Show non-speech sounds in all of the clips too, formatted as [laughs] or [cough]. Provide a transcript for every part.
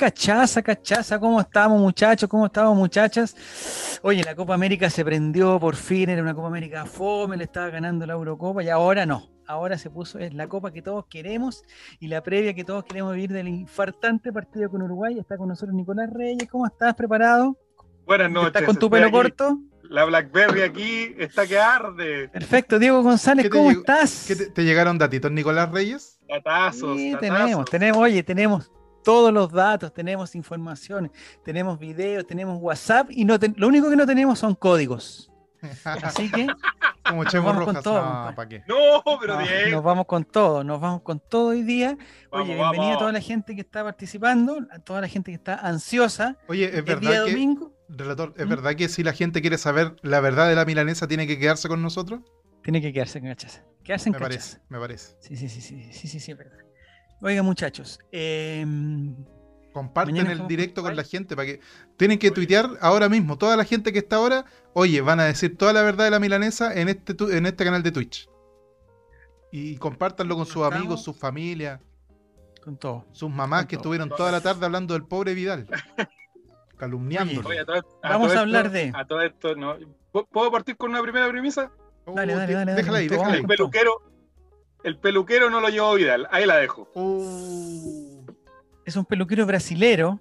cachaza, cachaza. ¿Cómo estamos, muchachos? ¿Cómo estamos, muchachas? Oye, la Copa América se prendió por fin. Era una Copa América fome, le estaba ganando la Eurocopa y ahora no. Ahora se puso, es la copa que todos queremos y la previa que todos queremos vivir del infartante partido con Uruguay. Está con nosotros Nicolás Reyes. ¿Cómo estás? ¿Preparado? Buenas noches. ¿Estás con tu pelo corto? La Blackberry aquí está que arde. Perfecto, Diego González, ¿cómo estás? ¿Qué te, llegaron datitos, Nicolás Reyes? Datazos, sí, tenemos, tenemos, oye, tenemos todos los datos, tenemos información, tenemos videos, tenemos WhatsApp y no lo único que no tenemos son códigos. Así que [laughs] Como nos vamos con todo. No, no pero bien. Nos vamos con todo, nos vamos con todo hoy día. Oye, bienvenida a toda la gente que está participando, a toda la gente que está ansiosa. Oye, es verdad que, domingo. Relator, ¿es ¿Mm? verdad que si la gente quiere saber la verdad de la milanesa tiene que quedarse con nosotros? Tiene que quedarse con cachaza. Quedarse en me parece, me parece. Sí, sí, sí, sí, sí, sí, sí, es verdad. Oiga, muchachos, eh, Comparten el directo con la gente para que tienen que tuitear ahora mismo. Toda la gente que está ahora, oye, van a decir toda la verdad de la milanesa en este en este canal de Twitch. Y compártanlo con sus amigos, sus familias. Con todo. Sus mamás que estuvieron toda la tarde hablando del pobre Vidal. [laughs] calumniándolo. Vamos a, hablar de. A todo esto, ¿no? ¿Puedo partir con una primera premisa? dale, dale, dale, Déjala ahí, déjala El peluquero, el peluquero no lo llevó Vidal. Ahí la dejo. Uh es un peluquero brasilero.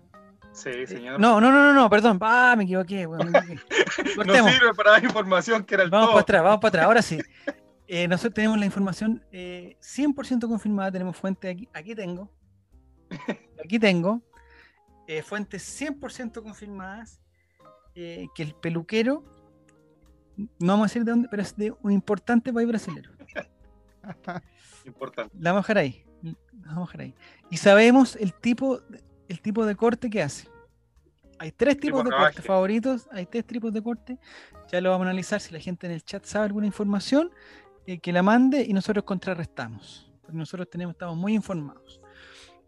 Sí, eh, señor. No, no, no, no, perdón. Ah, me equivoqué. [laughs] no sirve para dar información que era el Vamos para atrás, vamos para atrás. Ahora sí. Eh, nosotros tenemos la información 100% eh, confirmada, tenemos fuentes aquí. Aquí tengo. Aquí tengo. fuentes 100% confirmadas. que el peluquero, no vamos a decir de dónde, pero es de un importante país brasilero. Importante. La vamos a dejar ahí. Vamos a ahí. Y sabemos el tipo, el tipo de corte que hace. Hay tres tipos de corte favoritos, hay tres tipos de corte. Ya lo vamos a analizar. Si la gente en el chat sabe alguna información, eh, que la mande y nosotros contrarrestamos. Porque nosotros tenemos, estamos muy informados.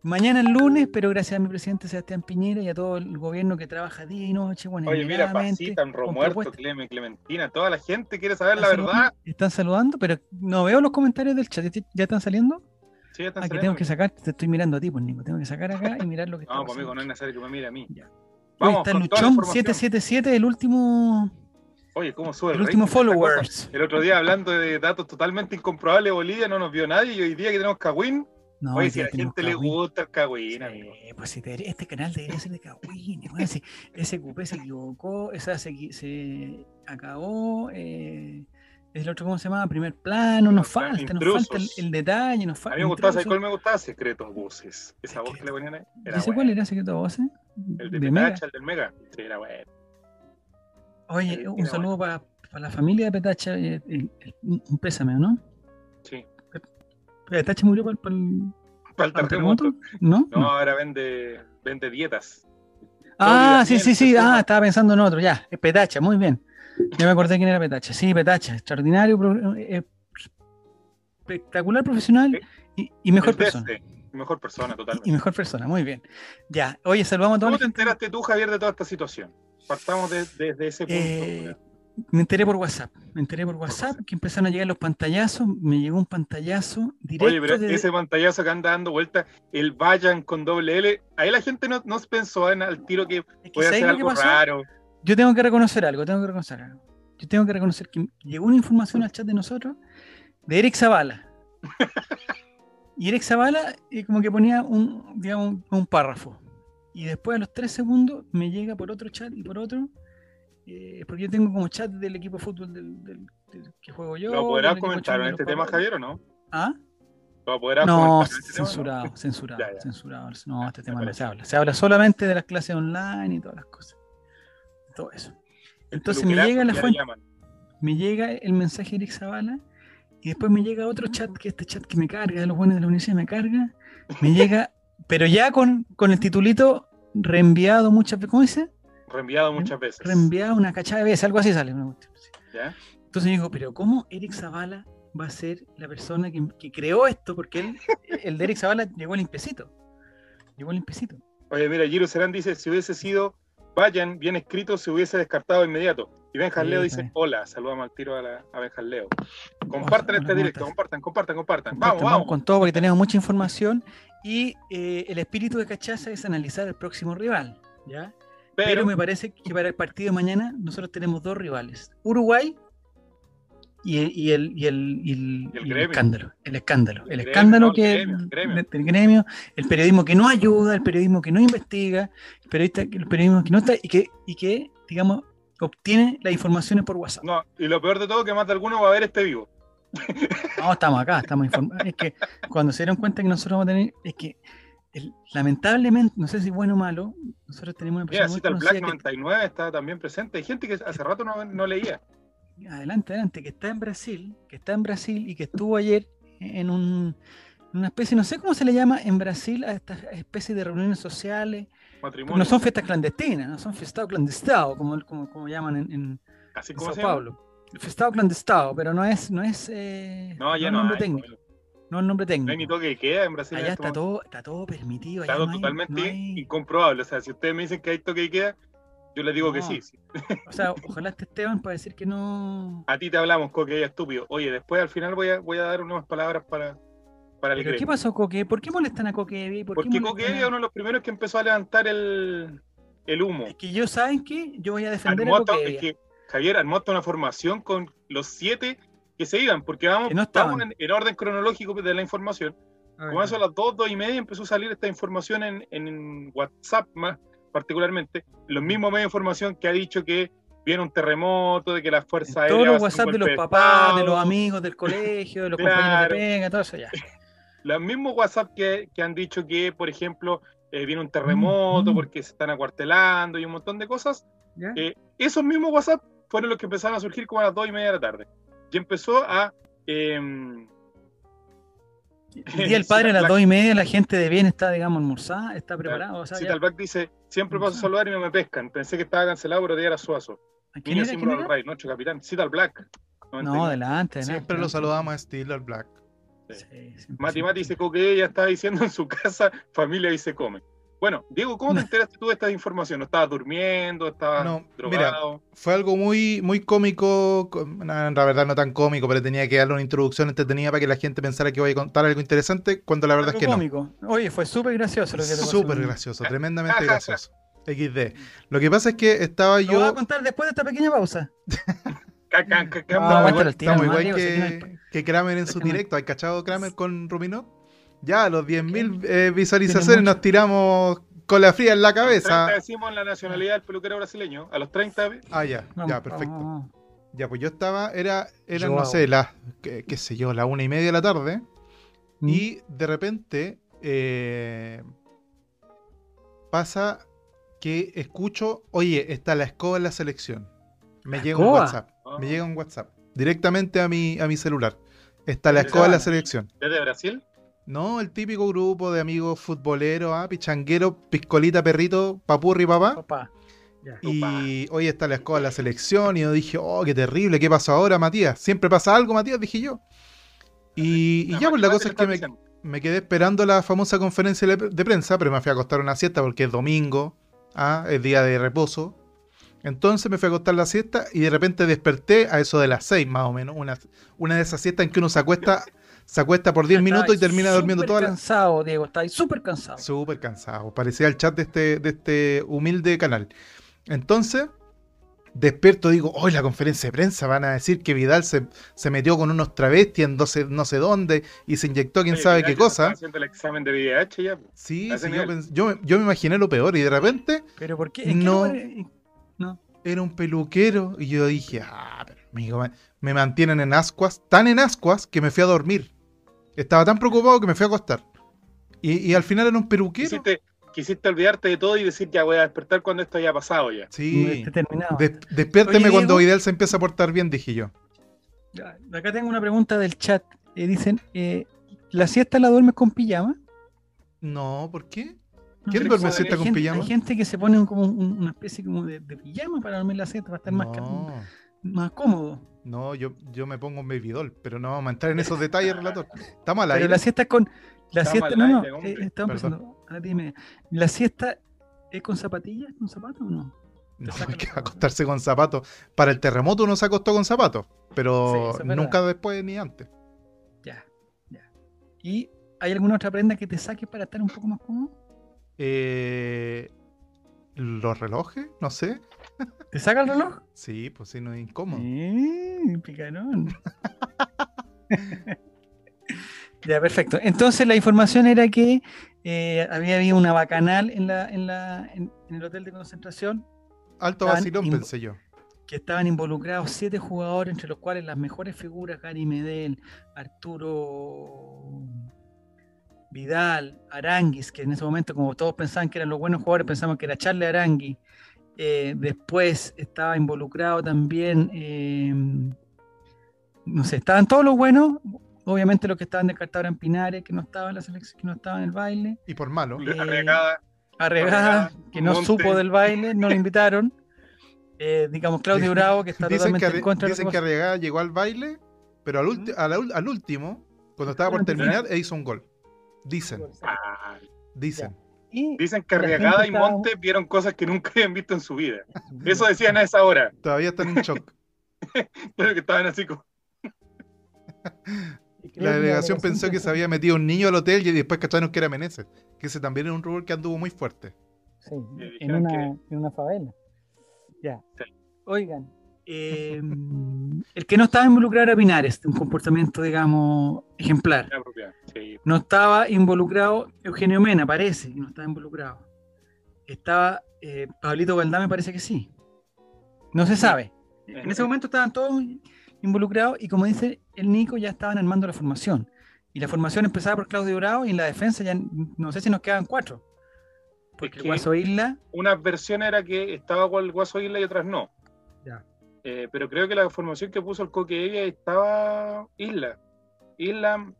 Mañana el lunes, pero gracias a mi presidente Sebastián Piñera y a todo el gobierno que trabaja día y noche. Bueno, Oye, mira, Pasita, Romuerto, Clemen, Clementina, toda la gente quiere saber la verdad. Están saludando, pero no veo los comentarios del chat. ¿Ya están saliendo? Aquí tengo que sacar, te estoy mirando a ti, pues Nico. Tengo que sacar acá y mirar lo que está [laughs] No, conmigo no es necesario que me mire a mí. Ya. Vamos, está Luchón 777, el último. Oye, ¿cómo sube? El último followers. El otro día hablando de datos totalmente incomprobables de Bolivia, no nos vio nadie y hoy día que tenemos Cagüín. No, Oye, si a la gente le gusta el Cagüín, Pues si este canal debería ser de Cagüín. ese, ese se equivocó, esa se, se acabó. Eh, es el otro, ¿cómo se llama? Primer plano, nos falta, nos falta el, detalle, nos falta. A mí me gustaba, ¿sabes cuál me gustaba? Secretos Voces. Esa voz que le ponían ahí. Era ¿Ese cuál era Secretos Voces? El de, de Petacha, el del Mega. Sí, era bueno. Oye, un saludo para, la familia de Petacha, eh, un pésame, ¿no? Sí. ¿Petacha murió para, el, para el terremoto? ¿No? No, ahora vende, vende dietas. Ah, sí, sí, sí. Ah, estaba pensando en otro, ya. Es Petacha, muy bien. Ya me acordé quién era Petacha. Sí, Petacha, extraordinario, eh, espectacular profesional y, mejor persona. Mejor persona, totalmente. Y mejor persona, muy bien. Ya, oye, saludamos a todos. ¿Cómo te enteraste tú, Javier, de toda esta situación? Partamos desde ese punto. Eh, me enteré por WhatsApp. Me enteré por WhatsApp que empezaron a llegar los pantallazos. Me llegó un pantallazo directo. Oye, pero ese pantallazo que anda dando vuelta, el vayan con doble L, ahí la gente no, no pensó en al tiro que, puede ser algo raro. Yo tengo que reconocer algo, tengo que reconocer algo. Yo tengo que reconocer que llegó una información al chat de nosotros de Eric Zavala. y Eric Zavala eh, como que ponía un, digamos, un, párrafo. Y después a los tres segundos me llega por otro chat y por otro. Eh, porque yo tengo como chat del equipo de fútbol del, que juego yo. ¿Lo podrás comentar en este tema, Javier, o no? ¿Ah? ¿Lo podrás no, en este censurado, tema, censurado, censurado. No, este tema no se habla. Se habla solamente de las clases online y todas las cosas todo eso. Entonces me llega la fuente, me llega el mensaje de Eric Zavala y después me llega otro chat, que este chat que me carga, de los buenos de la universidad me carga, me llega, pero ya con, con el titulito reenviado muchas veces, ¿cómo dice? Reenviado muchas veces. Reenviado una cachada de veces, algo así sale. Entonces digo, pero ¿cómo Eric Zavala va a ser la persona que, creó esto? Porque él, el de Eric Zavala llegó al impecito. Llegó al impecito. Oye, mira, Giro Serán dice, si hubiese sido vayan, bien escrito, se hubiese descartado de inmediato. Y Benjan Leo dice, hola, saludamos al tiro a, la, a Leo. Compartan este directo, compartan, compartan, compartan. Vamos, vamos. con todo porque tenemos mucha información y eh, el espíritu de Cachaza es analizar el próximo rival, ¿ya? Pero, me parece que para el partido de mañana nosotros tenemos dos rivales. Uruguay y, el, y, el, y el, escándalo. El escándalo. El, escándalo que el gremio, el periodismo que no ayuda, el periodismo que no investiga, el, periodista, el periodismo que no está y que, y que, digamos, obtiene las informaciones por WhatsApp. No, y lo peor de todo que más de alguno va a ver este vivo. No, estamos acá, estamos informados. Es que cuando se dieron cuenta que nosotros vamos a tener, es que lamentablemente, no sé si bueno o malo, nosotros tenemos una persona. Mira, muy el Black 99 está también presente. Hay gente que hace rato no, leía. Adelante, adelante, que está en Brasil, que está en Brasil y que estuvo ayer en un, una especie, no sé cómo se le llama en Brasil a esta especie de reuniones sociales. No son fiestas clandestinas, no son fiestas clandestinos, como, como, como llaman en, en, Sao Paulo. Festado clandestino, pero no es, no es, eh, no, ya no, nombre técnico. No es nombre técnico. No hay ni toque de queda en Brasil. Allá este está todo, está todo permitido. Está totalmente incomprobable. O sea, si ustedes me dicen que hay toque de queda, yo les digo que sí, O sea, ojalá esté Esteban para decir que no. A ti te hablamos, Coque, estúpido. Oye, después al final voy a, voy a dar unas palabras para, para el ¿Pero ¿Qué pasó, Coque? ¿Por qué molestan a Coque? ¿Por Porque Coque es uno de los primeros que empezó a levantar el, el humo. Es que yo, ¿saben qué? Yo voy a defender a Coque. Es que Javier armó una formación con los siete que se iban, porque vamos, en, orden cronológico de la información. Ah, Como eso a las dos, dos y media empezó a salir esta información en, en WhatsApp más particularmente, los mismos medios de información que ha dicho que viene un terremoto, de que las fuerzas aéreas. Todos los WhatsApp de los papás, de los amigos del colegio, de los compañeros de pega, todo eso ya. [laughs] Los mismos WhatsApp que, que han dicho que, por ejemplo, eh, viene un terremoto mm, mm. porque se están acuartelando y un montón de cosas. Eh, esos mismos WhatsApp fueron los que empezaron a surgir como a las dos y media de la tarde. Y empezó a... Eh, el día del padre a las dos y media la gente de bien está, digamos, almorzada, está preparada. O sea, dice, siempre paso a saludar y no me pescan. Pensé que estaba cancelado, pero día era Suazo. ¿Quién era, símbolo del rey, nuestro capitán. Cita Black. No, adelante. Siempre lo saludamos a Steel Black. Sí. Mati Mati dice que ella estaba diciendo en su casa, familia y se come. Bueno, Diego, ¿cómo te enteraste tú de esta información? ¿No estabas durmiendo? ¿Estabas no, drogado? fue algo muy, muy cómico, la verdad no tan cómico, pero tenía que darle una introducción entretenida para que la gente pensara que voy a contar algo interesante, cuando la verdad es que cómico. no. Oye, fue súper gracioso lo que te Súper gracioso, tremendamente [laughs] gracioso. XD. Lo que pasa es que estaba yo... Lo voy a contar después de esta pequeña pausa. [laughs] Estamos igual que, que Kramer en su directo. ¿Hay cachado Kramer con Ruminot? Ya, a los 10.000 eh, visualizaciones nos tiramos con la fría en la cabeza. A los 30 decimos la nacionalidad del peluquero brasileño. A los 30. Ah, ya, ya, perfecto. Ya, pues yo estaba, era, era no sé, las, qué, sé yo, la una y media de la tarde. ¿Mm? Y de repente eh, pasa que escucho, oye, está la escoba en la selección. Me llega un WhatsApp. Me llega un WhatsApp. Directamente a mi, a mi celular. Está la escoba en la selección. ¿Desde Brasil? No, el típico grupo de amigos futboleros, ¿ah? pichanguero, piscolita, perrito, papurri, papá. Papá. Y hoy está la escoba de la selección y yo dije, oh, qué terrible, ¿qué pasó ahora, Matías? Siempre pasa algo, Matías, dije yo. Y, ya, pues la cosa es que me, quedé esperando la famosa conferencia de prensa, pero me fui a acostar una siesta porque es domingo, ¿ah? es día de reposo. Entonces me fui a acostar la siesta y de repente desperté a eso de las seis más o menos, una, una de esas siestas en que uno se acuesta [laughs] se acuesta por 10 minutos y termina durmiendo toda la. cansado, Diego, está súper cansado. Súper cansado. Parecía el chat de este, de este humilde canal. Entonces, despierto, digo, hoy la conferencia de prensa van a decir que Vidal se, metió con unos travestis en no sé, dónde y se inyectó quién sabe qué cosa. Haciendo el examen de VIH ya. Sí, sí yo, yo, me imaginé lo peor y de repente. ¿Pero por qué? No, no, Era un peluquero y yo dije, ah, pero amigo, me mantienen en ascuas, tan en ascuas que me fui a dormir. Estaba tan preocupado que me fui a acostar. Y, al final era un peluquero. Quisiste, olvidarte de todo y decir ya voy a despertar cuando esto haya pasado ya. Sí. despiérteme cuando Vidal se empieza a portar bien, dije yo. Acá tengo una pregunta del chat. Eh, dicen, eh, ¿la siesta la duermes con pijama? No, ¿por qué? ¿Quién duerme siesta con pijama? Hay gente que se pone como una especie como de, pijama para dormir la siesta, para estar más, más cómodo. No, yo, yo me pongo un baby pero no vamos a entrar en esos detalles, relator. Estamos a la Pero la siesta es con. La siesta, no, no, eh, estamos pensando. dime, ¿la siesta es con zapatillas, con zapatos o no? No, hay que acostarse con zapatos. Para el terremoto uno se acostó con zapatos, pero nunca después ni antes. Ya, ya. ¿Y hay alguna otra prenda que te saque para estar un poco más cómodo? Eh, ¿Los relojes? No sé. ¿Te saca el reloj? [laughs] Sí, pues sí, no es incómodo. Sí, picarón. [laughs] ya, perfecto. Entonces la información era que eh, había habido una bacanal en, la, en, la, en, el hotel de concentración. Alto vacilón, pensé yo. Que estaban involucrados siete jugadores, entre los cuales las mejores figuras, Gary Medel, Arturo Vidal, Aranguis, que en ese momento, como todos pensaban que eran los buenos jugadores, pensamos que era Charles Arangui. Eh, después estaba involucrado también, eh, no sé, estaban todos los buenos, obviamente los que estaban descartados eran Pinares, que no estaba en la selección, que no estaba en el baile. Y por malo. Eh, arregada, arregada, que no supo del baile, no lo invitaron. [laughs] digamos, Claudio Bravo, que está totalmente en contra Dicen que Arregada llegó al baile, pero al, al último, cuando estaba por terminar, e hizo un gol. Dicen. Ah. Dicen. Dicen que Arriagada y Monte vieron cosas que nunca habían visto en su vida. [laughs] Eso decían a esa hora. Todavía están en shock. [laughs] Creo que estaban así como. La delegación pensó que se había metido un niño al hotel y después cacharon que era Meneses. Que ese también era un rumor que anduvo muy fuerte. Sí, en una, en una favela. Ya. Oigan, Em, el que no estaba involucrado era Pinares, un comportamiento, digamos, ejemplar. No estaba involucrado Eugenio Mena, parece que no estaba involucrado. Estaba eh, Pablito Valdame, parece que sí. No se sabe. En ese momento estaban todos involucrados y como dice el Nico, ya estaban armando la formación. Y la formación empezaba por Claudio Bravo y en la defensa ya no sé si nos quedaban cuatro. Porque Guaso Isla. Una versión era que estaba con el Guaso Isla y otras no. Ya. Eh, pero creo que la formación que puso el Coque Evia estaba Isla. Isla.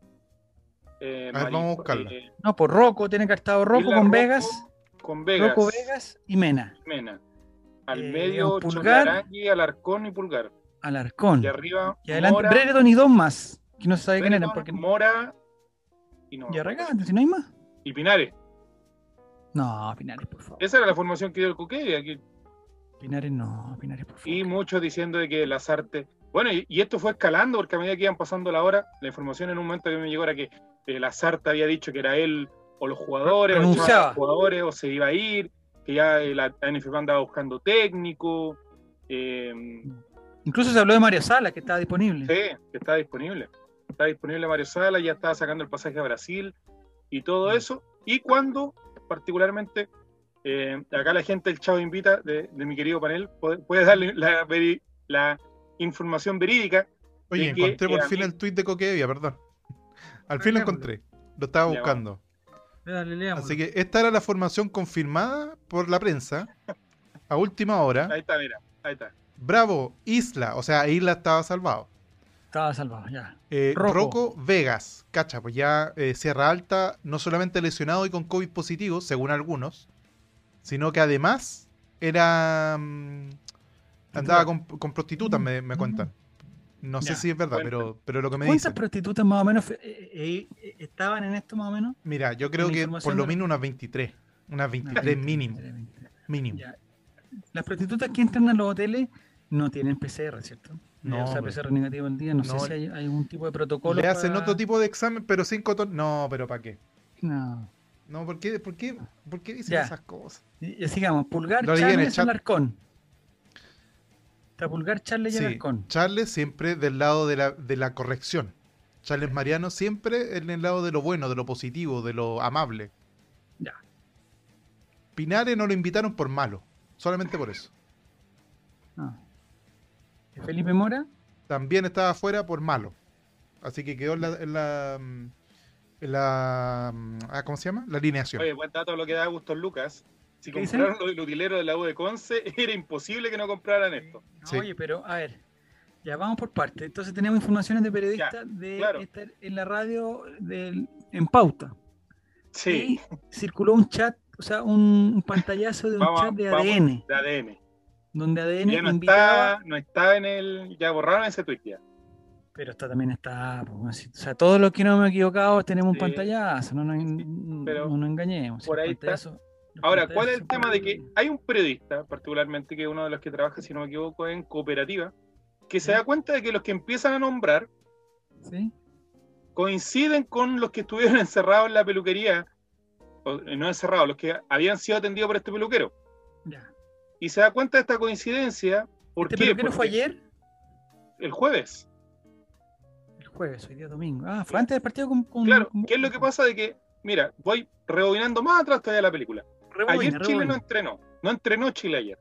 Eh, vamos a buscarla. Eh, no, por Rocco, tiene que estar Rocco con Vegas. Con Vegas. Rocco Vegas y Mena. Mena. Al medio, Pulgar. Alarcón y Pulgar. Alarcón. Y arriba. Y adelante, Mora, Brereton y dos más. Que no se sabe quién eran. Porque... Mora. Y, no, y Arregante, si no hay más. Y Pinares. No, Pinares, por favor. Esa era la formación que dio el Coque Evia. Pinares no, Pinares por favor. Y muchos diciendo de que las artes. Bueno, y, esto fue escalando porque a medida que iban pasando la hora, la información en un momento que me llegó era que eh, las artes había dicho que era él o los jugadores, o los jugadores, o se iba a ir, que ya eh, la NFP andaba buscando técnico. Eh, Incluso se habló de Mario Sala, que estaba disponible. Sí, que estaba disponible. Está disponible Mario Sala, ya estaba sacando el pasaje a Brasil y todo mm. eso. Y cuando, particularmente, eh, acá la gente, el Chavo Invita, de, mi querido panel, puede, darle la, información verídica. Oye, encontré por fin el tweet de Coquevia, perdón. Al fin lo encontré. Lo estaba buscando. Así que esta era la formación confirmada por la prensa a última hora. Ahí está, mira. Ahí está. Bravo, Isla. O sea, Isla estaba salvado. Estaba salvado, ya. Eh, Rocco. Vegas. Cacha, pues ya eh, Sierra Alta, no solamente lesionado y con COVID positivo, según algunos, sino que además era. Mm, andaba con, prostitutas, me, me, cuentan. No sé si es verdad, pero, pero lo que me dicen. ¿Cuántas prostitutas más o menos eh, eh, eh, estaban en esto más o menos? Mira, yo creo que por lo menos unas 23. Unas 23 mínimo. mínimo. Las prostitutas que entran a los hoteles no tienen PCR, ¿cierto? No, o sea, PCR negativo el día, no, sé si hay, algún tipo de protocolo. Le hacen otro tipo de examen, pero sin cotón. No, pero ¿para qué? No. No, ¿por qué, por qué, por qué dicen esas cosas? Y, sigamos, Pulgar, Charles y Alarcón. Está Pulgar, Charles y sí, Alarcón. Charles siempre del lado de la, de la corrección. Charles Mariano siempre en el lado de lo bueno, de lo positivo, de lo amable. Ya. Pinares no lo invitaron por malo, solamente por eso. Ah. Felipe Mora? También estaba afuera por malo. Así que quedó en la mm, la mm, ah, ¿cómo se llama? La alineación. Oye, buen dato lo que da Gustos Lucas. Si compraron el utilero de la U de Conce, [laughs] era imposible que no compraran esto. Oye, pero a ver, ya vamos por parte. Entonces tenemos informaciones de periodistas de estar en la radio en pauta. Sí. Y circuló un chat, o sea, un, pantallazo de un chat de ADN. De ADN. Donde ADN ya no invitaba... Está, no está en el... Ya borraron ese tweet ya. Pero esto también está, pues, o sea, todos los que no me he equivocado tenemos un pantallazo, no nos, engañemos. Por ahí está. Ahora, ¿cuál es el tema de que hay un periodista, particularmente, que es uno de los que trabaja, si no me equivoco, en cooperativa, que se da cuenta de que los que empiezan a nombrar coinciden con los que estuvieron [laughs] encerrados en la peluquería, o, eh, no encerrados, los que habían sido atendidos por este peluquero. Y se da cuenta de esta coincidencia. ¿Por ¿Este peluquero fue ayer? El jueves. Jueves, hoy día domingo. Ah, fue antes del partido con, Claro, ¿qué es lo que pasa de que, mira, voy rebobinando más atrás todavía la película. ayer Chile no entrenó, no entrenó Chile ayer.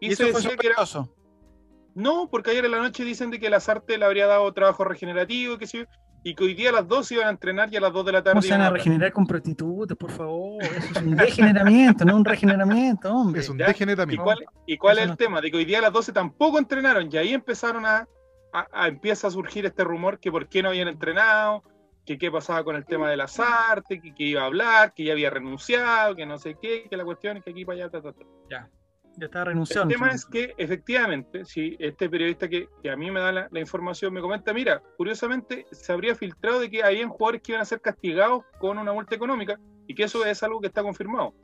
Y, se decía que era, no, porque ayer en la noche dicen de que las artes le habría dado trabajo regenerativo y que y que hoy día a las 2 iban a entrenar y a las 2 de la tarde. ¿Cómo se van a regenerar con prostitutas, por favor? Eso es un degeneramiento, no un regeneramiento, hombre. Es un degeneramiento. ¿Y cuál, es el tema? De que hoy día a las 12 tampoco entrenaron y ahí empezaron a, a, empieza a surgir este rumor que por qué no habían entrenado, que qué pasaba con el tema de las artes, que, iba a hablar, que ya había renunciado, que no sé qué, que la cuestión es que aquí para allá, ta, Ya. Ya está renunciando. El tema es que, efectivamente, si este periodista que, a mí me da la, información me comenta, mira, curiosamente se habría filtrado de que habían jugadores que iban a ser castigados con una multa económica y que eso es algo que está confirmado.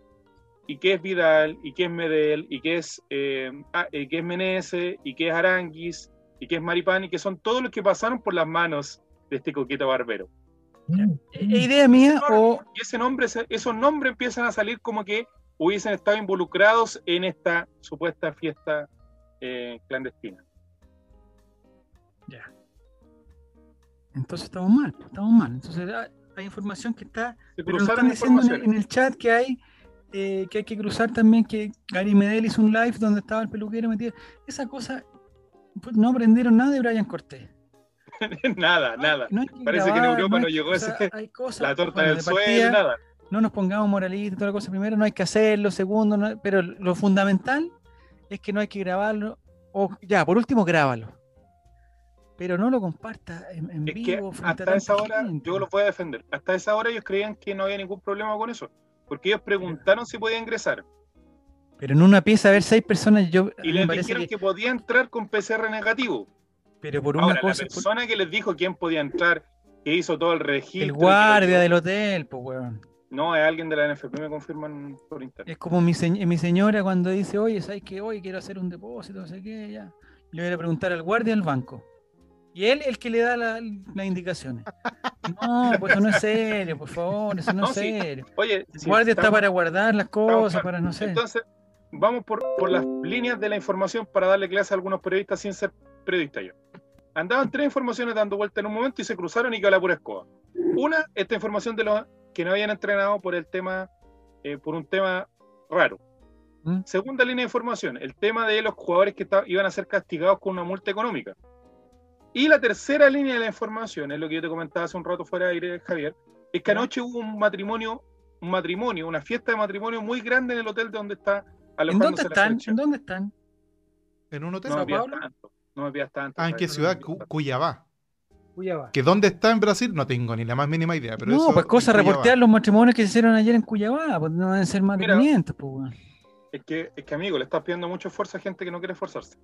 Y que es Vidal, y que es Medel, y que es, eh, ah, que es Menese, y que es Aranguis, y que es Maripán, y que son todos los que pasaron por las manos de este coqueto barbero. ¿Idea mía o...? Y ese nombre, esos nombres empiezan a salir como que hubiesen estado involucrados en esta supuesta fiesta eh, clandestina. Ya. Entonces estamos mal, estamos mal. Entonces hay información que está. pero nos están diciendo en el, chat que hay eh, que hay que cruzar también que Gary Medel hizo un live donde estaba el peluquero metido. Esa cosa no aprendieron nada de Brian Cortés. [laughs] nada, nada. Parece que en Europa no, llegó ese, [laughs] la torta del suelo, nada no nos pongamos moralistas y toda la cosa. Primero, no hay que hacerlo. Segundo, pero lo fundamental es que no hay que grabarlo. O ya, por último, grábalo. Pero no lo comparta en, vivo. hasta esa hora, yo lo puedo defender. Hasta esa hora ellos creían que no había ningún problema con eso. Porque ellos preguntaron si podía ingresar. Pero en una pieza, a ver, seis personas. Yo, y les dijeron que... podía entrar con PCR negativo. Pero por una cosa. La persona que les dijo quién podía entrar, que hizo todo el registro. El guardia del hotel, pues, weón. No, es alguien de la NFP, me confirman por internet. Es como mi, mi señora cuando dice, oye, ¿sabes qué? Hoy quiero hacer un depósito, no sé qué, ya. Le voy a preguntar al guardia del banco. Y él el que le da las indicaciones. [laughs] No, pues eso no es serio, por favor, eso no, es serio. Oye, el guardia está para guardar las cosas, para no sé. Entonces, vamos por, por, las líneas de la información para darle clase a algunos periodistas sin ser periodista yo. Andaban tres informaciones dando vuelta en un momento y se cruzaron y quedó la pura escoba. Una, esta información de los que no habían entrenado por el tema, eh, por un tema raro. ¿Mm? Segunda línea de información, el tema de los jugadores que iban a ser castigados con una multa económica. Y la tercera línea de la información, es lo que yo te comentaba hace un rato fuera de aire, Javier, es que anoche hubo un matrimonio, un matrimonio, una fiesta de matrimonio muy grande en el hotel donde está ¿En dónde están? ¿En dónde están? ¿En un hotel? No me tanto. No me tanto. Ah, ¿en qué ciudad? Cuyabá. ¿Que dónde está en Brasil? No tengo ni la más mínima idea. Pero no, pues cosa reportear los matrimonios que se hicieron ayer en Cuyabá, pues no deben ser más de 500, pues, Es que, es que, amigo, le estás pidiendo mucho esfuerzo a gente que no quiere esforzarse.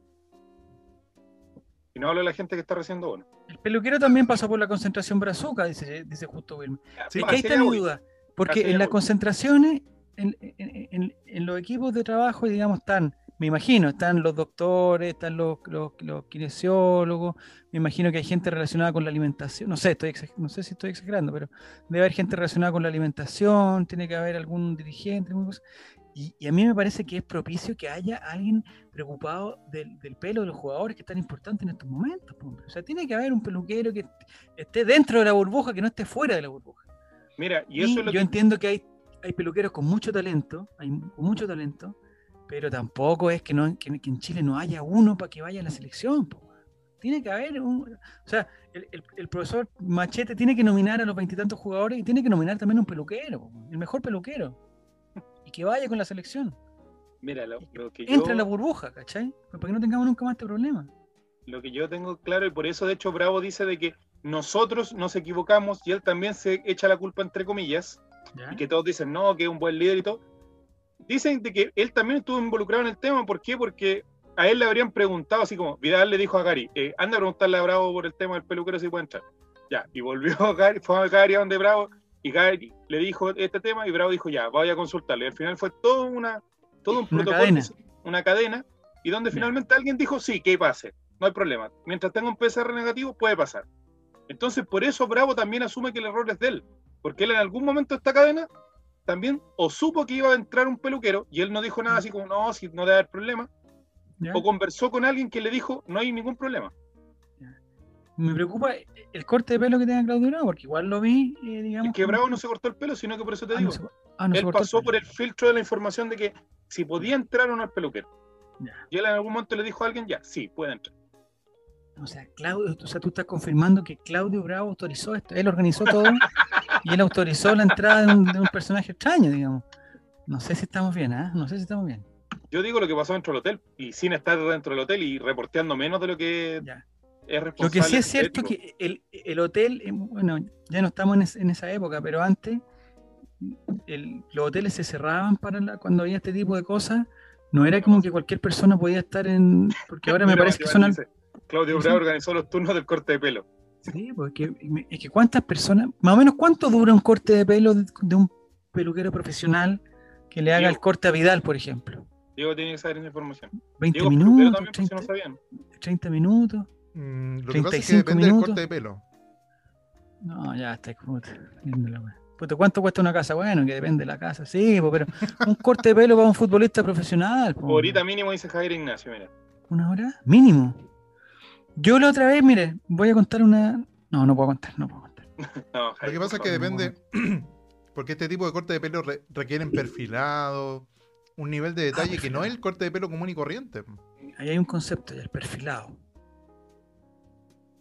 Y no hablo de la gente que está recibiendo bueno. El peluquero también pasó por la concentración brazuca, dice, dice justo Wilmer. Sí, ahí está mi duda. Porque en las concentraciones, en, en, en, los equipos de trabajo, digamos, están me imagino, están los doctores, están los, los, kinesiólogos, me imagino que hay gente relacionada con la alimentación, no sé, estoy no sé si estoy exagerando, pero debe haber gente relacionada con la alimentación, tiene que haber algún dirigente, y, y, a mí me parece que es propicio que haya alguien preocupado del, pelo de los jugadores que es tan importante en estos momentos. O sea, tiene que haber un peluquero que esté dentro de la burbuja, que no esté fuera de la burbuja. Mira, y eso yo entiendo que hay, hay peluqueros con mucho talento, hay con mucho talento, pero tampoco es que, no, que, en Chile no haya uno para que vaya a la selección. Tiene que haber un. O sea, el, profesor Machete tiene que nominar a los veintitantos jugadores y tiene que nominar también a un peluquero, el mejor peluquero. Y que vaya con la selección. Mira, lo, que Entra en la burbuja, ¿cachai? Para que no tengamos nunca más este problema. Lo que yo tengo claro, y por eso de hecho Bravo dice de que nosotros nos equivocamos y él también se echa la culpa entre comillas. Y que todos dicen, no, que es un buen líder y todo dicen de que él también estuvo involucrado en el tema. ¿Por qué? Porque a él le habrían preguntado, así como Vidal le dijo a Gary, eh, anda a preguntarle a Bravo por el tema del peluquero si puede entrar. Ya, y volvió a [laughs] Gary, fue a Gary a donde Bravo, Y Gary le dijo este tema y Bravo dijo, ya, voy a consultarle. Y al final fue todo, una, todo un protocolo, una cadena, y donde finalmente alguien dijo, sí, que pase, no hay problema. Mientras tenga un PCR negativo, puede pasar. Entonces, por eso Bravo también asume que el error es de él, porque él en algún momento de esta cadena también o supo que iba a entrar un peluquero y él no dijo nada así como, no, si no debe haber problema, o conversó con alguien que le dijo, no hay ningún problema. Me preocupa el corte de pelo que tenga Claudio Bravo, porque igual lo vi, eh, digamos. que Bravo no se cortó el pelo, sino que por eso te ah, digo. Ah, él pasó por el filtro de la información de que si podía entrar o no al peluquero. Y él en algún momento le dijo a alguien, ya, sí, puede entrar. O sea, Claudio, o sea, tú estás confirmando que Claudio Bravo autorizó esto. Él organizó todo [laughs] y él autorizó la entrada de un, personaje extraño, digamos. No sé si estamos bien, ¿ah? No sé si estamos bien. Yo digo lo que pasó dentro del hotel y sin estar dentro del hotel y reporteando menos de lo que es responsable. Lo que sí es cierto que el, hotel, eh, bueno, ya no estamos en, esa época, pero antes los hoteles se cerraban para cuando había este tipo de cosas. No era como que cualquier persona podía estar en. Porque ahora me parece que son. Claudio Bravo organizó los turnos del corte de pelo. Sí, porque es que cuántas personas, más o menos cuánto dura un corte de pelo de, un peluquero profesional que le haga el corte a Vidal, por ejemplo. Diego tiene que saber esa información. 20 minutos, 30, minutos. Mm, lo que pasa es que depende del corte de pelo. No, ya está. ¿Cuánto cuesta una casa? Bueno, que depende de la casa. Sí, pero un corte de pelo para un futbolista profesional. Ahorita mínimo dice Javier Ignacio, mira. ¿Una hora? Mínimo. Yo la otra vez, mire, voy a contar una. No, no puedo contar, no puedo contar. [laughs] Lo que pasa es que depende. [clears throat] Porque este tipo de corte de pelo requieren perfilado, un nivel de detalle que no es el corte de pelo común y corriente. Ahí hay un concepto, ya, el perfilado.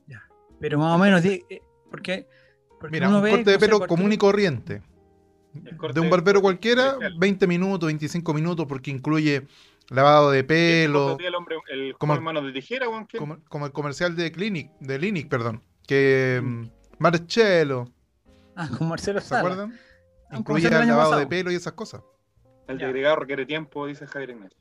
Ya. Pero más o menos, eh, porque, Mira, un corte de pelo común y corriente. De un barbero cualquiera, 20 minutos, 25 minutos, porque incluye lavado de pelo. El, como, el, de tijera, como, el comercial de Clinic, de Linic, perdón. Que mm. Mm, Marcelo. Ah, con Marcelo ¿Se acuerdan? Incluye el lavado de pelo y esas cosas. El degradado requiere tiempo, dice Javier Ignacio.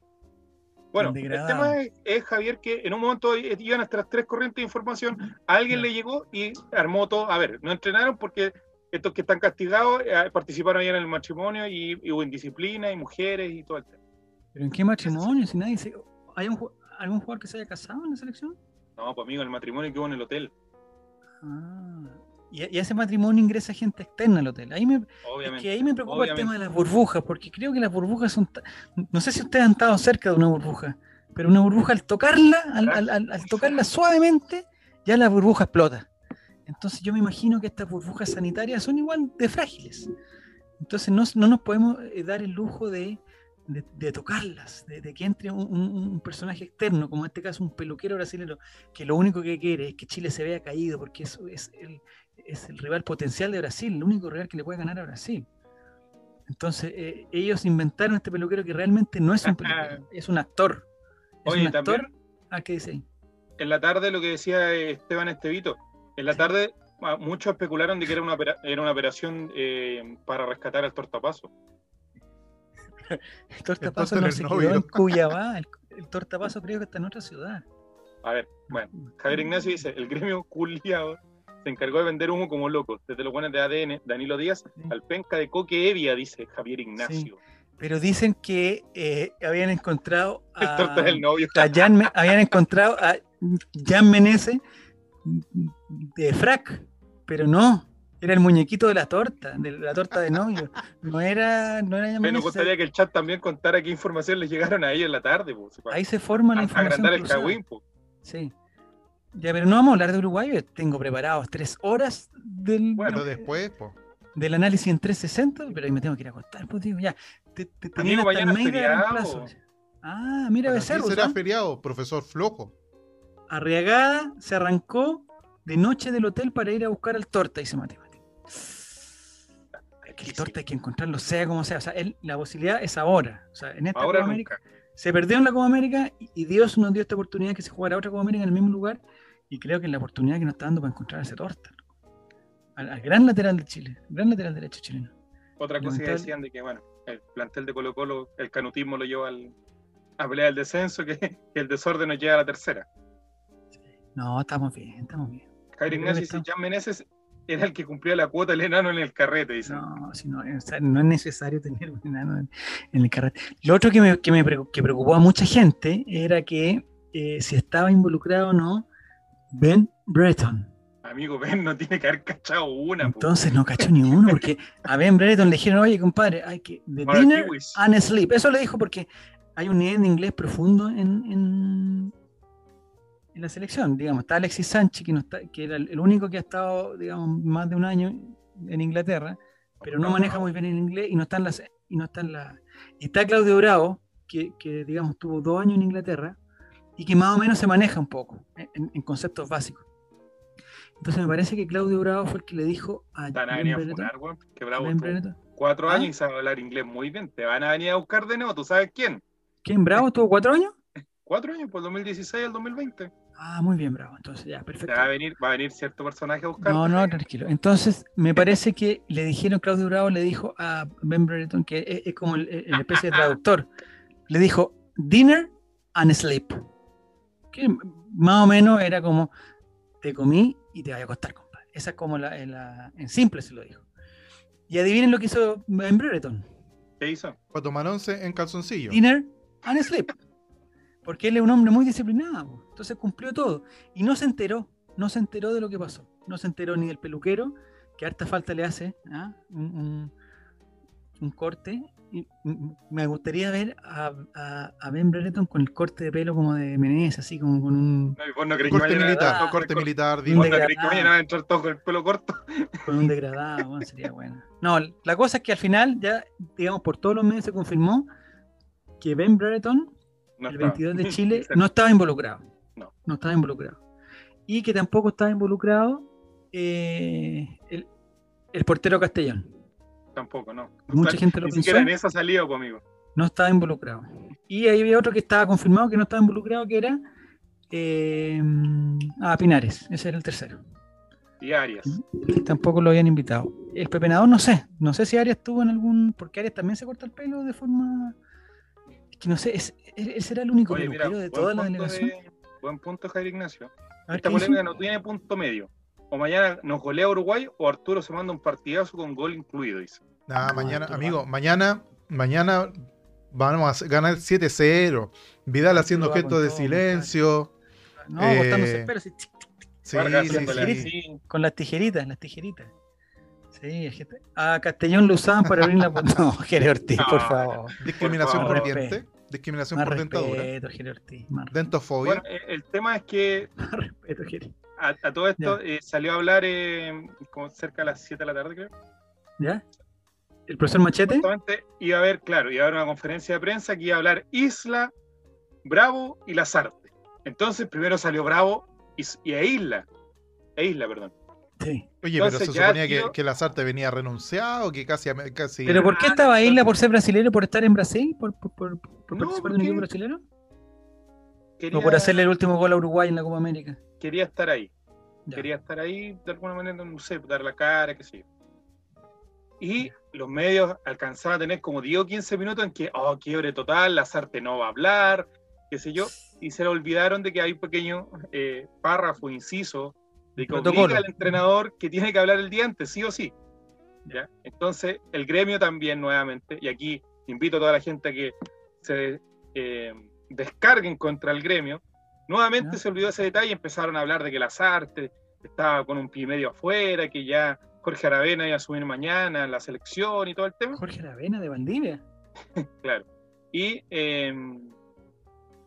Bueno, el, tema es, Javier, que en un momento iban nuestras tres corrientes de información, a alguien le llegó y armó todo. A ver, no entrenaron porque estos que están castigados eh, participaron ahí en el matrimonio y, y hubo indisciplina y mujeres y todo el tema. ¿Pero en qué matrimonio? Si nadie se... ¿Hay algún jugador que se haya casado en la selección? No, pues amigo, el matrimonio que hubo en el hotel. Ah, y, ese matrimonio ingresa gente externa al hotel. Ahí me, que ahí me preocupa el tema de las burbujas, porque creo que las burbujas son. No sé si ustedes han estado cerca de una burbuja, pero una burbuja al tocarla, al, tocarla suavemente, ya la burbuja explota. Entonces yo me imagino que estas burbujas sanitarias son igual de frágiles. Entonces no, no nos podemos eh, dar el lujo de de, tocarlas, de, que entre un, personaje externo, como en este caso un peluquero brasileño, que lo único que quiere es que Chile se vea caído, porque eso es el, es el rival potencial de Brasil, el único rival que le puede ganar a Brasil. Entonces, eh, ellos inventaron este peluquero que realmente no es un peluquero, es un actor. Es un actor. ¿A ah, qué dice En la tarde, lo que decía Esteban Estevito, en la tarde ah, muchos especularon de que era una, era una operación eh, para rescatar al tortapaso. [laughs] el tortapaso no se quedó en Cuyabá, el, tortapaso creo que está en otra ciudad. A ver, bueno, Javier Ignacio dice, el gremio culiado se encargó de vender humo como loco, desde los buenos de ADN, Danilo Díaz, al penca de Coque Evia, dice Javier Ignacio. Pero dicen que eh, habían encontrado [laughs] a, novio. Jan, habían encontrado a Jan Menezes de frac, pero no, era el muñequito de la torta, de la torta de novio. No era, no era Me gustaría que el chat también contara qué información les llegaron a ellos en la tarde. Ahí se forma la información. Agrandar el cagüín, Sí. Ya, pero no vamos a hablar de Uruguay. tengo preparados tres horas del. Bueno, después, po. Del análisis en 360, pero ahí me tengo que ir a contar, pues digo, ya. Te, te el mail de Ah, mira, Becerro. será feriado, profesor flojo. Arriagada se arrancó de noche del hotel para ir a buscar al torta, dice Mateo que el torta hay que encontrarlo, sea como sea. O sea, la posibilidad es ahora. O sea, en esta Copa América. Se perdió en la Copa América y, Dios nos dio esta oportunidad que se jugara otra Copa América en el mismo lugar. Y creo que es la oportunidad que nos está dando para encontrar ese torta. Al, gran lateral de Chile, gran lateral derecho chileno. Otra cosa que decían de que, bueno, el plantel de Colo Colo, el canutismo lo llevó al, a pelear el descenso, que, el desorden nos lleva a la tercera. No, estamos bien, estamos bien. Javier Ignacio Jan Meneses era el que cumplía la cuota del enano en el carrete, dicen. No, si no, no, es necesario tener un enano en, el carrete. Lo otro que, me, que, me, que preocupó a mucha gente era que eh, si estaba involucrado o no Ben Breton. Amigo, Ben no tiene que haber cachado una. Entonces no cachó ni uno, porque a Ben Breton le dijeron, oye, compadre, hay que... The dinner and sleep. Eso le dijo porque hay un nivel de inglés profundo en, en la selección. Digamos, está Alexis Sánchez, que, no está, que era el único que ha estado, digamos, más de un año en Inglaterra, pero no maneja muy bien el inglés y no está en la... Y, no está, en la, está Claudio Bravo, que, que, digamos, tuvo dos años en Inglaterra y que más o menos se maneja un poco en, conceptos básicos. Entonces me parece que Claudio Bravo fue el que le dijo a Van a venir a funar, que Bravo cuatro años ¿Ah? y sabe hablar inglés muy bien. Te van a venir a buscar de nuevo, ¿tú sabes quién? ¿Quién? ¿Bravo tuvo cuatro años? cuatro años, por 2016 al 2020. Ah, muy bien, bravo. Entonces, ya, perfecto. Va a venir, va a venir cierto personaje a buscar. No, no, tranquilo. Entonces, me parece que le dijeron, Claudio Bravo le dijo a Ben Brereton, que es, como el, especie de traductor, le dijo, dinner and sleep. Que más o menos era como, te comí y te voy a acostar, compadre. Esa es como la, en simple se lo dijo. Y adivinen lo que hizo Ben Brereton. ¿Qué hizo? Para tomar once en calzoncillo. Dinner and sleep. Porque él es un hombre muy disciplinado. Entonces cumplió todo. Y no se enteró, no se enteró de lo que pasó. No se enteró ni del peluquero, que harta falta le hace ¿ah? un, corte. Y me gustaría ver a, a, Ben Brereton con el corte de pelo como de Menezes, así como con un. corte militar, no, corte militar. ¿Vos no que vayan a entrar todos con el pelo corto? [laughs] Con un degradado, sería bueno. No, la cosa es que al final, ya, digamos, por todos los medios se confirmó que Ben Brereton el 22 de [laughs] Chile, no estaba involucrado. No. No estaba involucrado. Y que tampoco estaba involucrado eh, el, portero Castellón. Tampoco, no. Mucha gente lo Ni siquiera en esa salido conmigo. No estaba involucrado. Y ahí había otro que estaba confirmado que no estaba involucrado, que era eh, ah, Pinares. Ese era el tercero. Y Arias. Tampoco lo habían invitado. El pepenador no sé. No sé si Arias estuvo en algún. Porque Arias también se corta el pelo de forma que no sé, es, él será el único Oye, de toda la delegación. Buen punto, Jair Ignacio. Esta polémica no tiene punto medio. O mañana nos golea Uruguay o Arturo se manda un partidazo con gol incluido, dice. Nah, mañana, amigo, mañana, mañana vamos a ganar 7-0. Vidal haciendo gestos de silencio. No, eh, cortándose pero sí, sí, sí, Con las tijeritas, las tijeritas. Sí, a Castellón lo usaban para abrir la puerta. [laughs] No, Jere Ortiz, por favor. Discriminación por, diente. Discriminación por dentadura. Dentofobia. Bueno, el tema es que. [laughs] respeto, A, todo esto eh, salió a hablar eh, como cerca de las 7 de la tarde, creo. ¿Ya? ¿El profesor Machete? iba a haber, claro, iba a haber una conferencia de prensa que iba a hablar Isla, Bravo y Lazarte. Entonces, primero salió Bravo y, y a Isla. E Isla, perdón. Oye, pero se suponía que, que Lazarte venía renunciado, que casi, casi... ¿Pero por qué estaba Isla por ser brasileño, por estar en Brasil? ¿Por, por, participar de un equipo brasileño? ¿O por hacerle el último gol a Uruguay en la Copa América? Quería estar ahí. Quería estar ahí de alguna manera, no sé, dar la cara, qué sé yo. Y los medios alcanzaban a tener como 10 o 15 minutos en que, oh, quiebre total, Lazarte no va a hablar, qué sé yo, y se le olvidaron de que hay un pequeño eh, párrafo, inciso, de que obliga al entrenador que tiene que hablar el día antes, sí o sí. ¿ya? Entonces, el gremio también nuevamente, y aquí invito a toda la gente a que se eh, descarguen contra el gremio, nuevamente se olvidó ese detalle y empezaron a hablar de que las artes estaba con un pie medio afuera, que ya Jorge Aravena iba a subir mañana en la selección y todo el tema. Jorge Aravena de Valdivia. [laughs] claro. Y eh,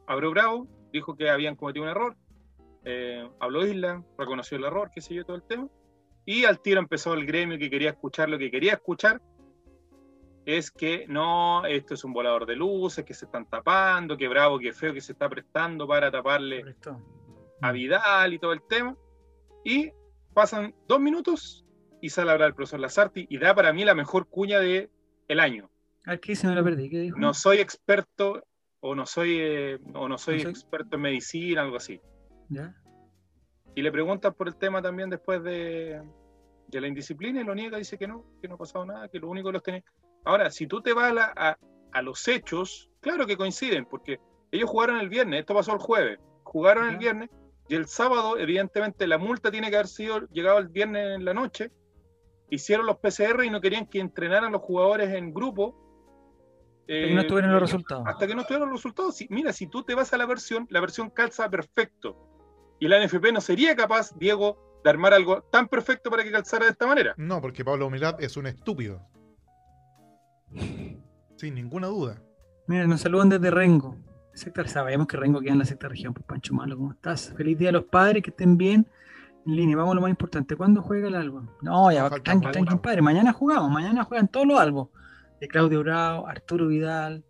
Abreu Bravo dijo que habían cometido un error, eh, habló Isla, reconoció el error, qué sé yo, todo el tema. Y al tiro empezó el gremio que quería escuchar lo que quería escuchar, es que no, esto es un volador de luces, que se están tapando, que bravo, que feo que se está prestando para taparle a Vidal y todo el tema. Y pasan dos minutos y sale a hablar el profesor Lazarti y da para mí la mejor cuña del el año. Aquí se me lo perdí, ¿qué dijo? No soy experto o no soy, eh, o no soy, experto en medicina, algo así. Y le preguntan por el tema también después de, de, la indisciplina y lo niega, dice que no, que no ha pasado nada, que lo único que los tiene. Ahora, si tú te vas a, a, los hechos, claro que coinciden, porque ellos jugaron el viernes, esto pasó el jueves, jugaron el viernes Y el sábado, evidentemente, la multa tiene que haber sido llegado el viernes en la noche. Hicieron los PCR y no querían que entrenaran los jugadores en grupo. Hasta que no estuvieran los resultados. Hasta que no estuvieran los resultados. mira, si tú te vas a la versión, la versión calza perfecto. Y la NFP no sería capaz, Diego, de armar algo tan perfecto para que calzara de esta manera. No, porque Pablo Humildad es un estúpido. Sin ninguna duda. Mira, nos saludan desde Rengo. sabemos que Rengo queda en la sexta región. Pues Pancho Malo, ¿cómo estás? Feliz día a los padres, que estén bien. En línea, vamos a lo más importante. ¿Cuándo juega el álbum? No, ya, tranqui, tranqui, padre. Mañana jugamos, mañana juegan todos los álbumes. De Claudio Bravo, Arturo Vidal.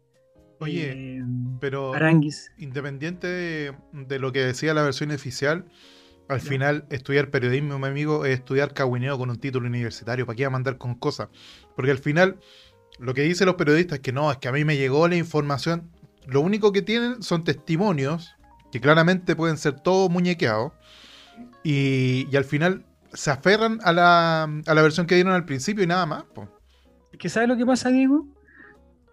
Oye, eh, pero Aranguis. independiente de, lo que decía la versión oficial, al final estudiar periodismo, mi amigo, es estudiar cagüineo con un título universitario. ¿Para qué va a mandar con cosas? Porque al final lo que dicen los periodistas es que no, es que a mí me llegó la información. Lo único que tienen son testimonios, que claramente pueden ser todos muñequeados, y, al final se aferran a la, a la, versión que dieron al principio y nada más. Es que ¿sabes lo que pasa, Diego?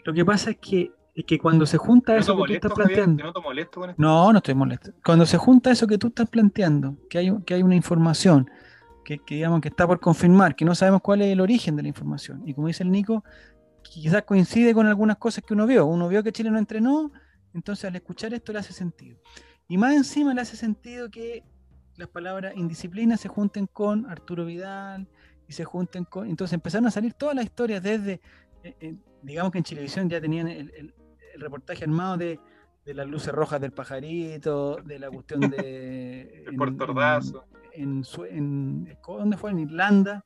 Lo que pasa es que, es que cuando se junta eso que tú estás planteando. no, no, no estoy molesto. Cuando se junta eso que tú estás planteando, que hay, que hay una información que, que, digamos que está por confirmar, que no sabemos cuál es el origen de la información. Y como dice el Nico, quizás coincide con algunas cosas que uno vio. Uno vio que Chile no entrenó, entonces al escuchar esto le hace sentido. Y más encima le hace sentido que las palabras indisciplina se junten con Arturo Vidal y se junten con... Entonces empezaron a salir todas las historias desde, eh, eh, digamos que en Chilevisión ya tenían el, reportaje armado de, las luces rojas del pajarito, de la cuestión de... [laughs] el portordazo. En, en, ¿Dónde fue? En Irlanda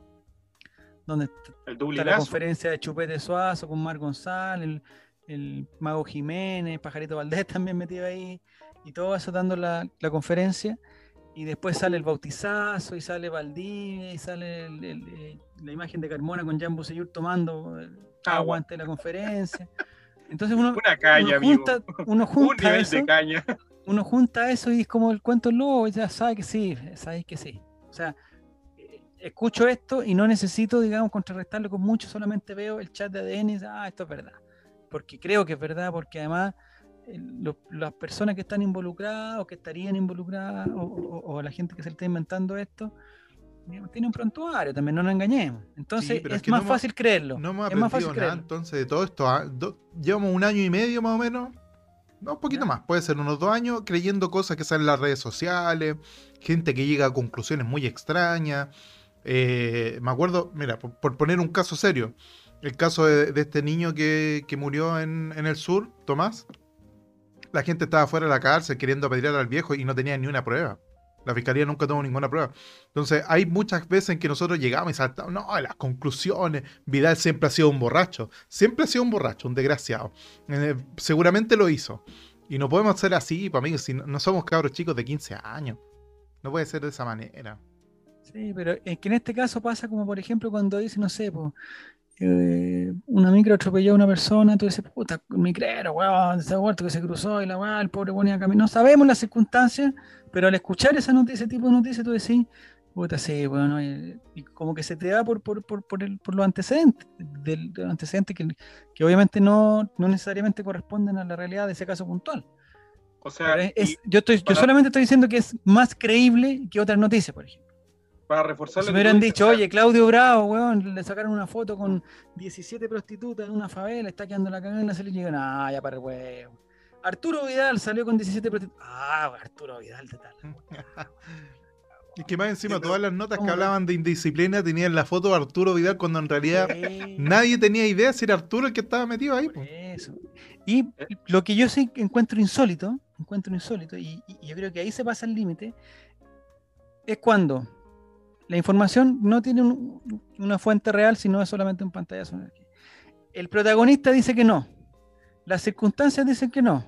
donde está la conferencia de Chupete Suazo con Mar González, el, Mago Jiménez, Pajarito Valdés [laughs] también metido ahí, y todo eso dando la, conferencia. Y después sale el bautizazo, y sale Valdivia, y sale eh, la imagen de Carmona con Jan Buseyur tomando agua antes de la conferencia. [laughs] Entonces uno, junta, uno [laughs] junta eso, uno junta eso y es como el cuento lobo, ya sabe que sí, sabe que sí. O sea, escucho esto y no necesito, digamos, contrarrestarlo con mucho, solamente veo el chat de ADN y ah, esto es verdad. Porque creo que es verdad, porque además las personas que están involucradas o que estarían involucradas o, la gente que se está inventando esto, tiene un prontuario, también no nos engañemos. Entonces es, más fácil creerlo. No hemos es más fácil nada, entonces de todo esto, ah, llevamos un año y medio más o menos, no, un poquito más, puede ser unos dos años creyendo cosas que salen en las redes sociales, gente que llega a conclusiones muy extrañas. Eh, me acuerdo, mira, por, poner un caso serio, el caso de, este niño que, murió en, el sur, Tomás. La gente estaba fuera de la cárcel queriendo apedrear al viejo y no tenía ni una prueba. La fiscalía nunca tuvo ninguna prueba. Entonces, hay muchas veces en que nosotros llegamos y saltamos, no, las conclusiones. Vidal siempre ha sido un borracho. Siempre ha sido un borracho, un desgraciado. Eh, seguramente lo hizo. Y no podemos ser así, para mí, si no, somos cabros chicos de 15 años. No puede ser de esa manera. Sí, pero es que en este caso pasa como, por ejemplo, cuando dice, no sé, pues, una micro atropelló a una persona, tú dices, puta, micrero, weón, ese huerto que se cruzó y la weón, el pobre ponía camino. No sabemos las circunstancias, pero al escuchar esa noticia, ese tipo de noticias, tú decís, puta, sí, bueno, y, como que se te da por, por, por, por, el, por los antecedentes, del, antecedentes que, que obviamente no, no necesariamente corresponden a la realidad de ese caso puntual. O sea, yo, estoy, yo solamente estoy diciendo que es más creíble que otras noticias, por ejemplo para reforzar Si me hubieran dicho, oye, Claudio Bravo, weón, le sacaron una foto con 17 prostitutas en una favela, está quedando la cagada en la y llegan, ah, ya para el weón. Arturo Vidal salió con 17 prostitutas. Ah, Arturo Vidal, de tal. [laughs] Y que más encima todas las notas que hablaban de indisciplina tenían la foto de Arturo Vidal cuando en realidad nadie tenía idea si era Arturo el que estaba metido ahí. Eso. Y lo que yo sí encuentro insólito, encuentro insólito, y yo creo que ahí se pasa el límite, es cuando la información no tiene una fuente real, sino es solamente un pantallazo. El protagonista dice que no. Las circunstancias dicen que no.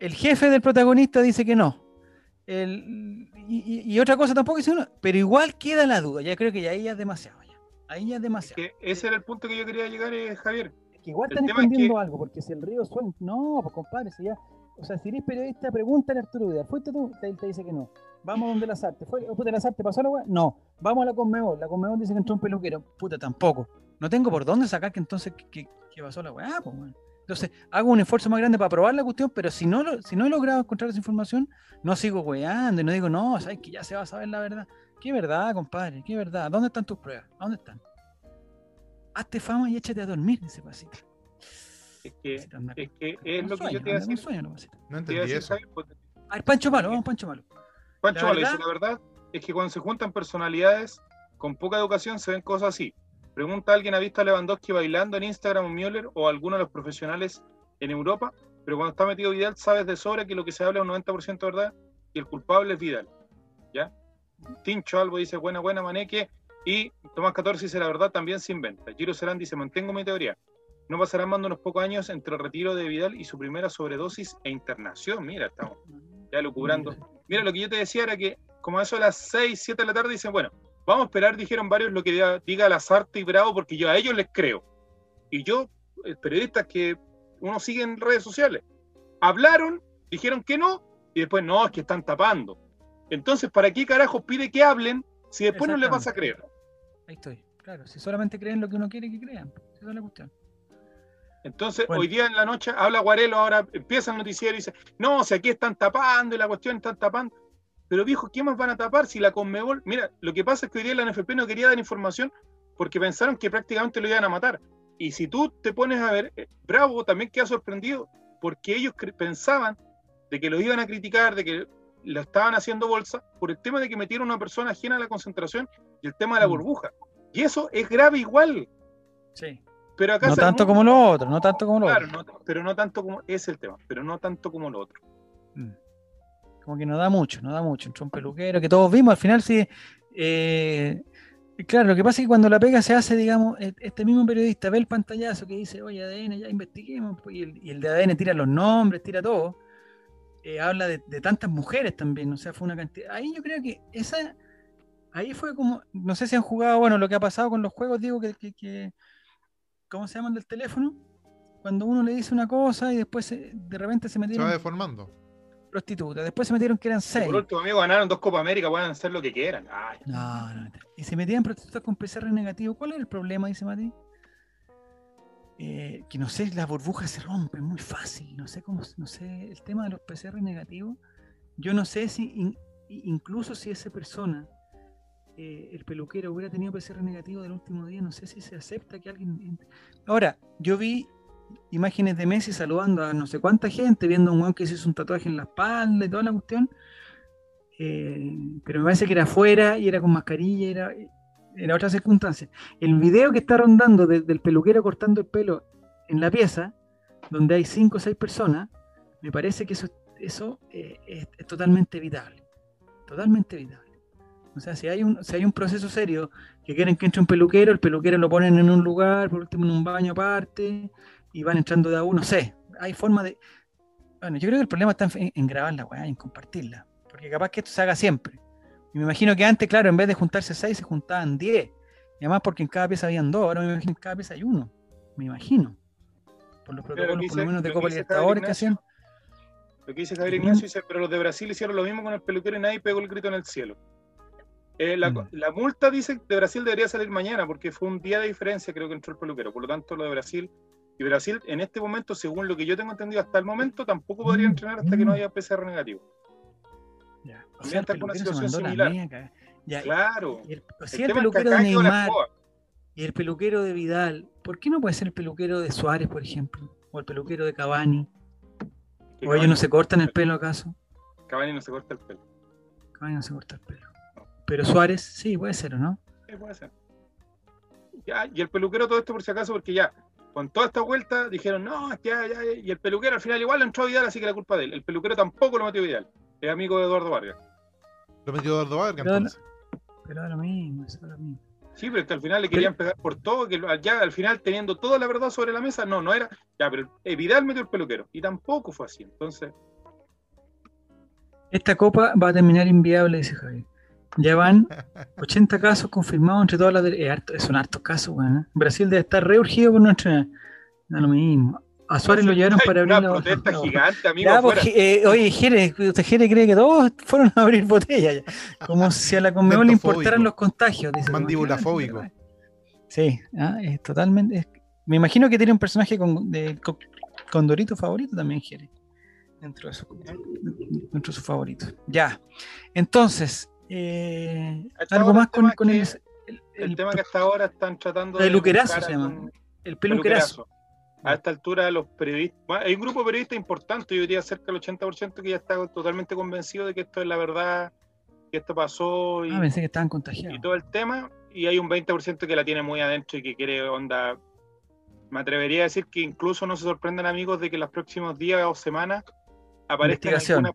El jefe del protagonista dice que no. y, otra cosa tampoco dice no. Pero igual queda la duda. Ya creo que ya ahí ya es demasiado. Ya. Ahí ya es demasiado. ese era el punto que yo quería llegar, eh, Javier. que igual están escondiendo algo, porque si el río suena. No, pues compadre, si ya. O sea, si eres periodista, pregúntale a Arturo Vidal. ¿Fuiste tú? Él te dice que no. Vamos donde las artes. ¿Fue, puta, las artes pasó la weá? No. Vamos a la Conmebol. La Conmebol dice que entró un peluquero. Puta, tampoco. No tengo por dónde sacar que entonces que, pasó la weá, pues, Entonces, hago un esfuerzo más grande para probar la cuestión, pero si no, si no he logrado encontrar esa información, no sigo weando y no digo, no, sabes que ya se va a saber la verdad. ¿Qué verdad, compadre? ¿Qué verdad? ¿Dónde están tus pruebas? ¿Dónde están? Hazte fama y échate a dormir, dice Pasito. Es que, es, que es lo que yo te iba a decir. no, no entendí eso. Ay, Pancho Malo, vamos Pancho Malo. Pancho Malo dice, la verdad es que cuando se juntan personalidades con poca educación se ven cosas así. Pregunta a alguien, ¿ha visto a Lewandowski bailando en Instagram o Müller o alguno de los profesionales en Europa? Pero cuando está metido Vidal, sabes de sobra que lo que se habla es un 90% verdad y el culpable es Vidal. ¿Ya? Tincho Albo dice, buena, buena, Maneque. Y Tomás 14 dice, la verdad también se inventa. Giro Serán dice, mantengo mi teoría. No pasarán más de unos pocos años entre el retiro de Vidal y su primera sobredosis e internación. Mira, estamos ya lucubrando. Mira, lo que yo te decía era que como a eso a las 6, 7 de la tarde dicen, bueno, vamos a esperar, dijeron varios, lo que diga, Lazarte y Bravo, porque yo a ellos les creo. Y yo, el periodista que uno sigue en redes sociales, hablaron, dijeron que no, y después no, es que están tapando. Entonces, ¿para qué carajos pide que hablen si después no les vas a creer? Ahí estoy, claro, si solamente creen lo que uno quiere que crean, esa es la cuestión. Entonces, hoy día en la noche habla Guarelo, ahora empieza el noticiero y dice, no, si aquí están tapando y la cuestión están tapando. Pero viejo, ¿qué más van a tapar si la Conmebol? Mira, lo que pasa es que hoy día la NFP no quería dar información porque pensaron que prácticamente lo iban a matar. Y si tú te pones a ver, eh, Bravo también queda sorprendido porque ellos pensaban de que lo iban a criticar, de que lo estaban haciendo bolsa por el tema de que metieron a una persona ajena a la concentración y el tema de la mm. burbuja. Y eso es grave igual. Sí. Pero acá no tanto como lo otro, no tanto como lo claro, otro. pero no tanto como es el tema, pero no tanto como lo otro. Mm. Como que no da mucho, no da mucho. Entró un peluquero que todos vimos, al final sí. Eh, claro, lo que pasa es que cuando la pega se hace, digamos, e-, este mismo periodista ve el pantallazo que dice, oye, ADN, ya investiguemos, pues, y, el, y el de ADN tira los nombres, tira todo. Eh, habla de, tantas mujeres también, o sea, fue una cantidad. Ahí yo creo que esa, ahí fue como, no sé si han jugado, bueno, lo que ha pasado con los juegos, digo, que, que ¿cómo se llaman del teléfono? Cuando uno le dice una cosa y después de repente se metieron. Se va deformando. Prostituta. Después se metieron que eran seis. Por último, amigo, ganaron dos Copa América, pueden hacer lo que quieran. No, no. Y se metían prostitutas con PCR negativo. ¿Cuál es el problema? Dice Mati. Eh, que no sé, las burbujas se rompen muy fácil. No sé cómo, no sé, el tema de los PCR negativos. Yo no sé si, incluso si esa persona eh, el peluquero hubiera tenido PCR negativo del último día, no sé si se acepta que alguien... Ahora, yo vi imágenes de Messi saludando a no sé cuánta gente, viendo a un weón que se hizo un tatuaje en la espalda y toda la cuestión, eh, pero me parece que era afuera y era con mascarilla, era, era otra circunstancia. El video que está rondando del peluquero cortando el pelo en la pieza, donde hay cinco o seis personas, me parece que eso, eso eh, es, es totalmente evitable. Totalmente evitable. O sea, si hay un, si hay un proceso serio que quieren que entre un peluquero, el peluquero lo ponen en un lugar, por último en un baño aparte, y van entrando de a uno, no sé. Hay forma de. Bueno, yo creo que el problema está en, grabar la weá, en compartirla. Porque capaz que esto se haga siempre. Y me imagino que antes, claro, en vez de juntarse seis, se juntaban diez. Y además porque en cada pieza habían dos, ahora me imagino que en cada pieza hay uno. Me imagino. Por los protocolos, por lo menos de Copa Libertadores que hacían. Lo que dice Javier Ignacio dice, pero los de Brasil hicieron lo mismo con el peluquero y nadie pegó el grito en el cielo. Eh, mm. la, multa dice de Brasil debería salir mañana porque fue un día de diferencia, creo que entró el peluquero. Por lo tanto, lo de Brasil y Brasil en este momento, según lo que yo tengo entendido hasta el momento, tampoco podría mm. entrenar hasta que no haya PCR negativo. Ya. O sea, está con una situación similar. claro. Y el, peluquero de Neymar y el peluquero de Vidal, ¿por qué no puede ser el peluquero de Suárez, por ejemplo? O el peluquero de Cavani. ¿O ellos no se cortan el pelo acaso? Cavani no se corta el pelo. Cavani no se corta el pelo. Pero Suárez, sí, puede ser, ¿o no? Sí, puede ser. Ya, y el peluquero todo esto por si acaso, porque ya, con toda esta vuelta, dijeron, no, es que ya, ya, y el peluquero al final igual lo entró a Vidal, así que la culpa de él. El peluquero tampoco lo metió Vidal. Es amigo de Eduardo Vargas. Lo metió Eduardo Vargas, pero, entonces. Pero ahora mismo, es lo mismo. Sí, pero es que al final le querían pegar por todo, que ya al final teniendo toda la verdad sobre la mesa, no, no era. Ya, pero Vidal metió el peluquero. Y tampoco fue así. Entonces. Esta copa va a terminar inviable, dice Javier. Ya van 80 casos confirmados entre todas las. Es son hartos casos, bueno. Brasil debe estar reurgido por no entrenar. Lo mismo. A Suárez lo llevaron [laughs] para abrir una protesta [laughs] gigante, amigo. Ya, pues, eh, oye, Jere, ¿usted Jere cree que todos fueron a abrir botellas? Como si a la Conmebol le importaran los contagios. Dice, Mandíbula fóbico. Sí, ah, es totalmente. me imagino que tiene un personaje con, Condorito favorito también, Jere. Dentro de, su, dentro de sus favoritos. Ya. Entonces, eh, algo más con, con el, el, tema que hasta ahora están tratando de. Peluquerazo se llama. El peluquerazo. A esta altura, los periodistas. hay un grupo de periodistas importante, yo diría cerca del 80%, que ya está totalmente convencido de que esto es la verdad, que esto pasó. Y, ah, pensé que estaban contagiados. Y todo el tema. Y hay un 20% que la tiene muy adentro y que quiere onda. Me atrevería a decir que incluso no se sorprenden, amigos, de que en los próximos días o semanas aparezcan algunas,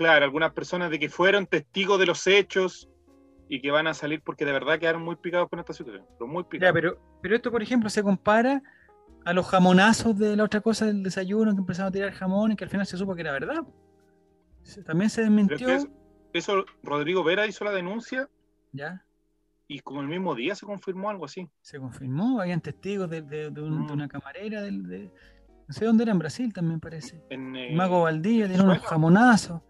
claro, algunas personas de que fueron testigos de los hechos y que van a salir porque de verdad quedaron muy picados con esta situación. muy picados. pero, pero esto, por ejemplo, se compara a los jamonazos de la otra cosa del desayuno que empezaron a tirar jamón y que al final se supo que era verdad. También se desmintió. eso, Rodrigo Vera hizo la denuncia. Ya. Y como el mismo día se confirmó algo así. Se confirmó, habían testigos de, de, mm. una camarera del, no sé dónde era, en Brasil también parece. En, eh, Mago Valdía, tiene unos jamonazos.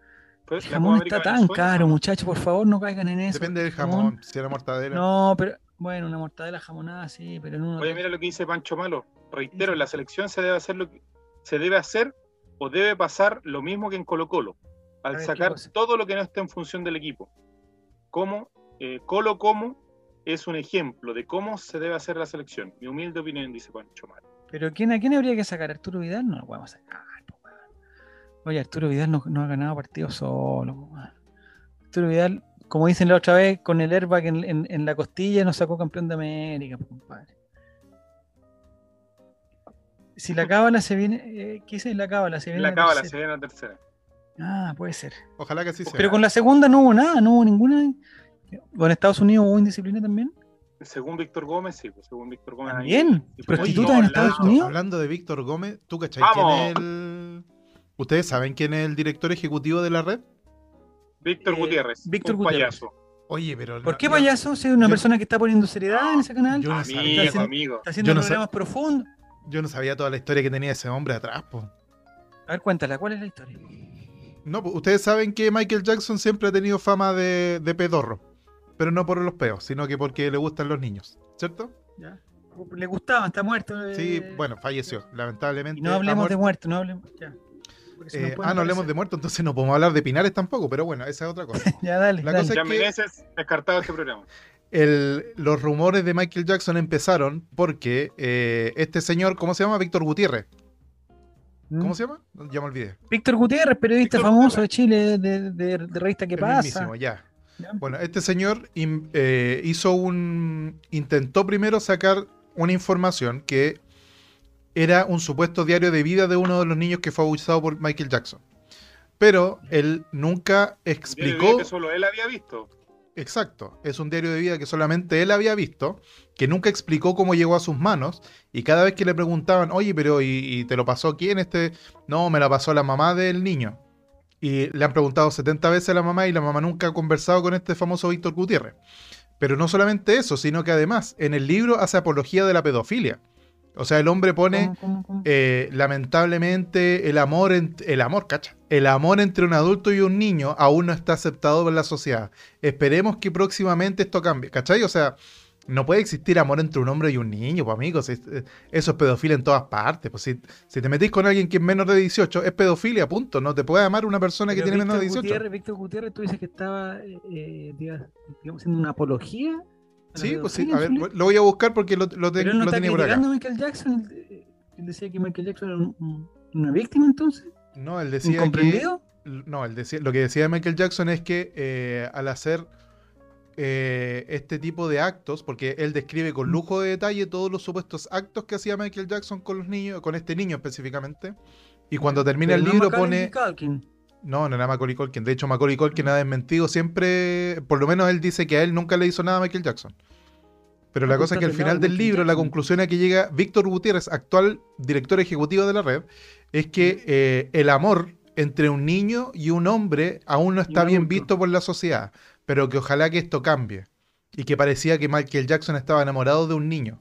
El jamón está tan caro, muchachos, por favor no caigan en eso. Depende del jamón, si era mortadela. No, pero bueno, una mortadela jamonada, sí, pero en uno. Oye, mira lo que dice Pancho Malo. Reitero, en la selección se debe hacer lo que se debe hacer o debe pasar lo mismo que en Colo Colo, al sacar todo lo que no esté en función del equipo. Como eh, Colo como es un ejemplo de cómo se debe hacer la selección. Mi humilde opinión, dice Pancho Malo. Pero ¿quién, ¿a quién habría que sacar? ¿Arturo Vidal? No lo podemos sacar. Oye, Arturo Vidal no, ha ganado partidos solo. Arturo Vidal, como dicen la otra vez, con el airbag en, en, la costilla nos sacó campeón de América, compadre. Si la cábala se viene, eh, ¿qué dice la cábala? Se viene la cábala se viene la tercera. Ah, puede ser. Ojalá que sí sea. Pero con la segunda no hubo nada, no hubo ninguna. ¿Con Estados Unidos hubo indisciplina también? Según Víctor Gómez, sí, pues según Víctor Gómez. ¿También? ¿Prostitutas en Estados Unidos? Hablando de Víctor Gómez, ¿tú cachai quién es el ¿Ustedes saben quién es el director ejecutivo de la red? Víctor eh, Gutiérrez. Víctor Gutiérrez. Payaso. Oye, pero. ¿Por qué payaso? Si es una persona que está poniendo seriedad en ese canal. Yo no sabía. Está amigo. Está haciendo programas profundos. Yo no sabía toda la historia que tenía ese hombre atrás, po. A ver, cuéntala, ¿cuál es la historia? No, pues ustedes saben que Michael Jackson siempre ha tenido fama de, de pedorro. Pero no por los peos, sino que porque le gustan los niños, ¿cierto? Ya. Le gustaba, está muerto. Sí, eh. bueno, falleció, lamentablemente. no hablemos de muerto, no hablemos. Ya. Eh, ah, no hablemos de muertos, entonces no podemos hablar de Pinares tampoco, pero bueno, esa es otra cosa. [laughs] ya, dale. La cosa es que descartado este programa. los rumores de Michael Jackson empezaron porque eh, este señor, ¿cómo se llama? Víctor Gutiérrez. ¿Cómo ¿Mm? se llama? Ya me olvidé. Víctor Gutiérrez, periodista famoso de Chile, de, revista Que pasa. ya. Bueno, este señor eh, hizo un. intentó primero sacar una información que era un supuesto diario de vida de uno de los niños que fue abusado por Michael Jackson. Pero él nunca explicó. que solo él había visto. Exacto, es un diario de vida que solamente él había visto, que nunca explicó cómo llegó a sus manos, y cada vez que le preguntaban, oye, pero ¿y, te lo pasó quién este? No, me la pasó la mamá del niño. Y le han preguntado 70 veces a la mamá y la mamá nunca ha conversado con este famoso Víctor Gutiérrez. Pero no solamente eso, sino que además en el libro hace apología de la pedofilia. O sea, el hombre pone, eh, lamentablemente, el amor, el amor, cacha, el amor entre un adulto y un niño aún no está aceptado por la sociedad. Esperemos que próximamente esto cambie, ¿cachai? O sea, no puede existir amor entre un hombre y un niño, pues amigos, eso es pedofilia en todas partes. Pues si, te metís con alguien que es menor de 18, es pedofilia, punto. No te puede amar una persona que tiene menos de 18. Víctor Gutiérrez, tú dices que estaba, eh, digamos, haciendo una apología Sí, pues sí, a ver, lo voy a buscar porque lo, lo, Pero no lo tenía por acá. Michael Jackson? ¿Él decía que Michael Jackson era una víctima entonces? No, él decía que... No, él decía, lo que decía Michael Jackson es que eh, al hacer eh, este tipo de actos, porque él describe con lujo de detalle todos los supuestos actos que hacía Michael Jackson con los niños, con este niño específicamente, y cuando termina el libro pone... No, no era Macaulay Culkin. De hecho, Macaulay Culkin ha desmentido siempre, por lo menos él dice que a él nunca le hizo nada a Michael Jackson. Pero la cosa es que al final del libro, la conclusión a que llega Víctor Gutiérrez, actual director ejecutivo de la red, es que eh, el amor entre un niño y un hombre aún no está bien visto por la sociedad, pero que ojalá que esto cambie. Y que parecía que Michael Jackson estaba enamorado de un niño.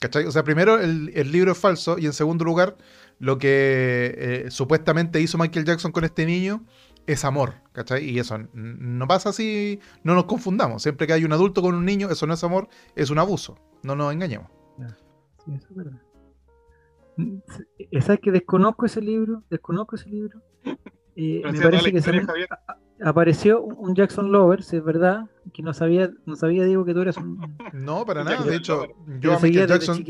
¿Cachai? O sea, primero el, el libro es falso y en segundo lugar lo que eh, supuestamente hizo Michael Jackson con este niño es amor, ¿cachai? Y eso no pasa así, no nos confundamos. Siempre que hay un adulto con un niño, eso no es amor, es un abuso. No nos engañemos. Sí, eso es verdad. ¿Sabes que desconozco ese libro? Desconozco ese libro. Eh, me parece que se apareció un Jackson Lover, si es verdad, que no sabía, no sabía Diego que tú eras un... No, para nada, de hecho, yo a Michael Jackson,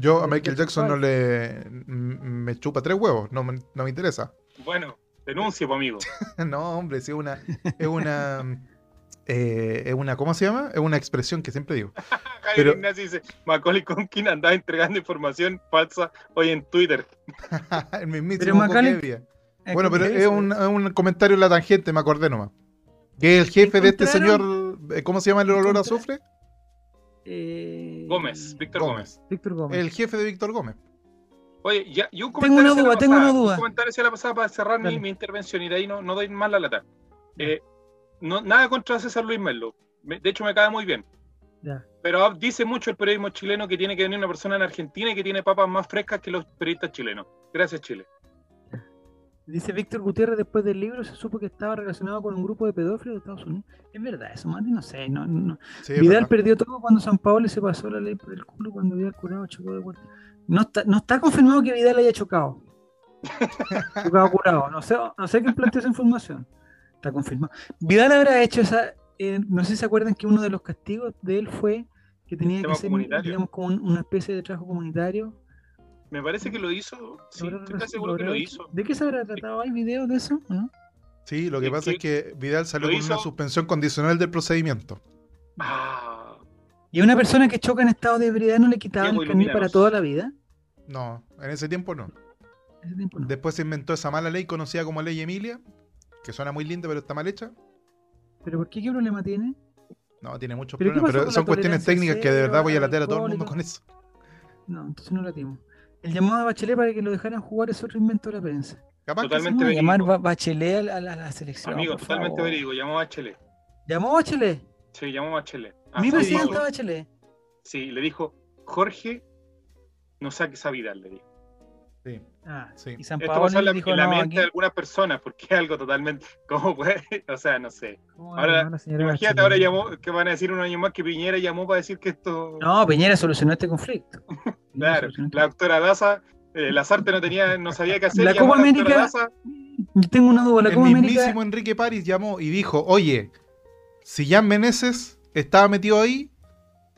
yo a Michael Jackson no le me chupa tres huevos, no, no me interesa. Bueno, denuncia, amigo. [laughs] no, hombre, sí, es una, es una eh, es una, ¿cómo se llama? Es una expresión que siempre digo. [laughs] Javier Ignacio dice, Macaulay Conkin andaba entregando información falsa hoy en Twitter. [laughs] el mismísimo Bueno, pero es un, un, comentario en la tangente, me acordé nomás. Que el jefe de este señor, eh, ¿cómo se llama el olor a azufre? Eh... Gómez, Víctor Gómez. Víctor Gómez. El jefe de Víctor Gómez. Oye, ya, y un comentario tengo una duda, tengo una duda. Un comentario hacia la pasada para cerrar mi, mi, intervención y de ahí no, no doy más la lata. Eh, no, nada contra César Luis Melo. De hecho, me cae muy bien. Pero dice mucho el periodismo chileno que tiene que venir una persona en Argentina y que tiene papas más frescas que los periodistas chilenos. Gracias, Chile. Dice Víctor Gutiérrez, después del libro se supo que estaba relacionado con un grupo de pedófilos de Estados Unidos. Es verdad, eso, Mati, no sé. No, no. Vidal perdió todo cuando San Pablo se pasó la ley por el culo cuando Vidal curado chocó de vuelta. No está, no está confirmado que Vidal haya chocado. [laughs] chocado curado. No sé, no sé quién planteó esa información. Está confirmado. Vidal habrá hecho esa. Eh, no sé si se acuerdan que uno de los castigos de él fue que tenía que ser, digamos, como una especie de trabajo comunitario. Me parece que lo hizo. Sí, estoy seguro que lo hizo. ¿De qué se habrá tratado? ¿Hay videos de eso? ¿no? Sí, lo que pasa es que Vidal salió con una suspensión condicional del procedimiento. Ah. ¿Y a una persona que choca en estado de ebriedad no le quitaban el carnet para toda la vida? No, en ese tiempo no. Ese tiempo no. Después se inventó esa mala ley conocida como Ley Emilia, que suena muy linda, pero está mal hecha. ¿Pero por qué? ¿Qué problema tiene? No, tiene muchos problemas, pero son cuestiones técnicas que de verdad voy a latear a todo el mundo con eso. No, entonces no la tengo. El llamado a Bachelet para que lo dejaran jugar es otro invento de la prensa. totalmente que llamar Bachelet a la, selección. Amigo, totalmente verídico, llamó a Bachelet. ¿Llamó a Bachelet? Sí, llamó a Bachelet. Mi presidente Bachelet. Sí, le dijo, Jorge, no saques a Vidal, le dijo. Sí. Ah, sí. Y San Esto pasa dijo, en la mente de algunas personas, porque es algo totalmente. [laughs] ¿Cómo puede? O sea, no sé. Ahora, imagínate, ahora llamó, que van a decir un año más que Piñera llamó para decir que esto. No, Piñera solucionó este conflicto. [laughs] claro, la doctora Daza, eh, Lazarte no tenía, no sabía qué hacer. La Copa América. Daza, tengo una duda, la El mismísimo Enrique París llamó y dijo: Oye, si Jan Meneses estaba metido ahí,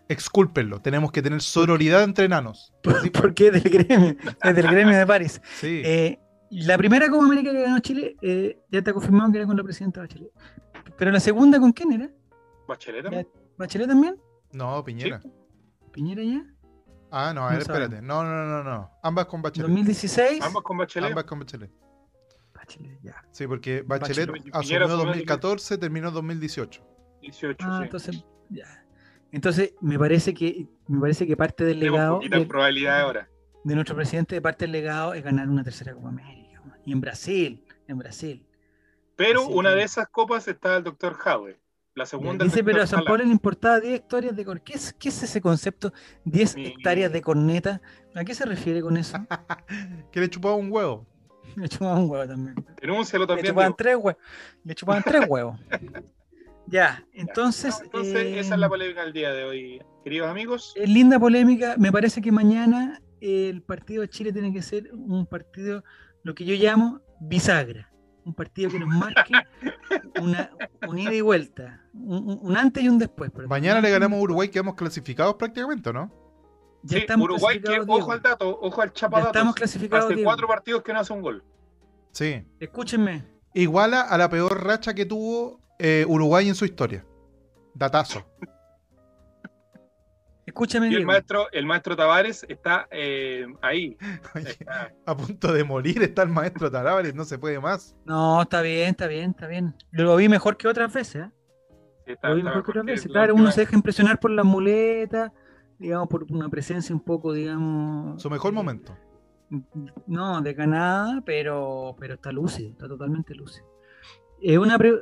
excúlpenlo. Tenemos que tener sororidad entre enanos. [laughs] Porque es del gremio, es del [laughs] gremio de París. Eh, la primera Copa América que ganó Chile, eh, ya está confirmado que era con la presidenta Bachelet. Pero la segunda, ¿con quién era? ¿Bachelet también? ¿Bachelet también? No, Piñera. ¿Piñera ya? Ah, no, a ver, espérate. No, no, no, no. Ambas con Bachelet. ¿2016? Ambas con Bachelet. Ambas con Bachelet. Bachelet, ya. Sí, porque Bachelet, asumió en 2014, terminó en 2018. 18, ah, entonces, ya. Entonces, me parece que me parece que parte del legado de, probabilidad ahora. de nuestro presidente, parte del legado es ganar una tercera Copa América. Y en Brasil, en Brasil. Pero una de esas copas está el doctor Howe. La segunda Dice, pero a San Pablo le importaba 10 hectáreas de corneta. ¿Qué es, ¿Qué es ese concepto? 10 hectáreas de corneta. ¿A qué se refiere con eso? [laughs] que le chupaba un huevo. Le chupaba un huevo también. Denúncialo también. Le chupaban tres huevos. Le chupaban tres [laughs] huevos. Ya, entonces. entonces, esa es la eh, polémica del día de hoy, queridos amigos. Es linda polémica. Me parece que mañana el partido de Chile tiene que ser un partido, lo que yo llamo bisagra. Un partido que nos marque [laughs] una, ida y vuelta. Un, antes y un después. Mañana le ganamos a Uruguay, quedamos clasificados prácticamente, ¿no? Ya sí, Uruguay, que, ojo al dato, ojo al chapadato. Estamos clasificados. Hace cuatro partidos que no hace un gol. Sí. Escúchenme. Iguala a la peor racha que tuvo eh, Uruguay en su historia. Datazo. Escúchame. Y el maestro, el maestro Tavares está eh, ahí. [laughs] A punto de morir está el maestro Tavares, no se puede más. No, está bien, está bien, está bien. Lo vi mejor que otras veces. ¿eh? lo vi mejor que otras veces. Claro, uno se deja impresionar por las muletas, digamos, por una presencia un poco, digamos. Su mejor momento. No, de ganada, pero, pero está lúcido, está totalmente lúcido. Es una, pre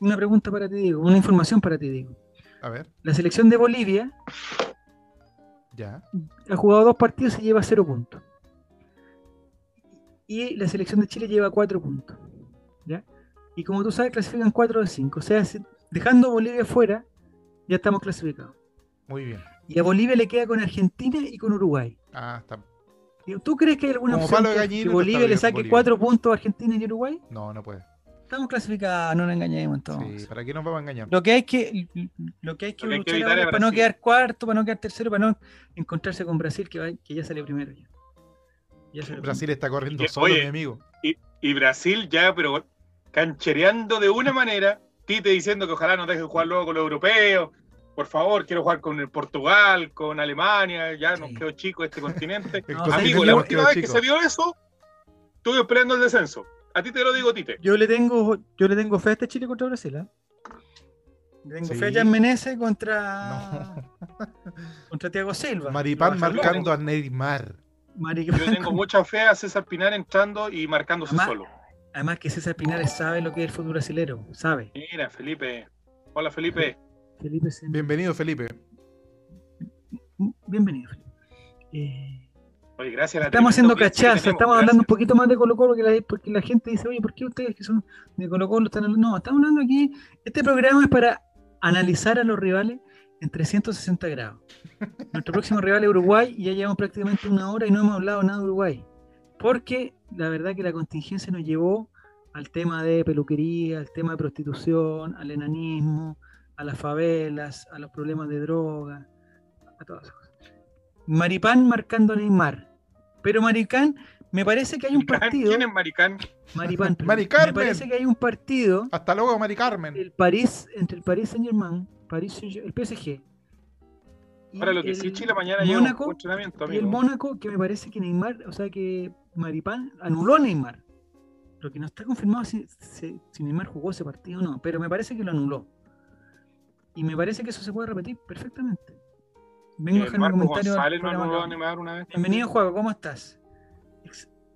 una pregunta para ti, Diego, una información para ti, Diego. A ver. La selección de Bolivia ya. ha jugado dos partidos y lleva cero puntos. Y la selección de Chile lleva cuatro puntos. ¿ya? Y como tú sabes, clasifican cuatro de cinco. O sea, dejando Bolivia fuera, ya estamos clasificados. Muy bien. Y a Bolivia le queda con Argentina y con Uruguay. Ah, está. ¿Tú crees que hay alguna opción que, Bolivia le saque cuatro puntos a Argentina y Uruguay? No, no puede. Estamos clasificados, no nos engañemos entonces. Sí, ¿para qué nos vamos a engañar? Lo que hay que, lo que, hay que luchar es para no quedar cuarto, para no quedar tercero, para no encontrarse con Brasil, que, que ya salió primero. Brasil está corriendo solo, mi amigo. Y, y, Brasil ya, pero canchereando de una manera, Tite diciendo que ojalá nos dejen jugar luego con los europeos, por favor, quiero jugar con el Portugal, con Alemania, ya nos quedó chico este continente. [laughs] Amigo, la última vez que se vio eso, estuve esperando el descenso. A ti te lo digo, Tite. Yo le tengo, yo le tengo fe a este Chile contra Brasil, ¿eh? Le tengo fe a Jan Menezes contra, [laughs] contra Thiago Silva. Maripán marcando a Neymar. Yo tengo mucha fe a César Pinar entrando y marcándose solo. Además que César Pinar sabe lo que es el fútbol brasilero, sabe. Mira, Felipe. Hola, Felipe. Bienvenido, Felipe. Bienvenido, Felipe. Eh, oye, gracias. estamos haciendo cachaza, estamos hablando un poquito más de Colo Colo que la, porque la gente dice, oye, ¿por qué ustedes que son de Colo Colo están hablando? No, estamos hablando aquí, este programa es para analizar a los rivales en 360 grados. [laughs] Nuestro próximo rival es Uruguay y ya llevamos prácticamente una hora y no hemos hablado nada de Uruguay. Porque la verdad que la contingencia nos llevó al tema de peluquería, al tema de prostitución, al enanismo, a las favelas, a los problemas de droga, a todas esas cosas. Maripán marcando a Neymar. Pero Maricán, me parece que hay un partido. ¿Quién es Maricán? Maripán. [laughs] Me parece que hay un partido. Hasta luego, Mari Carmen. El París, entre el París Saint Germain, París el PSG. Ahora lo que sí, Chile mañana Mónaco, un entrenamiento, Y el Mónaco, que me parece que Neymar, o sea que Maripán anuló a Neymar. Lo que no está confirmado si, si Neymar jugó ese partido o no, pero me parece que lo anuló. Y me parece que eso se puede repetir perfectamente. Vengo a un comentario. Bienvenido, Juego, ¿cómo estás?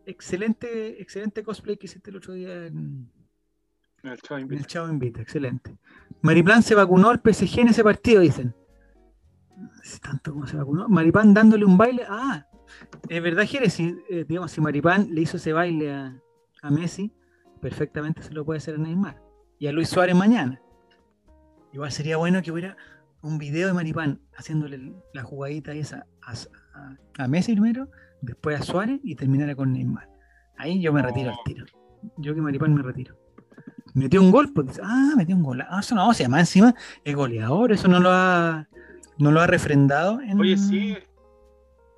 excelente, excelente cosplay que hiciste el otro día en, el Chavo Invita. El Chavo Invita, excelente. Mariplan se vacunó al PSG en ese partido, dicen. Sé tanto cómo se vacunó. Maripán dándole un baile. Ah, es verdad, Jerez, si, eh, digamos, si Maripán le hizo ese baile a, a Messi, perfectamente se lo puede hacer a Neymar. Y a Luis Suárez mañana. Igual sería bueno que hubiera un video de Maripán haciéndole la jugadita esa a, Messi primero, después a Suárez y terminara con Neymar. Ahí yo me retiro al tiro. Yo que Maripán me retiro. Metió un gol, pues, ah, metió un gol. Ah, eso no, se llama encima es goleador, eso no lo ha, no lo ha refrendado. En, Oye, sí.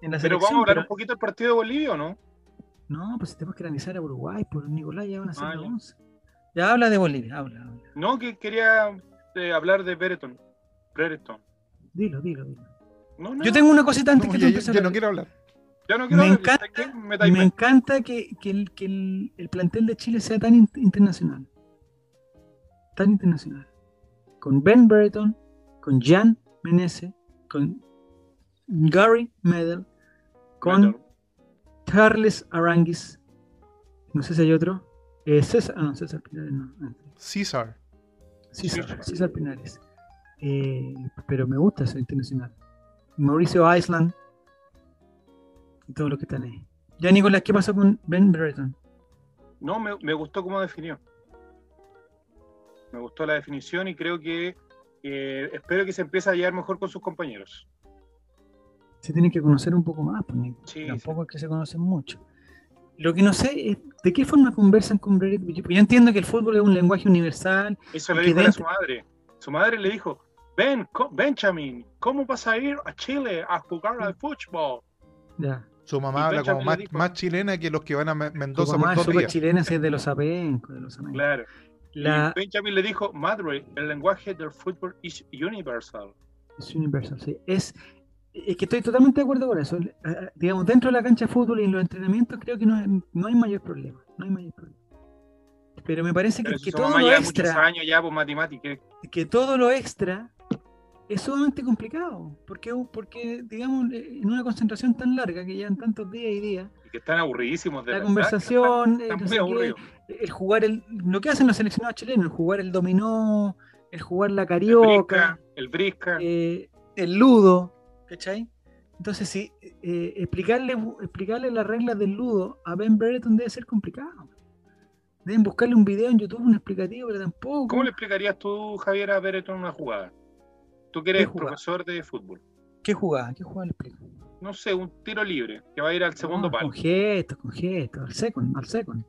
pero vamos a hablar un poquito del partido de Bolivia, ¿o no? No, pues tenemos que analizar a Uruguay, por Nicolás ya van a ser ah, 11. Ya habla de Bolivia, habla, habla. No, que quería hablar de Brereton. Brereton. Dilo, dilo, dilo. Yo tengo una cosita antes que tú empieces. Yo no quiero hablar. me, encanta, me, encanta que, que, el, que el, el, plantel de Chile sea tan internacional. Tan internacional. Con Ben Brereton, con Jan Menese, con Gary Medel, con Charles Aranguis. No sé si hay otro. Eh, César, ah, no, César Pinares no. César. César, César Pinares. Eh, pero me gusta ser internacional. Mauricio Island y todos los que están ahí. Ya, Nicolás, ¿qué pasó con Ben Brereton? No, me, gustó cómo definió. Me gustó la definición y creo que espero que se empiece a llevar mejor con sus compañeros. Se tienen que conocer un poco más, pues, Tampoco es que se conocen mucho. Lo que no sé es de qué forma conversan con Brereton. Yo entiendo que el fútbol es un lenguaje universal. Eso le dijo a su madre. Su madre le dijo, Ben, Benjamin, ¿cómo vas a ir a Chile a jugar al fútbol? Ya. Su mamá habla como más, chilena que los que van a Mendoza Su mamá por es chilena, es de los apencos. De los claro. La... Benjamin le dijo, madre, el lenguaje del fútbol es universal. Es universal, sí. Es, es que estoy totalmente de acuerdo con eso. Digamos, dentro de la cancha de fútbol y en los entrenamientos creo que no, no hay mayor problema. No hay mayor problema. Pero me parece que, que todo lo extra. Años ya por matemáticas. Que todo lo extra es sumamente complicado, porque, porque, digamos, eh, en una concentración tan larga que llevan tantos días y días. Y que están aburridísimos de la, conversación, el jugar el, lo que hacen los seleccionados chilenos, el jugar el dominó, el jugar la carioca, el brisca, eh, el, ludo, ¿cachai? Entonces, sí, eh, explicarle, explicarle las reglas del ludo a Ben Brereton debe ser complicado. Deben buscarle un video en YouTube, un explicativo, pero tampoco. ¿Cómo le explicarías tú, Javier, a Brereton una jugada? Tú que eres profesor de fútbol. ¿Qué jugada? ¿Qué jugada le explico? No sé, un tiro libre que va a ir al segundo palo. Con gestos, con gestos, al second, al second.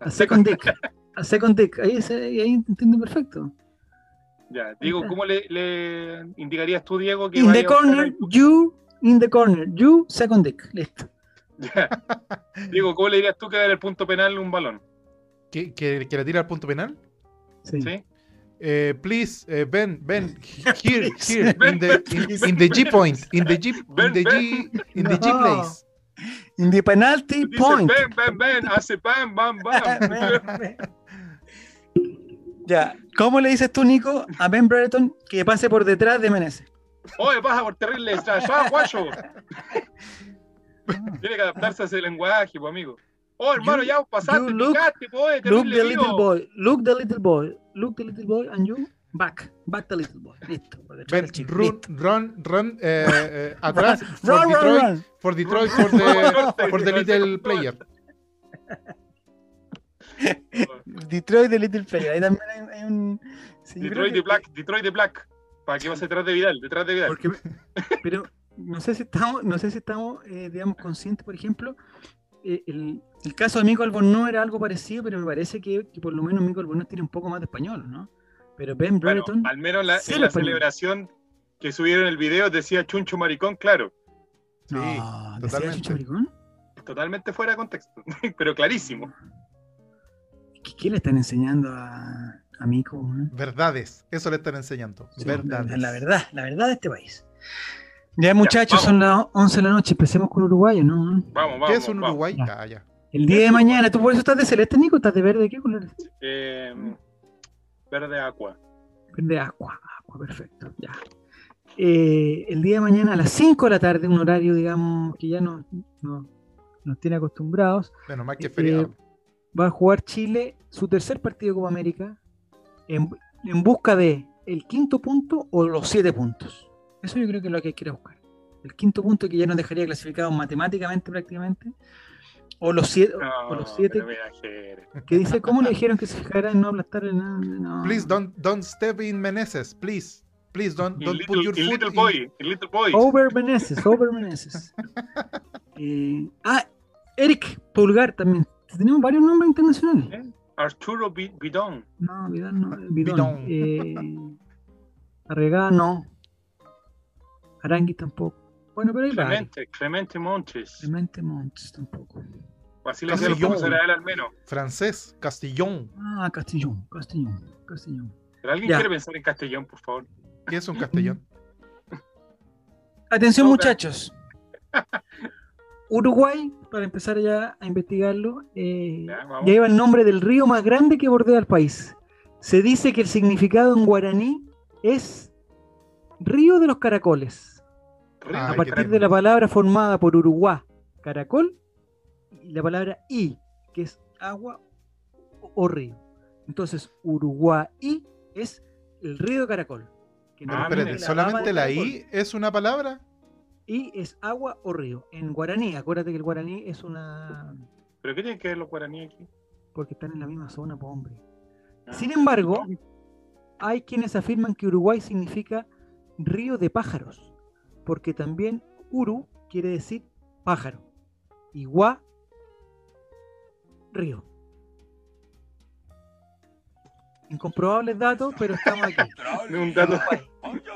Al second dick. al second dick. Ahí, ahí entiende perfecto. Ya, Diego, ¿cómo le, le, indicarías tú, Diego, que In the corner, you, in the corner, you, second dick. Listo. Ya. Diego, ¿cómo le dirías tú que dar el punto penal un balón? ¿Que, que, que le tira al punto penal? Sí. ¿Sí? Uh, please, uh, Ben, Ben, here, [laughs] here, in the in, in, the G point, in the G, in the G, in the G place. In the penalty point. Ben, Ben, Ben, hace bam, bam, bam. [laughs] ya, ¿cómo le dices tú, Nico, a Ben Brereton que pase por detrás de Menezes? Oye, pasa por terrible, ya, guacho. [laughs] Tiene que adaptarse a ese lenguaje, pues, amigo. Oh, hermano, you, ya pasaste, look, picaste, pues, look the little boy, look the little boy, look the little boy, and you back, back the little boy. Listo. Ben, run, run, [laughs] run, uh, uh, atrás for, run, Detroit, run, run. for Detroit, for the, for the little [laughs] player. [laughs] Detroit the little player. Ahí también hay, hay un. Sí, Detroit the Black, Detroit the Black. ¿Para qué vas detrás de Vidal? Detrás de Vidal. Porque, pero no sé si estamos, no sé si estamos, eh, digamos, conscientes, por ejemplo, eh, el, el, caso de Mico no era algo parecido, pero me parece que, por lo menos Mico Albornoz tiene un poco más de español, ¿no? Pero Ben Brereton. al menos la, en la celebración que subieron el video decía Chuncho Maricón, claro. Sí, no, totalmente. Chuncho Maricón? Totalmente fuera de contexto, [laughs] pero clarísimo. ¿Qué, ¿Qué, le están enseñando a, a Mico? Verdades, eso le están enseñando. verdades. La verdad, la verdad de este país. Ya, muchachos, son las 11 de la noche. Empecemos con Uruguay, ¿no? Vamos, vamos. ¿Qué es un Uruguay? Ya. ya. El día de mañana, ¿tú por eso estás de celeste, Nico? ¿Estás de verde? ¿Qué color? Eh, verde aqua. Verde aqua, aqua, perfecto. Ya. Eh, el día de mañana a las 5 de la tarde, un horario, digamos, que ya no, nos tiene acostumbrados. Bueno, más que feriado. Eh, va a jugar Chile su tercer partido de Copa América en, en busca de el quinto punto o los siete puntos. Eso yo creo que es lo que hay que buscar. El quinto punto que ya nos dejaría clasificados matemáticamente prácticamente. O los siete. o los siete que dice, ¿cómo le dijeron que se fijara en no aplastar el no. Please don't, don't step in Meneses, please. Please don't, don't put your foot little boy, in... little boy. Over Meneses, over Meneses. [laughs] eh, ah, Eric Pulgar también. Tenemos varios nombres internacionales. ¿Eh? Arturo Bidón. No, Bidón no. Bidón. Bidón. Eh, Arregá no. Arangui tampoco. Bueno, pero Clemente, Clemente Montes. Clemente Montes tampoco. Así le decía los él al menos. Francés, Castillón. Ah, Castillón, Castillón, Castillón. ¿Pero alguien quiere pensar en Castellón, por favor? ¿Qué es un Castellón? [laughs] Atención, muchachos. [laughs] Uruguay, para empezar ya a investigarlo, eh, ya, lleva el nombre del río más grande que bordea el país. Se dice que el significado en guaraní es Río de los Caracoles. a partir de la palabra formada por Uruguay, caracol, la palabra I, que es agua o, río. Entonces, Uruguay es el río de Caracol. Ah, ¿solamente la I es una palabra? I es agua o río. En guaraní, acuérdate que el guaraní es una. ¿Pero qué tiene que ver los guaraní aquí? Porque están en la misma zona, pues hombre. Ah. Sin embargo, hay quienes afirman que Uruguay significa río de pájaros, porque también Uru quiere decir pájaro y Gua, río. Incomprobables datos, pero estamos aquí.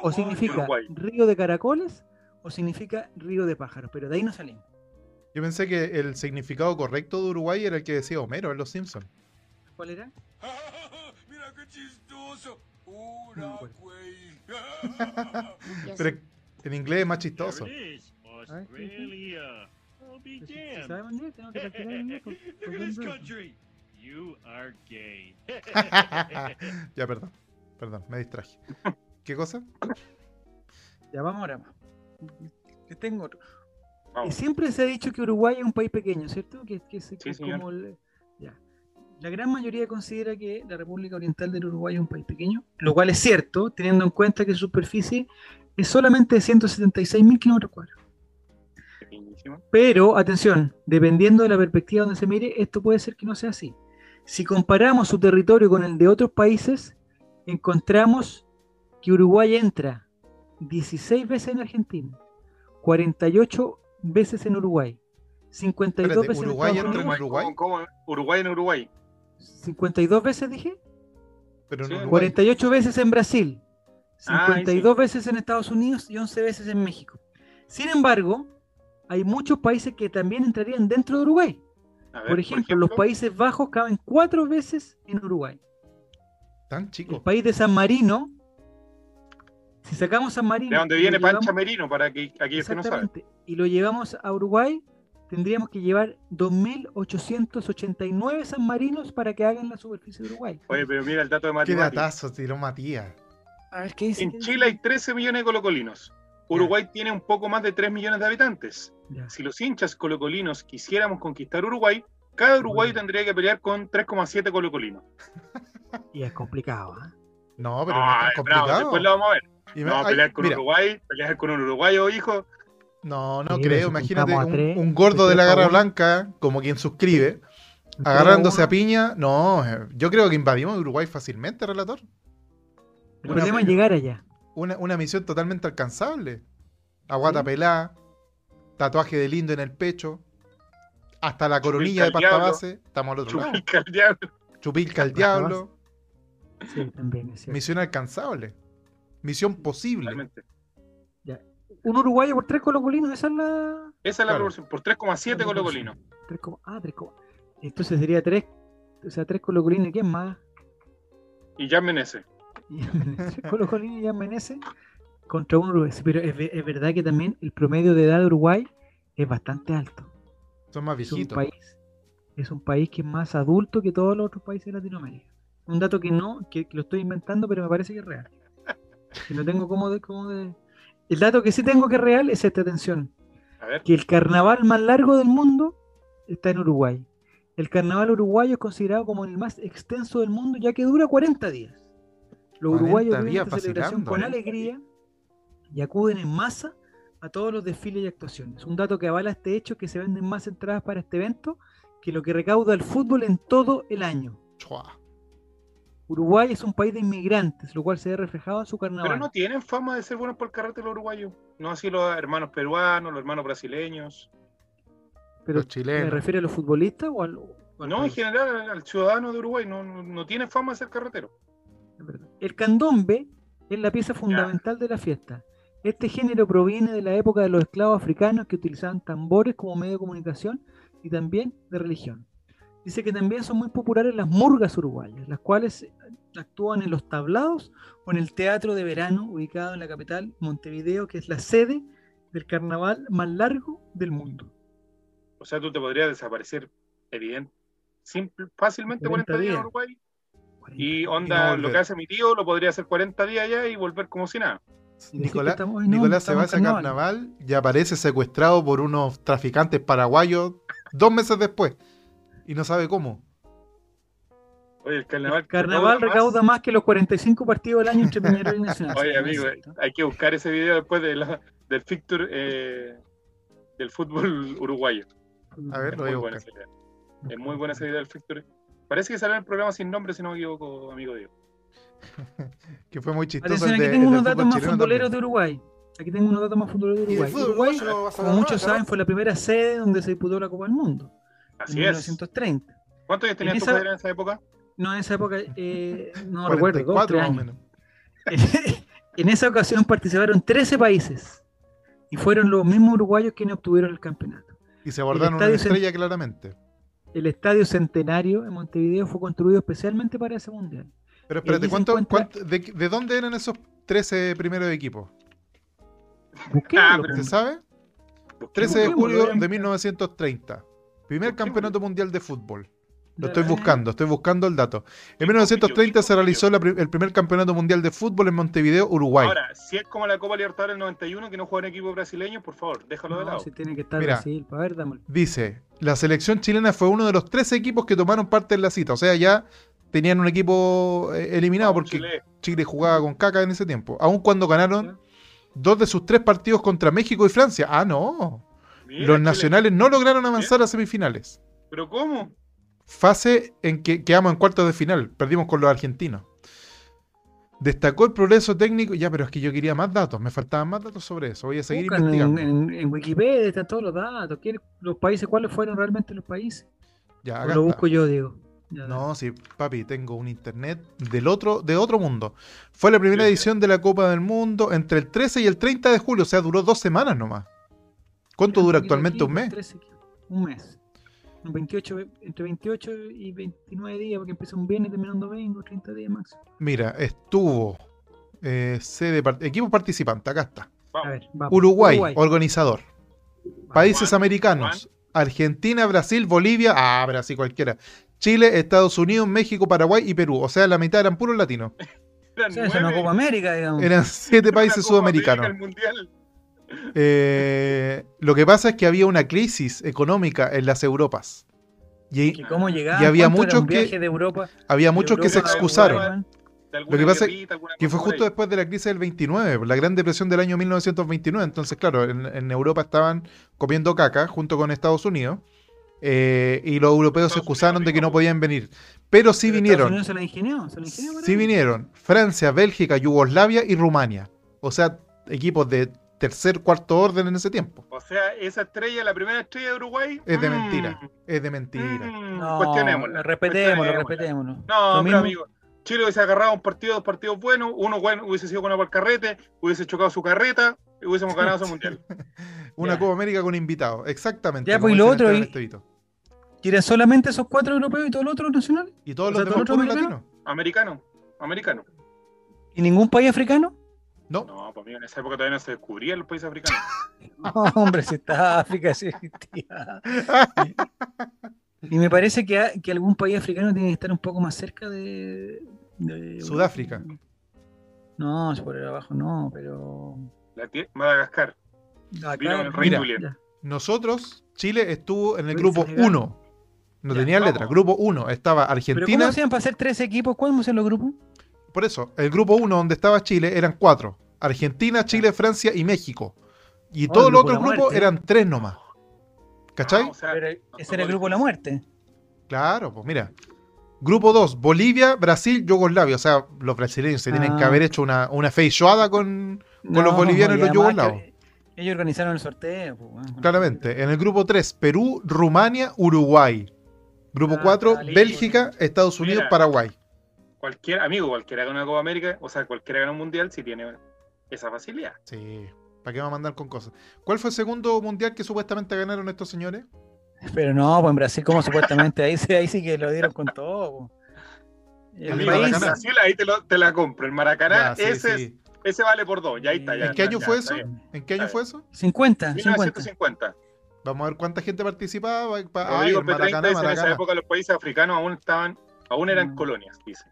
O significa río de caracoles o significa río de pájaros, pero de ahí no salimos. Yo pensé que el significado correcto de Uruguay era el que decía Homero en Los Simpsons. ¿Cuál era? [laughs] Mira qué chistoso. [laughs] Pero en inglés es más chistoso. Ya, perdón. Perdón, me distraje. ¿Qué cosa? Ya vamos ahora. Que tengo otro. Siempre se ha dicho que Uruguay es un país pequeño, ¿cierto? Que, es como el, la gran mayoría considera que la República Oriental del Uruguay es un país pequeño, lo cual es cierto, teniendo en cuenta que su superficie es solamente de 176.000 kilómetros cuadrados. Pero, atención, dependiendo de la perspectiva donde se mire, esto puede ser que no sea así. Si comparamos su territorio con el de otros países, encontramos que Uruguay entra 16 veces en Argentina, 48 veces en Uruguay, 52 veces Uruguay en Uruguay. Uruguay? ¿Cómo? Uruguay en Uruguay. 52 veces dije. Pero Sí, 48 veces en Brasil, Ah, 52 veces en Estados Unidos y 11 veces en México. Sin embargo, hay muchos países que también entrarían dentro de Uruguay. Ver, Por ejemplo, los Países Bajos caben cuatro veces en Uruguay. Tan El chico. país de San Marino, si sacamos San Marino... De donde y viene lo llevamos- Pancha Merino, para que aquellos que no saben. Y lo llevamos a Uruguay, tendríamos que llevar 2.889 San Marinos para que hagan la superficie de Uruguay. Oye, pero mira el dato de Qué matemáticas. datazo tiró Matías. A ver, ¿qué dice? En ¿Qué? Chile hay 13 millones de colocolinos. Uruguay tiene un poco más de 3 millones de habitantes. Si los hinchas colocolinos quisiéramos conquistar Uruguay, cada uruguayo Bueno. tendría que pelear con 3,7 colocolinos. [laughs] Y es complicado, ¿ah? No, pero no es bravo, complicado. después lo vamos a ver. Y ay, pelear con mira, Uruguay, pelear con un uruguayo, hijo. No, no Sí, creo. Imagínate un, tres, un gordo de la garra blanca, como quien suscribe, agarrándose a piña. No, eh, yo creo que invadimos Uruguay fácilmente, relator. El problema es llegar allá. Una, una misión totalmente alcanzable. Aguata Sí. pelá, tatuaje de lindo en el pecho, hasta la Chupilca coronilla de pasta base. Estamos al otro lado. Chupica al diablo. Chupilca al diablo. Sí, también es cierto. Misión alcanzable. Misión posible. Realmente. Un uruguayo por tres colocolinos, esa es la. Esa es la Claro. proporción, por 3,7 colocolinos. Ah, tres co- Entonces sería tres. O sea, tres colocolinos, ¿quién más? Y ya Menezes. Y Menezes, [laughs] Colo Colo y Jan Menezes contra un Uruguay. Pero es, ve- es verdad que también el promedio de edad de Uruguay es bastante alto. Son más Es un viejitos. país, es un país que es más adulto que todos los otros países de Latinoamérica. Un dato que no, que, que lo estoy inventando, pero me parece que es real. Que no tengo cómo de, cómo de- El dato que sí tengo que es real es esta atención. A ver. Que el carnaval más largo del mundo está en Uruguay. El carnaval uruguayo es considerado como el más extenso del mundo, ya que dura 40 días. Los 40 uruguayos viven esta celebración con ¿eh? alegría y acuden en masa a todos los desfiles y actuaciones. Un dato que avala este hecho es que se venden más entradas para este evento que lo que recauda el fútbol en todo el año. Chua. Uruguay es un país de inmigrantes, lo cual se ve reflejado en su carnaval. Pero no tienen fama de ser buenos por el carrete los uruguayos. No así los hermanos peruanos, los hermanos brasileños. Pero Los ¿Me chilenos. refiere a los futbolistas o al, o al No, en general, al- al ciudadano de Uruguay no, no, no tiene fama de ser carretero. El candombe es la pieza fundamental de la fiesta. Este género proviene de la época de los esclavos africanos que utilizaban tambores como medio de comunicación y también de religión. Dice que también son muy populares las murgas uruguayas, las cuales actúan en los tablados o en el teatro de verano ubicado en la capital, Montevideo, que es la sede del carnaval más largo del mundo. O sea, tú te podrías desaparecer, evidente, simple, fácilmente 40 40 días en. Uruguay. 40. Y no onda, lo que hace mi tío lo podría hacer 40 días allá y volver como si nada. Nicolás, estamos- hoy no, Nicolás se va a ese carnaval. carnaval y aparece secuestrado por unos traficantes paraguayos dos meses después. Y no sabe cómo. Oye, el carnaval. El carnaval recauda más. recauda más que los 45 partidos del año entre Peñarol y [laughs] Nacional. Oye, amigo, hay que buscar ese video después de la- del fixture eh, del fútbol uruguayo. A ver, Es lo voy muy a buscar. esa idea. Es muy buena esa idea del fixture. Parece que salió en el programa sin nombre, si no me equivoco, amigo Diego. [laughs] Que fue muy chistoso. Atención, el aquí de- tengo unos datos más futboleros también. de Uruguay. Aquí tengo unos datos más futboleros de Uruguay. fútbol Uruguay, como muchos saben, fue la primera sede donde se disputó la Copa del Mundo. Así en es. 1930. ¿Cuántos años tenías tu esa- padre en esa época? No, en esa época, eh, no [laughs] recuerdo, dos, 44 tres más o años. menos. [laughs] en esa ocasión participaron 13 países y fueron los mismos uruguayos quienes obtuvieron el campeonato. Y se abordaron una se- estrella claramente. El Estadio Centenario en Montevideo fue construido especialmente para ese mundial. Pero espérate, ¿cuánto, encuentra- cuánto- de, de dónde eran esos 13 primeros equipos? Pero- ¿Se sabe? 13 de julio de 1930. Primer campeonato mundial de fútbol. Lo estoy buscando, estoy buscando el dato. En ¿Quién 1930 se realizó la el primer campeonato mundial de fútbol en Montevideo, Uruguay. Ahora, si es como la Copa Libertadores del 91, que no juegan equipos brasileños, por favor, déjalo de No, lado. si tiene que estar Mira. Brasil. A ver, dame. Dice, la selección chilena fue uno de los 13 equipos que tomaron parte en la cita. O sea, ya tenían un equipo eh, eliminado Vamos, porque Chile. Chile jugaba con caca en ese tiempo. Aun cuando ganaron dos de sus tres partidos contra México y Francia. Ah, no. Mira, Los Chile. nacionales no lograron avanzar a semifinales. ¿Pero cómo? Fase en que quedamos en cuartos de final. Perdimos con los argentinos. Destacó el progreso técnico. Ya, pero es que yo quería más datos. Me faltaban más datos sobre eso. Voy a seguir investigando. En, Wikipedia están todos los datos. los países? ¿Cuáles fueron realmente los países? Ya, lo busco yo, digo. no, sí, papi, tengo un internet del otro, de otro mundo. Fue la primera edición de la Copa del Mundo entre el 13 y el 30 de julio, o sea, duró dos semanas nomás. ¿Cuánto dura actualmente? ¿Un mes? un mes. 28, entre 28 y 29 días, porque empieza un viernes terminando 20 30 días más. Mira, estuvo eh, sede, equipo participante, acá está. Uruguay, organizador. Países americanos. Argentina, Brasil, Bolivia, ah, Brasil cualquiera. Chile, Estados Unidos, México, Paraguay y Perú. O sea, la mitad eran puros latinos. [laughs] eran Copa América, digamos. Eran siete países sudamericanos. Eh, lo que pasa es que había una crisis económica en las Europas. Y, cómo y había muchos que de Europa, había muchos que se excusaron. Lo que pasa es que fue justo después de la crisis del 29, la Gran Depresión del año 1929. Entonces, claro, en, Europa estaban comiendo caca junto con Estados Unidos. Eh, y los europeos se excusaron de que no podían venir. Pero sí vinieron. Se la ingenió, sí vinieron Francia, Bélgica, Yugoslavia y Rumania. O sea, equipos de tercer, cuarto orden en ese tiempo. O sea, esa estrella, la primera estrella de Uruguay. Es de mentira. Mm. Es de mentira. Mm, no, cuestionémoslo. Respetémoslo, respetémoslo. No, pero amigo. Chile hubiese agarrado un partido, dos partidos buenos, uno bueno, hubiese sido bueno por carrete, hubiese chocado su carreta y hubiésemos ganado ese mundial. [laughs] Una Copa América con invitados, exactamente. Ya, pues y lo otro. Y... ¿Quieres solamente esos cuatro europeos y todos los otros nacionales? ¿Y todos los demás latinos? Americano, americano. ¿Y ningún país africano? No. No, pues en esa época todavía no se descubría los países africanos. [laughs] hombre, si está África, sí existía. Y, me parece que, que, algún país africano tiene que estar un poco más cerca de. Sudáfrica. No, por ahí abajo no, pero. Madagascar. Mira, nosotros, Chile estuvo en el grupo 1. No tenía letra. Grupo 1 estaba Argentina. ¿Pero ¿Cómo hacían para hacer tres equipos? ¿Cuándo hacían los grupos? Por eso, el grupo 1 donde estaba Chile eran cuatro. Argentina, Chile, Francia y México. Y oh, todos los otros grupos eran tres nomás. ¿Cachai? Ah, ese era el grupo de la muerte. Claro, pues mira. Grupo 2, Bolivia, Brasil, Yugoslavia. O sea, los brasileños se tienen que ah. haber hecho una, una con, los bolivianos y los yugoslavos. Ellos organizaron el sorteo. Pues, Claramente. En el grupo 3, Perú, Rumania, Uruguay. Grupo 4, ah, Bélgica, Estados Unidos, Paraguay cualquier amigo, cualquiera gana una Copa América, o sea, cualquiera gana un mundial si tiene esa facilidad. Sí, ¿para qué va a mandar con cosas? ¿Cuál fue el segundo mundial que supuestamente ganaron estos señores? Pero no, pues en Brasil, como supuestamente, ahí, ahí sí que lo dieron con todo. El, Brasil, ahí te, lo, te, la compro. El Maracaná, ese, ese vale por dos, ya ahí está. Ya, ¿En qué año fue eso? ¿En qué año fue eso? 50. 1950. Vamos a ver cuánta gente participaba. El Maracaná, En esa época los países africanos aún estaban, aún eran mm. colonias, dice.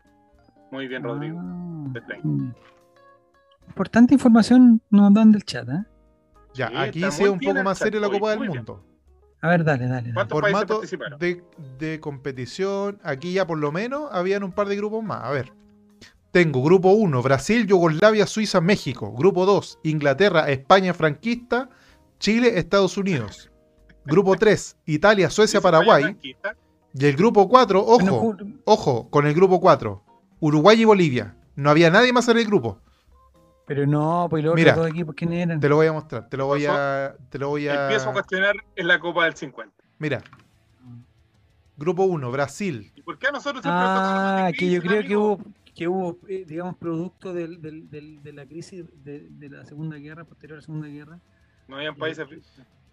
Muy bien, Rodrigo. Ah, Importante información nos dan del chat, ¿eh? Ya, aquí sí es un poco más serio la Copa del Mundo. A ver, dale, dale. ¿Cuántos Formato de, de, competición, aquí ya por lo menos habían un par de grupos más. A ver. Tengo grupo 1, Brasil, Yugoslavia, Suiza, México. Grupo 2, Inglaterra, España franquista, Chile, Estados Unidos. Grupo 3, Italia, [laughs] Suecia, Paraguay. Y el grupo 4, ojo, ojo, con el grupo 4. Uruguay y Bolivia. No había nadie más en el grupo. Pero no, pues los Mira, dos equipos, ¿quién eran? Te lo voy a mostrar, te lo voy a, te lo voy a... Empiezo a cuestionar en la Copa del 50. Mira. Grupo 1, Brasil. ¿Y por qué a nosotros siempre Ah, que yo creo que hubo, que hubo eh, digamos, producto del, del, del, de la crisis de, de, la Segunda Guerra, posterior a la Segunda Guerra. No habían países...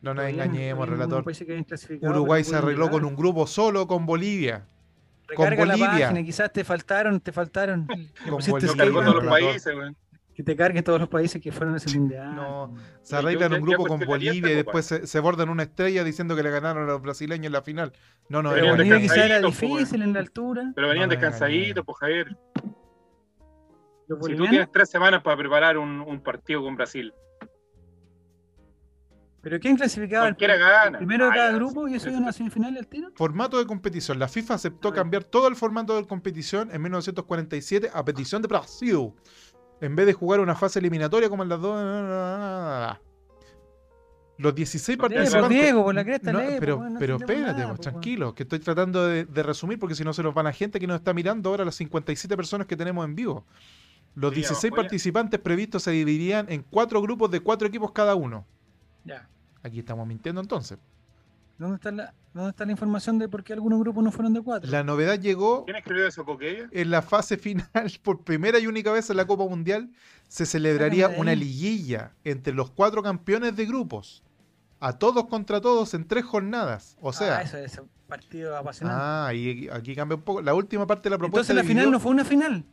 No nos engañemos, relator. Uruguay se arregló con un grupo solo con Bolivia. Recarga con Bolivia. la página, quizás te faltaron, te faltaron. los países, Que te carguen todos los países que fueron a ese mundial. No, se arreglan un grupo con Bolivia y después se, bordan una estrella diciendo que le ganaron a los brasileños en la final. No, no, pero Bolivia era difícil en la altura. Pero venían descansaditos, pues Javier. Si tú tienes tres semanas para preparar un, un partido con Brasil, ¿Pero quién clasificaba? El, primero de cada grupo y eso iba a una semifinal al tiro. Formato de competición. La FIFA aceptó cambiar todo el formato de competición en 1947 a petición de Brasil. En vez de jugar una fase eliminatoria como en las dos. Los 16 participantes. Diego, por la cresta, pero, pero espérate, tranquilo, que estoy tratando de, resumir porque si no se nos van a gente que nos está mirando ahora las 57 personas que tenemos en vivo. Los 16 participantes previstos se dividirían en cuatro grupos de cuatro equipos cada uno. Ya. Aquí estamos mintiendo entonces. ¿Dónde está, la, ¿Dónde está la información de por qué algunos grupos no fueron de cuatro? La novedad llegó. ¿Quién escribió eso? En la fase final, [laughs] por primera y única vez en la Copa Mundial, se celebraría una liguilla entre los cuatro campeones de grupos. A todos contra todos en tres jornadas. O sea. Ah, eso es un partido apasionante. Ah, y aquí cambia un poco. La última parte de la propuesta. Entonces la final no fue una final.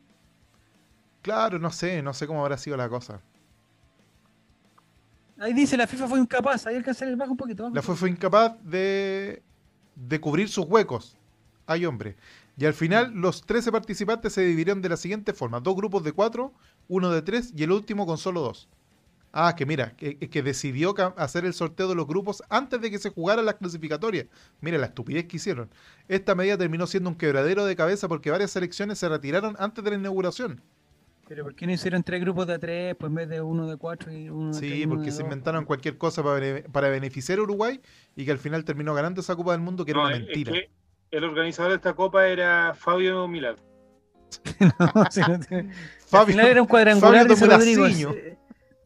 Claro, no sé, no sé cómo habrá sido la cosa. Ahí dice, la FIFA fue incapaz, ahí alcanzar el bajo un poquito. La FIFA fue incapaz de, de cubrir sus huecos. Hay hombre. Y al final mm. los 13 participantes se dividieron de la siguiente forma. Dos grupos de cuatro, uno de tres y el último con solo dos. Ah, que mira, que, que decidió hacer el sorteo de los grupos antes de que se jugaran las clasificatorias. Mira la estupidez que hicieron. Esta medida terminó siendo un quebradero de cabeza porque varias selecciones se retiraron antes de la inauguración. ¿Pero por qué no hicieron tres grupos de tres, pues en vez de uno de cuatro y uno de Sí, porque se inventaron cualquier cosa para, beneficiar a Uruguay y que al final terminó ganando esa Copa del Mundo, que era una mentira. el organizador de esta Copa era Fabio Milad. [laughs] no, si no tiene... Fabio, [laughs] al final era un cuadrangular de Rodrigo. Es,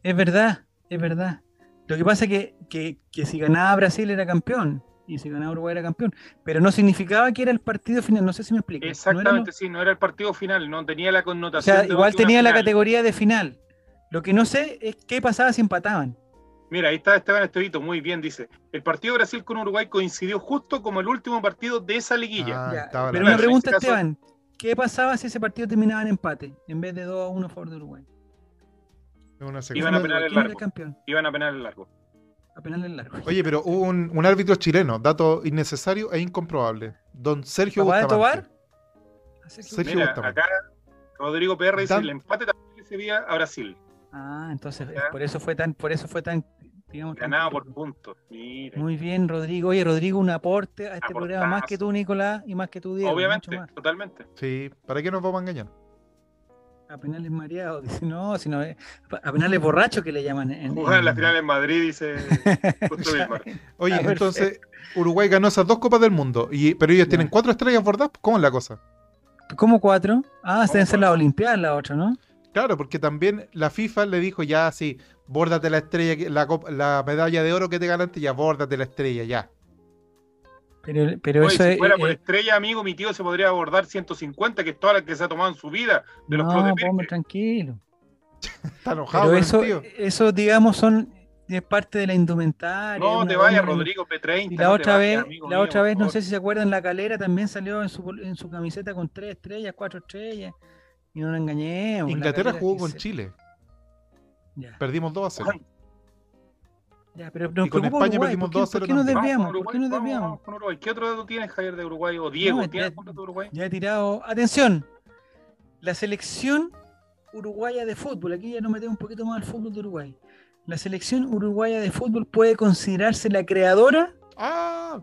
es, verdad, es verdad. Lo que pasa es que, que, que si ganaba Brasil era campeón y si ganaba Uruguay era campeón. Pero no significaba que era el partido final, no sé si me explico. Exactamente, sí, no era el partido final, no tenía la connotación. O sea, igual tenía la categoría de final. Lo que no sé es qué pasaba si empataban. Mira, ahí está Esteban Estevito, muy bien, dice. El partido de Brasil con Uruguay coincidió justo como el último partido de esa liguilla. Ah, pero una pregunta, Esteban, ¿qué pasaba si ese partido terminaba en empate en vez de 2 a 1 a favor de Uruguay? Iban a penar el largo. Iban a penar el largo a largo. Oye, pero hubo un, árbitro chileno, dato innecesario e incomprobable. Don Sergio Bustamante. de Tobar? Sergio Mira, acá Rodrigo PR dice el empate también se veía a Brasil. Ah, entonces por eso fue tan, por eso fue tan, digamos, ganado por puntos. Muy bien, Rodrigo. Oye, Rodrigo, un aporte a este programa más que tú, Nicolás, y más que tú, Diego. Obviamente, totalmente. Sí, ¿para qué nos vamos a engañar? A penales mareados, [laughs] dice, no, sino a penales borrachos que le llaman. En, Jugar en la final en Madrid, dice [laughs] [laughs] Oye, entonces Uruguay ganó esas dos Copas del Mundo, y, pero ellos tienen cuatro estrellas bordadas, ¿cómo es la cosa? ¿Cómo cuatro? Ah, deben ser la Olimpiada la otra, ¿no? Claro, porque también la FIFA le dijo ya, sí, bórdate la estrella, la, la medalla de oro que te ganaste, ya bórdate la estrella, ya. Pero, pero si fuera por estrella, amigo, mi tío se podría abordar 150, que es toda la que se ha tomado en su vida de los no, de tranquilo. Está enojado. eso, eso, digamos, son es parte de la indumentaria. No te vayas, Rodrigo P30. Y la otra vez, la otra vez, no sé si se acuerdan, la calera también salió en su, en su camiseta con tres estrellas, cuatro estrellas. Y no nos engañemos. Inglaterra jugó con Chile. Perdimos 2 a 0 pero y con España perdimos 2 0 ¿Por qué nos desviamos? ¿Por qué nos desviamos? ¿Qué otro dato tienes, Javier, de Uruguay? ¿O Diego? No, ¿Tienes de Uruguay? Ya he tirado. Atención. La selección uruguaya de fútbol. Aquí ya nos metemos un poquito más al fútbol de Uruguay. La selección uruguaya de fútbol puede considerarse la creadora ah.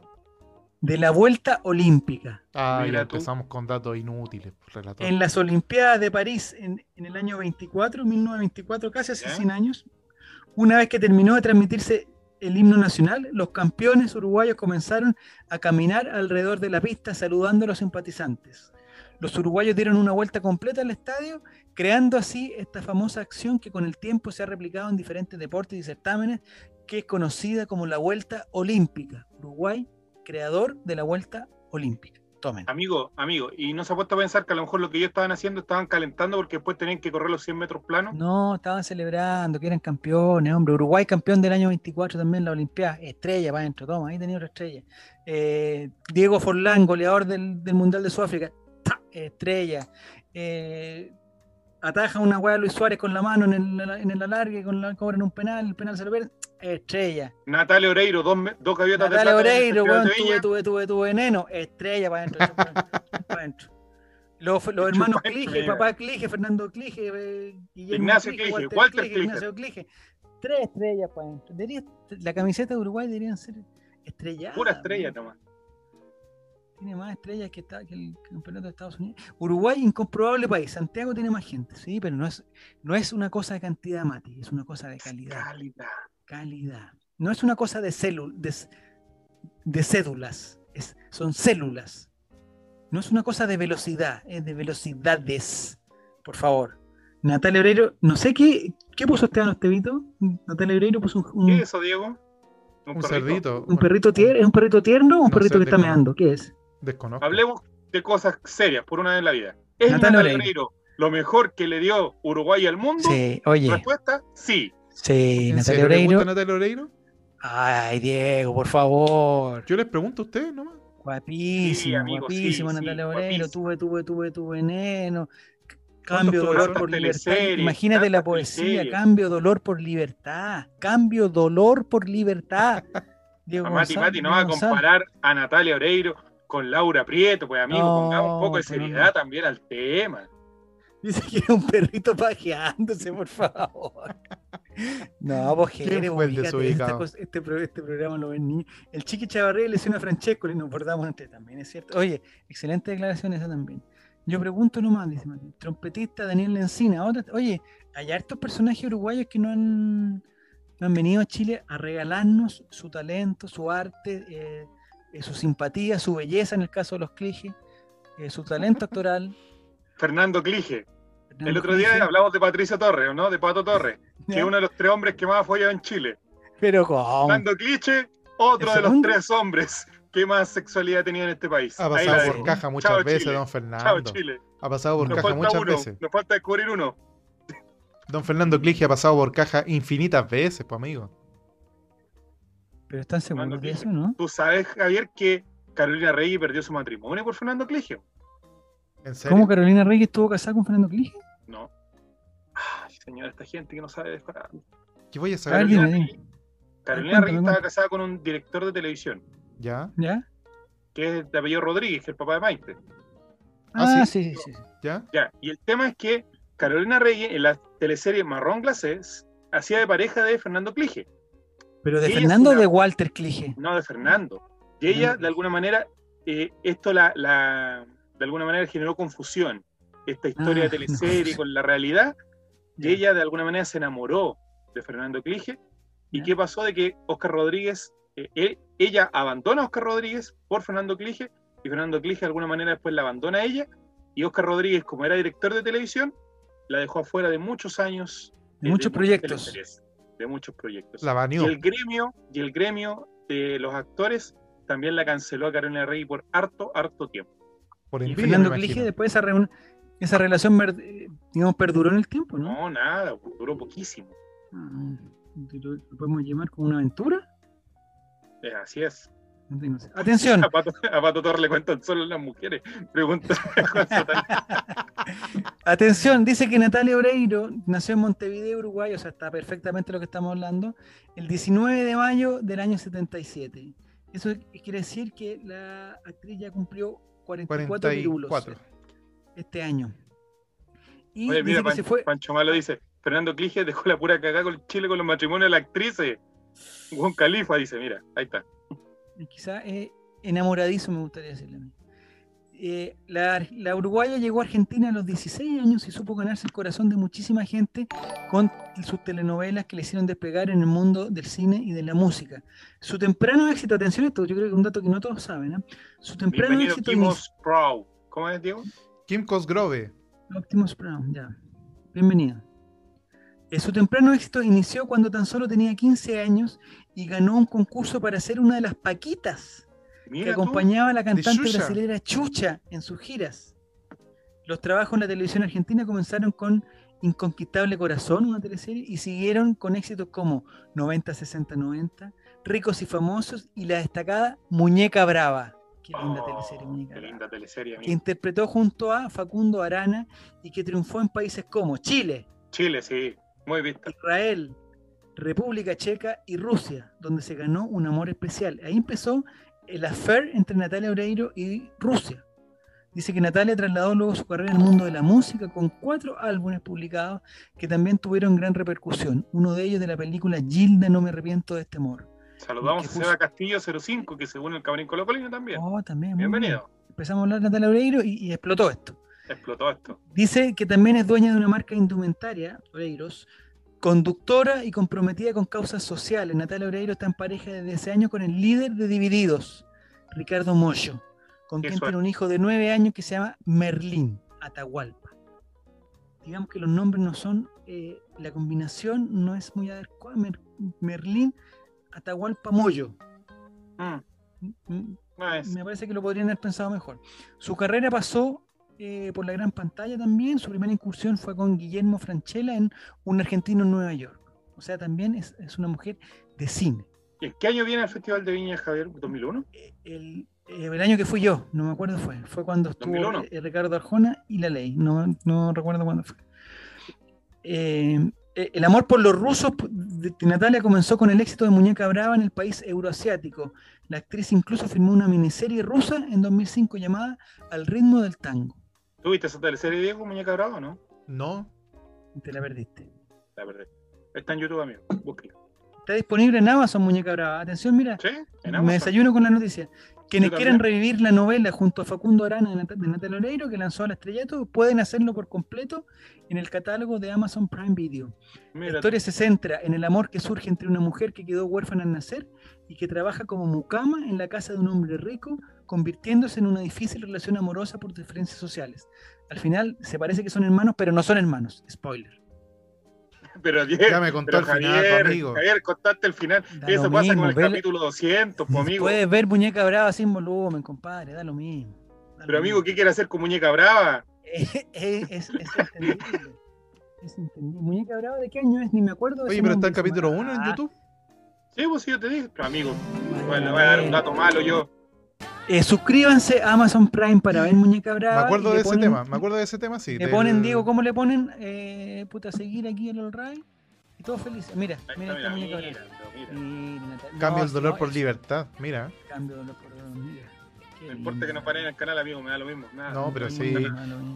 de la vuelta olímpica. Ah, ya empezamos con datos inútiles. En las Olimpiadas de París en, en, el año 24, 1924, casi hace 100 años, una vez que terminó de transmitirse el himno nacional, los campeones uruguayos comenzaron a caminar alrededor de la pista saludando a los simpatizantes. Los uruguayos dieron una vuelta completa al estadio, creando así esta famosa acción que con el tiempo se ha replicado en diferentes deportes y certámenes, que es conocida como la Vuelta Olímpica. Uruguay, creador de la Vuelta Olímpica. Amigo, amigo, ¿y no se ha puesto a pensar que a lo mejor lo que ellos estaban haciendo estaban calentando porque después tenían que correr los 100 metros planos? No, estaban celebrando que eran campeones, hombre. Uruguay campeón del año 24 también la Olimpiada. Estrella para adentro, toma, ahí tenía otra estrella. Eh, Diego Forlán, goleador del, Mundial de Sudáfrica, estrella. Eh, ataja una a Luis Suárez con la mano en el, en el alargue, con la cobran un penal, el penal se lo pierde, estrella. Natalia Oreiro, dos, dos gaviotas Natalia de. Oreiro, weón, tuve, tuve, tuve, tuve, veneno, estrella para adentro, [laughs] para adentro. Los, los hermanos Clige, papá Clige, Fernando Clige, eh, Ignacio Clige, Walter, Walter Clige, Ignacio Clige. Tres estrellas para adentro. la camiseta de Uruguay deberían ser estrelladas. Pura estrella, nomás tiene más estrellas que, está, que, el, campeonato de Estados Unidos. Uruguay, incomprobable país. Santiago tiene más gente, sí, pero no es, no es una cosa de cantidad, Mati, es una cosa de calidad. Calidad. Calidad. No es una cosa de, de, de cédulas, es, son células. No es una cosa de velocidad, es de velocidades, por favor. Natalia Oreiro, no sé qué, ¿qué puso Esteban Estevito. Natalia Oreiro puso un. ¿Qué es eso, Diego? Un, cerdito. ¿Un perrito tierno? ¿Es un perrito tierno o un perrito que está meando? ¿Qué es? Desconozco. Hablemos de cosas serias por una vez en la vida. ¿Es Natalia, Oreiro lo mejor que le dio Uruguay al mundo? Sí, oye. Respuesta, sí. Sí, Natalia Oreiro. ¿Te Natalia Oreiro? Ay, Diego, por favor. Yo les pregunto a ustedes nomás. Guapísimo, guapísimo, Natalia Oreiro. Tuve, tuve, tuve, tuve veneno. Cambio dolor por libertad. Imagínate la poesía, cambio dolor por libertad. Cambio dolor por libertad. [laughs] Diego Mati, Mati no va a comparar a Natalia Oreiro con Laura Prieto, pues amigo, pongamos un poco de seriedad también al tema. Dice que era un perrito pajeándose, por favor. No, pues Jere, este, este, programa lo ven ni. El Chiqui Chavarría le hizo a Francesco y nos bordamos entre también, es cierto. Oye, excelente declaración esa también. Yo pregunto nomás, dice Martín. Trompetista Daniel Lencina. oye, hay hartos personajes uruguayos que no han, han venido a Chile a regalarnos su talento, su arte, eh, eh, su simpatía, su belleza en el caso de los Clige, eh, su talento actoral. Fernando Clige. el otro día hablamos de Patricia Torres, ¿no? De Pato Torres, [laughs] que es uno de los tres hombres que más ha follado en Chile. Pero ¿cómo? Fernando Cliche, otro de los tres hombres ¿Qué más sexualidad tenía en este país? Ha pasado por caja muchas veces, don Fernando. Chao, Chile. Ha pasado por caja muchas veces. Nos falta descubrir uno. Don Fernando Clige ha pasado por caja infinitas veces, pues amigo. Pero están seguros de eso, ¿no? Tú sabes, Javier, que Carolina Reyes perdió su matrimonio por Fernando Clige. ¿En serio? ¿Cómo Carolina Reyes estuvo casada con Fernando Clige? No. Ay, señora, esta gente que no sabe disparar. ¿Qué voy a saber? Carolina, Carolina Reyes estaba casada con un director de televisión. ¿Ya? ¿Ya? Que es de apellido Rodríguez, que es el papá de Maite. Ah, ah sí, sí, sí, ¿Ya? Ya, y el tema es que Carolina Reyes en la teleserie Marrón Glacés hacía de pareja de Fernando Clige. ¿Pero de Fernando o de Walter Clige? No, de Fernando. Y ella, de alguna manera, eh, esto la, la, de alguna manera generó confusión. Esta historia de ah, teleserie con la realidad. [laughs] Y ella, de alguna manera, se enamoró de Fernando Clige. ¿Y qué pasó? De que Oscar Rodríguez eh, ella abandona a Oscar Rodríguez por Fernando Clige y Fernando Clige de alguna manera después la abandona a ella y Oscar Rodríguez, como era director de televisión, la dejó afuera de muchos años. De, muchos proyectos. De muchos proyectos. La Y el gremio, y el gremio de los actores también la canceló a Carolina Rey por harto, harto tiempo. Por y Fernando Clige después esa, esa relación digamos, perduró en el tiempo, ¿no? No, nada, duró poquísimo. Ah, ¿Lo podemos llamar como una aventura? así es. Atención. [laughs] A Pato, Torre le cuentan solo las mujeres. Pregunta. [laughs] [laughs] Atención, dice que Natalia Oreiro nació en Montevideo, Uruguay, o sea, está perfectamente lo que estamos hablando, el 19 de mayo del año 77. Eso quiere decir que la actriz ya cumplió 44 pirulos este año. Y Oye, mira, Pancho Malo dice, Fernando Clige dejó la pura cagada con Chile con los matrimonios de la actriz. Juan Califa dice, mira, ahí está. Quizá eh, enamoradizo me gustaría decirle a mí. Eh, la, la, uruguaya llegó a Argentina a los 16 años y supo ganarse el corazón de muchísima gente con sus telenovelas que le hicieron despegar en el mundo del cine y de la música. Su temprano éxito, atención a esto, yo creo que es un dato que no todos saben, ¿eh? Su temprano éxito. Kim Pro. ¿Cómo es, Diego? Kim Cosgrove. Optimus Pro, ya. Bienvenido. Eh, su temprano éxito inició cuando tan solo tenía 15 años y ganó un concurso para ser una de las paquitas que acompañaba a la cantante brasileña Chucha en sus giras. Los trabajos en la televisión argentina comenzaron con Inconquistable Corazón, una teleserie, y siguieron con éxitos como 90, 60, 90, Ricos y Famosos y la destacada Muñeca Brava. Qué linda oh, teleserie, Muñeca linda teleserie, Que interpretó junto a Facundo Arana y que triunfó en países como Chile. Chile, sí. Muy Israel, República Checa y Rusia, donde se ganó un amor especial. Ahí empezó el affair entre Natalia Oreiro y Rusia. Dice que Natalia trasladó luego su carrera al mundo de la música con cuatro álbumes publicados que también tuvieron gran repercusión. Uno de ellos de la película Gilda, no me arrepiento de este amor. Saludamos a Seba Castillo 05, que según el Cabrín Colocolino también. Oh, también. Bienvenido. Empezamos a hablar de Natalia Oreiro y explotó esto. Explotó esto. Dice que también es dueña de una marca indumentaria, Oreiros, conductora y comprometida con causas sociales. Natalia Oreiro está en pareja desde ese año con el líder de Divididos, Ricardo Moyo, con quien tiene un hijo de nueve años que se llama Merlín Atahualpa. digamos que los nombres no son, eh, la combinación no es muy adecuada. Merlín Atahualpa Moyo. Mm. Mm, me parece que lo podrían haber pensado mejor. Su carrera pasó eh, por la gran pantalla también. Su primera incursión fue con Guillermo Franchella en Un argentino en Nueva York. O sea, también es, una mujer de cine. ¿Y en qué año viene el Festival de Viña, Javier? ¿2001? Eh, el, el, año que fui yo, no me acuerdo fue. Fue cuando estuvo Ricardo Arjona y La Ley. No, no recuerdo cuándo fue. Eh, eh, el amor por los rusos de Natalia comenzó con el éxito de Muñeca Brava en el país euroasiático. La actriz incluso firmó una miniserie rusa en 2005 llamada Al ritmo del tango. ¿Tuviste esa teleserie, Diego, Muñeca Brava o no? No. Te la perdiste. La perdí. Está en YouTube, amigo. Búsquela. Está disponible en Amazon, Muñeca Brava. Atención, mira. ¿Sí? Me desayuno con la noticia. Quienes quieran revivir la novela junto a Facundo Arana de, Natalia Oreiro, que lanzó al estrellato, pueden hacerlo por completo en el catálogo de Amazon Prime Video. La historia se centra en el amor que surge entre una mujer que quedó huérfana al nacer y que trabaja como mucama en la casa de un hombre rico, convirtiéndose en una difícil relación amorosa por diferencias sociales. Al final se parece que son hermanos, pero no son hermanos. Spoiler. Pero ya me contó el final, amigo. Javier, contaste el final. Eso pasa con el capítulo 200, pues, amigo. Puedes ver Muñeca Brava sin volumen, compadre, da lo mismo. pero, amigo, ¿qué quiere hacer con Muñeca Brava? es, es, entendible. es entendible. ¿Muñeca Brava de qué año es? Ni me acuerdo. Oye, pero está el capítulo 1 en YouTube. Sí, pues sí, yo te dije. Pero, amigo, bueno, voy a dar un dato malo yo. Eh, suscríbanse a Amazon Prime para ver Muñeca Brava. Me acuerdo de ese tema, me acuerdo de ese tema, sí. Le ponen, Diego, ¿cómo le ponen? Eh, puta, seguir aquí en el Ray. Y todos felices. Mira, mira esta Muñeca Brava. Cambio el dolor por libertad, mira. Cambio el dolor por libertad. No importa que no paren el canal, amigo, me da lo mismo. Nada, no, pero sí.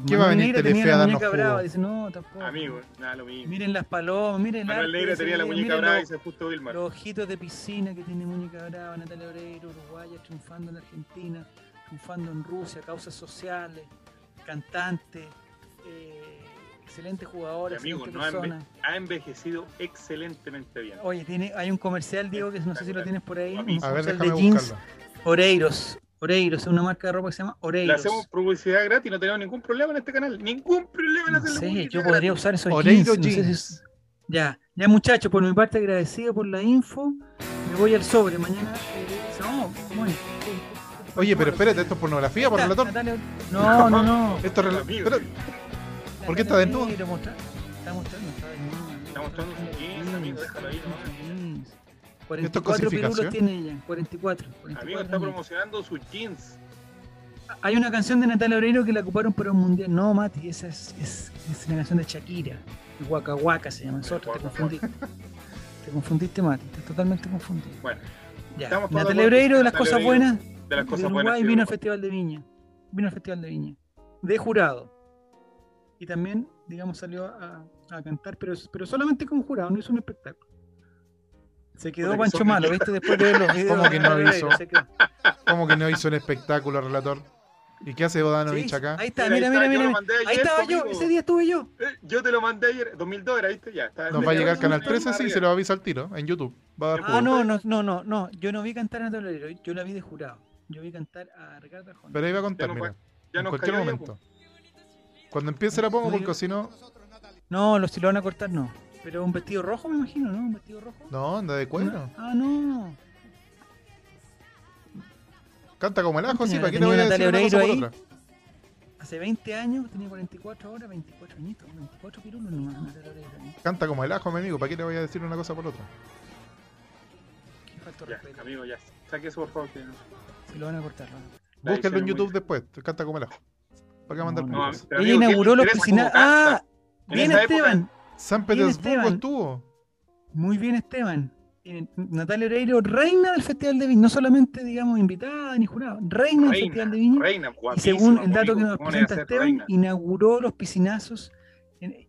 ¿Qué va a venir Telefe a darnos jugo? brava, dice, no, tampoco. Amigo, nada, lo mismo. Miren las palomas, miren la. El Negra tenía la muñeca brava y se justo Vilmar. Los ojitos de piscina que tiene muñeca brava, Natalia Oreiro, Uruguaya, triunfando en Argentina triunfando en Rusia, causas sociales, cantante, eh, excelente jugador, amigo, no persona. Ha envejecido excelentemente bien. Oye, tiene, hay un comercial, Diego, que no sé si lo tienes por ahí, un a ver, de jeans, Oreiros. Oreiros, es una marca de ropa que se llama Oreiros. Le hacemos publicidad gratis, no tenemos ningún problema en este canal. Ningún problema en hacerle Sí, yo podría usar esos jeans. jeans. Ya, ya muchachos, por mi parte agradecido por la info. Me voy al sobre. Mañana eh, no, bueno, Oye, pero espérate, ¿esto es pornografía, por relator? No, no, no. [laughs] Esto es ¿Por qué está desnudo? Está mostrando, está desnudo. Está mostrando su jeans, 44 pirulos tiene ella, 44. 44 amigo, está promocionando sus jeans. Hay una canción de Natalia Oreiro que la ocuparon para un mundial. No, Mati, esa es, es, es una canción de Shakira. Waka Waka se llama. Nosotros te confundiste. te confundiste, Mati. Estás totalmente confundido. Bueno. Ya. Natalia Oreiro de las cosas buenas de las cosas Uruguay vino al Festival de Viña. Vino al Festival de Viña. De jurado. Y también, digamos, salió a, cantar, pero, pero solamente con jurado, no hizo un espectáculo. Se quedó Pancho Malo, ¿viste? Después de ver los [laughs] videos. ¿Cómo que no hizo? ¿Cómo que no hizo un espectáculo, relator? ¿Y qué hace Bodanovich acá? Ahí está, mira, mira, mira. Ahí estaba yo, ese día estuve yo. Eh, yo te lo mandé ayer, 2002 era, ¿viste? Ya está. Nos va a llegar Canal 13, sí, se lo avisa al tiro, en YouTube. Va a dar ah, no, no, no, no, no. Yo no vi cantar a Tablero, yo la vi de jurado. Yo vi cantar a Ricardo Arjona. Pero ahí va a contar, mira. en cualquier momento. Cuando empiece la pongo, porque si no. No, si lo van a cortar, no. Pero un vestido rojo, me imagino, ¿no? Un vestido rojo. No, anda de cuero. Ah, no. Canta como el ajo, sí, ¿para qué le voy a decir una cosa por otra? Hace 20 años, tenía 44 horas, 24 añitos, 24 pirulos nomás. Canta como el ajo, mi amigo, ¿para qué le voy a decir una cosa por otra? Qué falta ya, amigo, ya. Saque eso, por favor. Que... Si lo van a cortar, ¿no? Búsquenlo en YouTube después, canta como el ajo. ¿Para qué mandar no, Ella inauguró los piscinas. ¡Ah! Bien, Esteban. San Petersburgo estuvo. Muy bien, Esteban. Natalia Oreiro, reina del Festival de Viña, no solamente, digamos, invitada ni jurada, reina, del Festival de Viña. Reina, y según el dato que nos presenta Esteban, inauguró los piscinazos,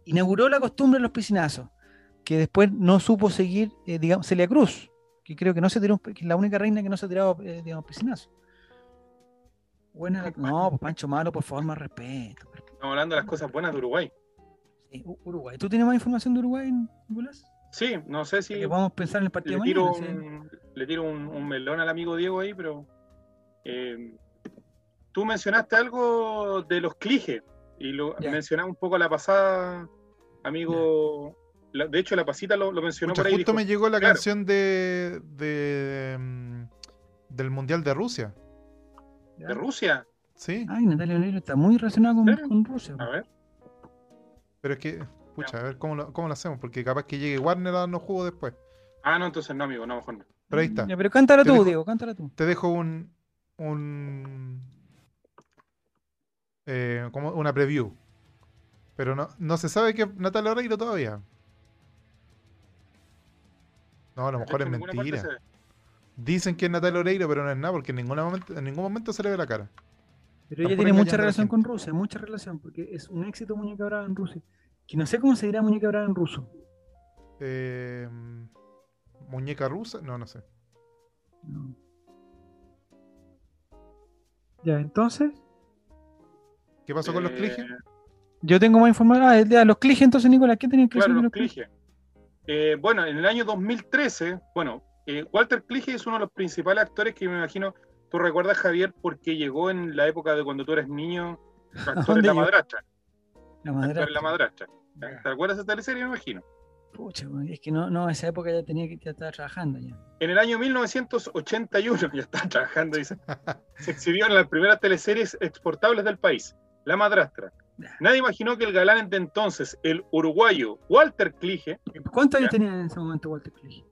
inauguró la costumbre de los piscinazos, que después no supo seguir, eh, digamos, Celia Cruz, que creo que no se tiró, que es la única reina que no se ha tirado, eh, digamos, piscinazo. Buena, no, pues Pancho Malo, por favor, más respeto. Estamos hablando de las cosas buenas de Uruguay. Sí, Uruguay. ¿Tú tienes más información de Uruguay, Nicolás? Sí, no sé si. vamos a pensar en el partido le tiro, un, le tiro un, melón al amigo Diego ahí, pero. Eh, tú mencionaste algo de los clijes. Y lo mencionaba un poco la pasada, amigo. de hecho, la pasita lo, mencionó por ahí. Justo me llegó la canción de, de mm, del Mundial de Rusia. ¿De Rusia? Sí. Ay, Natalia Oreiro está muy relacionada con, Rusia. A ver. Pero es que, pucha, a ver cómo lo, cómo lo hacemos, porque capaz que llegue Warner a darnos juego después. Ah, no, entonces no, amigo, no, mejor no. Pero ahí está. Ya, pero cántala tú, Diego, cántala tú. Te dejo un. un eh, como una preview. Pero no, no se sabe que Natalia Oreiro todavía. No, a lo mejor es mentira. Dicen que es Natalia Oreiro, pero no es nada, porque en ningún momento, en ningún momento se le ve la cara. Pero ella tiene mucha relación con Rusia, mucha relación, porque es un éxito Muñeca Brava en Rusia. Que no sé cómo se dirá Muñeca Brava en ruso. Eh, ¿Muñeca rusa? No, no sé. Ya, entonces. ¿Qué pasó con los Clige? Eh, Yo tengo más información. Ah, de los Clige, entonces, Nicolás, ¿qué tenían que claro, los Clige? Eh, bueno, en el año 2013, bueno, eh, Walter Clige es uno de los principales actores que me imagino tú recuerdas, Javier, porque llegó en la época de cuando tú eres niño, actor en La Madrastra. La Madrastra. En la Madrastra. ¿Te acuerdas de esa teleserie, me imagino? Pucha, es que no, no, esa época ya tenía que estar trabajando ya. En el año 1981, [laughs] ya estaba trabajando, dice, se exhibió en las primeras teleseries exportables del país, La Madrastra. Nadie imaginó que el galán de entonces, el uruguayo Walter Clige. ¿Cuántos años tenía en ese momento Walter Clige?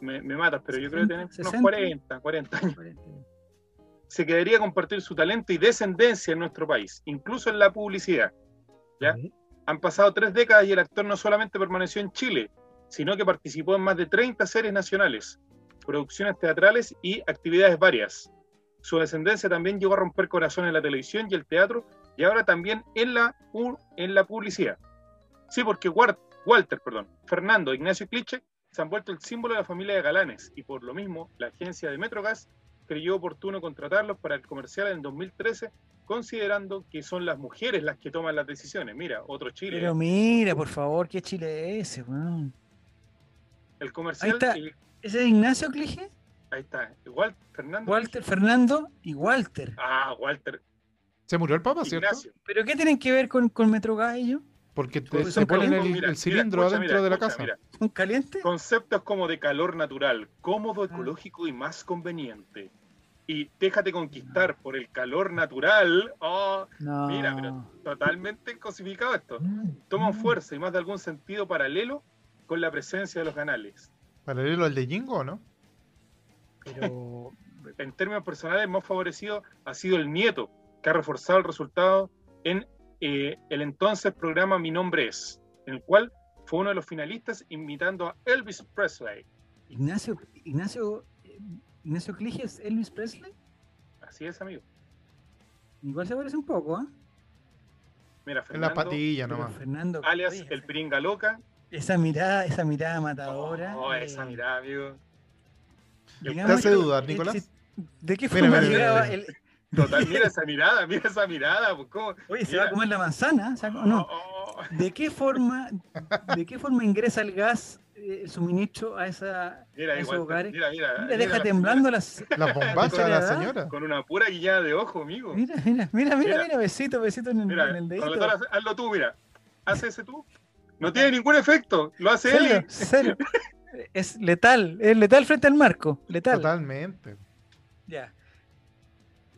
Me, matas, pero yo creo que tenía unos 40, 40 años. Se quedaría compartir su talento y descendencia en nuestro país, incluso en la publicidad. ¿ya? Han pasado tres décadas y el actor no solamente permaneció en Chile, sino que participó en más de 30 series nacionales, producciones teatrales y actividades varias. Su descendencia también llegó a romper corazones en la televisión y el teatro y ahora también en la, en la publicidad. Sí, porque Walter, perdón, Fernando Ignacio Cliche se han vuelto el símbolo de la familia de galanes y por lo mismo la agencia de Metrogas creyó oportuno contratarlos para el comercial en 2013 considerando que son las mujeres las que toman las decisiones. Mira, otro Chile. Pero mira, por favor, ¿qué Chile es ese, El comercial. ¿Ese es Ignacio Clige? Ahí está. Igual, Fernando. Walter, Fernando y Walter. Ah, Walter. Se murió el Papa, ¿cierto? ¿Pero qué tienen que ver con, con Metro Gallo? Porque se ponen el, cilindro adentro de la casa. ¿Un caliente? Conceptos como de calor natural, cómodo, ah. ecológico y más conveniente y déjate conquistar por el calor natural. Oh, mira, pero totalmente cosificado esto. Toman fuerza y más de algún sentido paralelo con la presencia de los canales. ¿Paralelo al de Jingo no? Pero en términos personales, más favorecido ha sido el nieto, que ha reforzado el resultado en eh, el entonces programa Mi Nombre Es, en el cual fue uno de los finalistas invitando a Elvis Presley. Ignacio, Ignacio ¿Ignacio Clige es Elvis Presley? Así es, amigo. Igual se parece un poco, ¿eh? Mira, Fernando. En la patilla nomás. Fernando, alias el Pringa Loca. Esa mirada, esa mirada matadora. Oh, esa mirada, amigo. ¿Te hace dudar, Nicolás? ¿De qué forma llegaba el, [laughs] Total, mira esa mirada, mira esa mirada. Pues, Oye, se va a comer la manzana. no. Oh, oh. ¿De qué forma, de qué forma ingresa el gas el suministro a, esa, mira, esos hogares. Mira, mira, mira deja temblando las, [laughs] las bombachas de la señora. Con una pura guillada de ojo, amigo. Mira, mira, mira, mira, mira besito, besito en, mira, en el dedito. hazlo tú, mira. Haz ese tú. No tiene ningún efecto, lo hace él. [laughs] Es letal, es letal frente al marco, letal. Totalmente. Ya.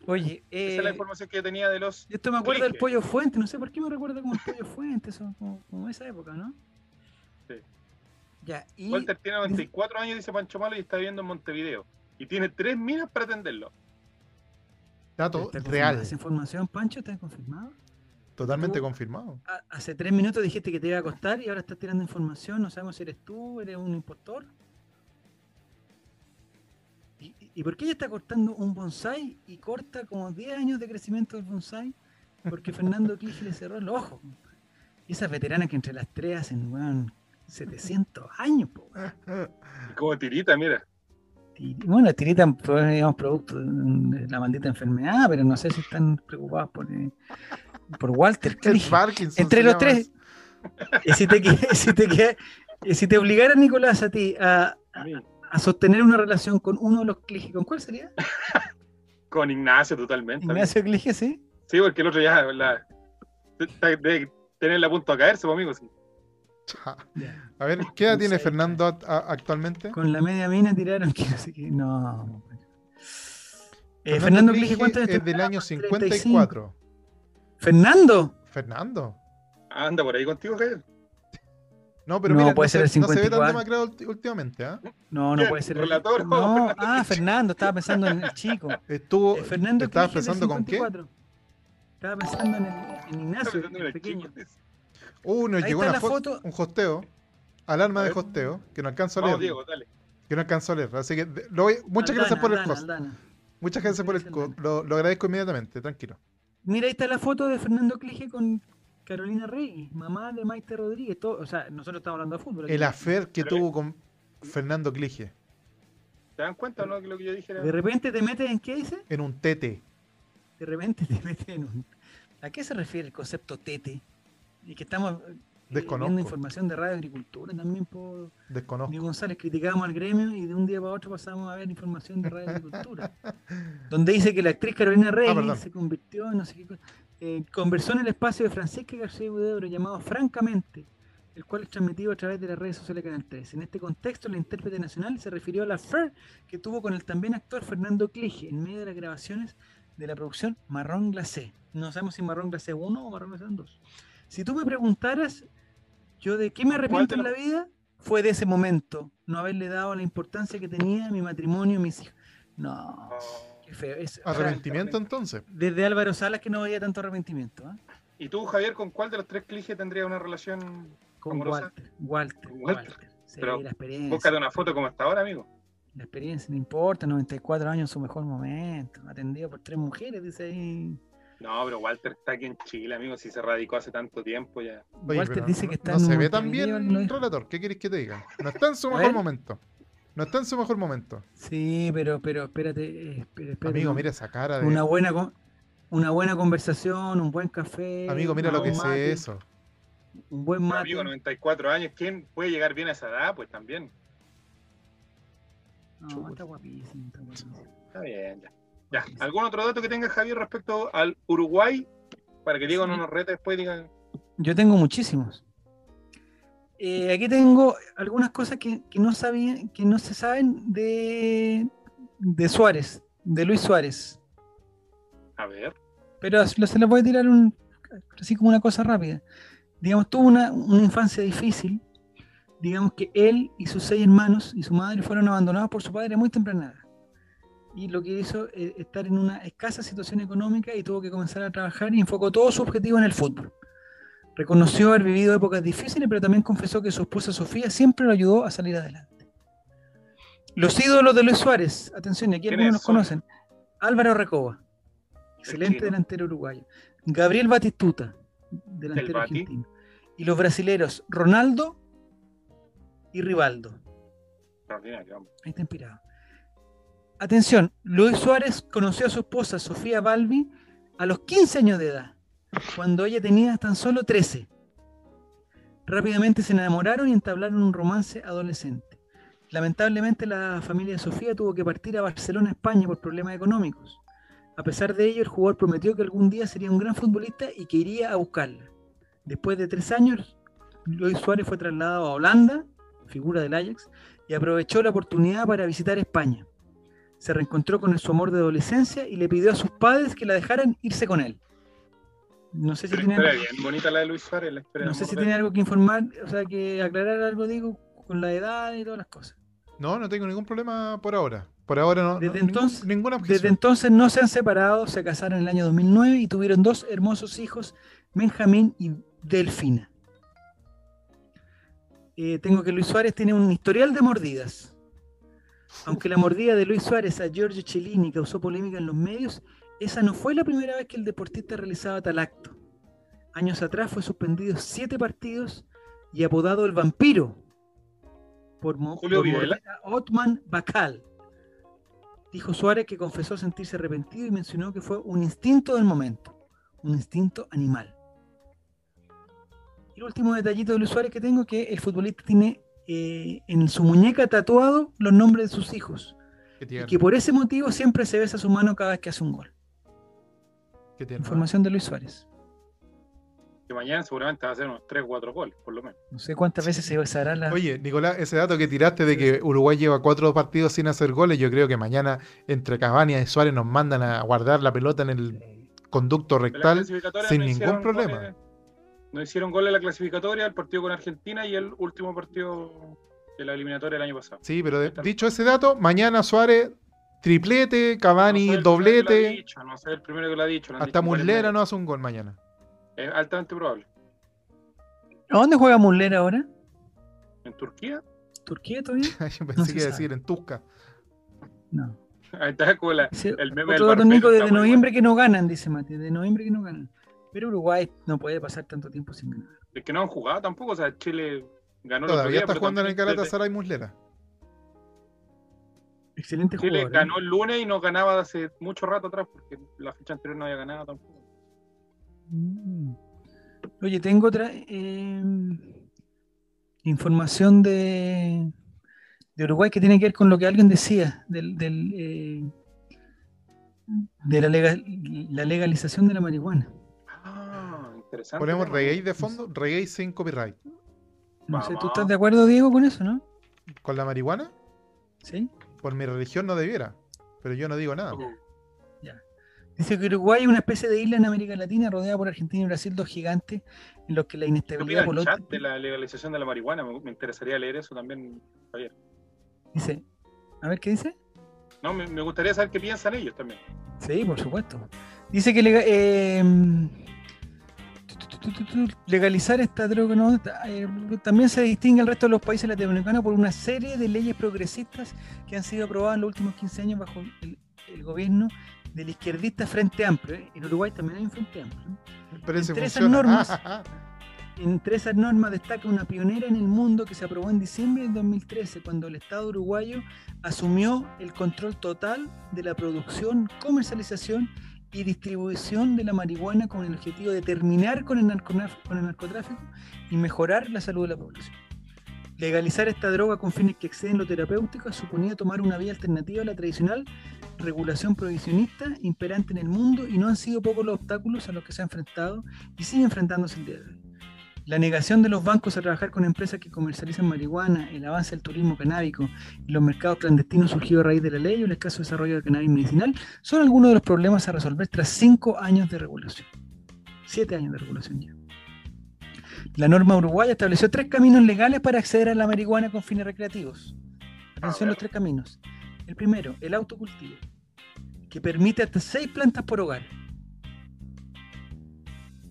Oye, eh, esa es la información que yo tenía de los. Esto me acuerda del pollo fuente, no sé por qué me recuerda como el pollo fuente, eso, como, como esa época, ¿no? Walter tiene [laughs] 94 años, dice Pancho Malo, y está viviendo en Montevideo. Y tiene tres minas para atenderlo. Dato real. ¿Esa información, Pancho, está confirmado? Totalmente confirmado. Hace tres minutos dijiste que te iba a costar y ahora estás tirando información. No sabemos si eres tú, eres un importor. ¿Y, por qué ella está cortando un bonsai y corta como 10 años de crecimiento del bonsai? Porque Fernando Clige le cerró el ojo. Y esas veteranas que entre las tres hacen, weón, 700 años, po. [laughs] Como tirita, mira. Bueno, tirita, pues, digamos, producto de la maldita enfermedad, pero no sé si están preocupados por, eh, por Walter. [laughs] Entre los tres. Y si te, si te, si te obligara, Nicolás, a ti a, a, sostener una relación con uno de los Clige, ¿con cuál sería? [laughs] con Ignacio, totalmente. Ignacio Clige, sí. Sí, porque el otro ya, la, de tenerla a punto a caerse, pues, amigo. Sí. A ver, ¿qué edad tiene Fernando actualmente? Con la media mina tiraron que no. Eh, Fernando, Fernando ¿cuánto es? Es del año 54. ¿Fernando? Fernando. Anda por ahí contigo, Javier. No, pero mira, puede no, ser el 54. no se ve tan demacrado últimamente, ¿ah? No, no puede ser. El... Relator, no, ah, Fernando, estaba pensando en el chico. [laughs] Estuvo, eh, Fernando ¿Estabas pensando con qué? Estaba pensando en, el, en Ignacio, el pequeño. Uh, nos llegó una foto, un hosteo, alarma de hosteo, que no alcanzo a leer. Diego, dale. Que no alcanzo a leer. Así que lo voy, muchas gracias por el host. Muchas gracias por el lo, lo agradezco inmediatamente, tranquilo. Mira, ahí está la foto de Fernando Clige con Carolina Rey, mamá de Maite Rodríguez. Todo, o sea, nosotros estamos hablando de fútbol. El afer que tuvo con Fernando Clige. ¿Te dan cuenta no? Que lo que yo dije era... De repente te metes en qué dice? En un tete. De repente te metes en un. ¿A qué se refiere el concepto tete? Y que estamos eh, viendo información de Radio Agricultura también por Desconozco. González criticábamos al gremio y de un día para otro pasamos a ver información de Radio Agricultura. [laughs] donde dice que la actriz Carolina ah, se convirtió en no sé qué cosa eh, conversó en el espacio de Francisca García Budebro llamado Francamente, el cual es transmitido a través de las redes sociales de Canal 3. En este contexto, la intérprete nacional se refirió a la FER que tuvo con el también actor Fernando Clige en medio de las grabaciones de la producción Marrón Glacé. No sabemos si Marrón Glacé 1 o Marrón Glacé 2. Si tú me preguntaras, yo de qué me arrepiento en la vida, fue de ese momento, no haberle dado la importancia que tenía mi matrimonio, mis hijos. No. ¿Arrepentimiento entonces? Desde Álvaro Salas que no había tanto arrepentimiento. ¿ah? ¿Y tú, Javier, con cuál de los tres clijes tendría una relación con Walter? Walter. Walter. Pero la experiencia. Búscate una foto como hasta ahora, amigo. La experiencia, no importa, 94 años su mejor momento, atendido por tres mujeres, dice ahí. No, pero Walter está aquí en Chile, amigo, si se radicó hace tanto tiempo ya. Walter dice que está No se ve tan bien, relator, ¿qué quieres que te diga? No está en su [laughs] mejor momento. No está en su mejor momento. Sí, pero, pero espérate, eh, Amigo, mira esa cara de. Una buena, una buena conversación, un buen café. Amigo, mira lo que es eso. Un buen mate. Amigo, 94 años, ¿quién puede llegar bien a esa edad? Pues también. No, está guapísimo, está guapísimo. Está bien, ya. Ya. ¿Algún otro dato que tenga Javier respecto al Uruguay? Para que Diego no nos rete después digan. Yo tengo muchísimos. Eh, aquí tengo algunas cosas que, no sabían, que no se saben de, de Suárez, de Luis Suárez. A ver. Pero se les voy a tirar un, así como una cosa rápida. Digamos, tuvo una, infancia difícil. Digamos que él y sus seis hermanos y su madre fueron abandonados por su padre muy temprana y lo que hizo es estar en una escasa situación económica y tuvo que comenzar a trabajar y enfocó todo su objetivo en el fútbol. Reconoció haber vivido épocas difíciles, pero también confesó que su esposa Sofía siempre lo ayudó a salir adelante. Los ídolos de Luis Suárez, atención, aquí algunos nos conocen. Álvaro Recoba, excelente delantero uruguayo. Gabriel Batistuta, delantero argentino. Y los brasileros Ronaldo y Rivaldo. Ahí está inspirado. Atención, Luis Suárez conoció a su esposa Sofía Balbi a los 15 años de edad cuando ella tenía tan solo 13. Rápidamente se enamoraron y entablaron un romance adolescente. Lamentablemente la familia de Sofía tuvo que partir a Barcelona, España, por problemas económicos. A pesar de ello, el jugador prometió que algún día sería un gran futbolista y que iría a buscarla. Después de tres años, Luis Suárez fue trasladado a Holanda, figura del Ajax, y aprovechó la oportunidad para visitar España. Se reencontró con su amor de adolescencia y le pidió a sus padres que la dejaran irse con él. No sé si tiene algo, bonita la de Luis Suárez, No sé si tiene algo que informar, o sea, que aclarar algo, digo, con la edad y todas las cosas. No, no tengo ningún problema por ahora. Por ahora no. Desde, entonces, ninguna desde entonces no se han separado, se casaron en el año 2009 y tuvieron dos hermosos hijos, Benjamín y Delfina. Eh, tengo que Luis Suárez tiene un historial de mordidas. Aunque la mordida de Luis Suárez a Giorgio Cellini causó polémica en los medios, esa no fue la primera vez que el deportista realizaba tal acto. Años atrás fue suspendido siete partidos y apodado el vampiro por, Julio Otman Bacal. Dijo Suárez que confesó sentirse arrepentido y mencionó que fue un instinto del momento, un instinto animal. Y el último detallito de Luis Suárez que tengo es que el futbolista tiene eh, en su muñeca tatuado los nombres de sus hijos. Y que por ese motivo siempre se besa su mano cada vez que hace un gol. Información de Luis Suárez. que mañana seguramente va a ser unos 3 o 4 goles, por lo menos. No sé cuántas veces se usará la. Oye, Nicolás, ese dato que tiraste de que Uruguay lleva cuatro partidos sin hacer goles, yo creo que mañana entre Cavani y Suárez nos mandan a guardar la pelota en el conducto rectal sin ningún problema. No hicieron goles en la clasificatoria, el partido con Argentina y el último partido de la eliminatoria del año pasado. Sí, pero dicho ese dato, mañana Suárez triplete, Cavani doblete. no sé el primero que lo ha dicho. Hasta Muslera no hace un gol mañana. Es altamente probable. ¿A dónde juega Muller ahora? ¿En Turquía? ¿Turquía todavía? [laughs] Yo pensé que iba a decir en Tusca. No. Ahí está con la, el meme otro del Nico, de noviembre que no ganan, dice Mati, de noviembre que no ganan. Pero Uruguay no puede pasar tanto tiempo sin ganar. Es que no han jugado tampoco, o sea, Chile ganó Todavía está jugando en el Galatasaray Muslera. Excelente Chile Chile ¿eh? ganó el lunes y no ganaba hace mucho rato atrás porque la fecha anterior no había ganado tampoco. Mm. Oye, tengo otra em, información de, de Uruguay que tiene que ver con lo que alguien decía del, eh, de la, la, legalización de la marihuana. Interesante. Ponemos reggae de fondo, reggae sin copyright. No sé, ¿tú estás de acuerdo, Diego, con eso, no? ¿Con la marihuana? Sí. Por mi religión no debiera, pero yo no digo nada. Dice que Uruguay es una especie de isla en América Latina rodeada por Argentina y Brasil, dos gigantes, en los que la inestabilidad política. de la legalización de la marihuana, me, interesaría leer eso también, Javier. Dice, a ver qué dice. No, me, gustaría saber qué piensan ellos también. Sí, por supuesto. Dice que eh, legalizar esta droga ¿no? Eh, también se distingue al resto de los países latinoamericanos por una serie de leyes progresistas que han sido aprobadas en los últimos 15 años bajo el gobierno del izquierdista Frente Amplio. ¿eh? En Uruguay también hay un Frente Amplio. entre, esas normas, [laughs] entre esas normas destaca una pionera en el mundo que se aprobó en diciembre del 2013, cuando el Estado uruguayo asumió el control total de la producción, comercialización y distribución de la marihuana con el objetivo de terminar con el, con el narcotráfico y mejorar la salud de la población. Legalizar esta droga con fines que exceden lo terapéutico suponía tomar una vía alternativa a la tradicional regulación prohibicionista imperante en el mundo y no han sido pocos los obstáculos a los que se ha enfrentado y sigue enfrentándose el día de hoy. La negación de los bancos a trabajar con empresas que comercializan marihuana, el avance del turismo canábico y los mercados clandestinos surgidos a raíz de la ley o el escaso desarrollo del cannabis medicinal son algunos de los problemas a resolver tras cinco años de regulación. Siete años de regulación ya. La norma uruguaya estableció tres caminos legales para acceder a la marihuana con fines recreativos. Atención los tres caminos. El primero, el autocultivo, que permite hasta seis plantas por hogar.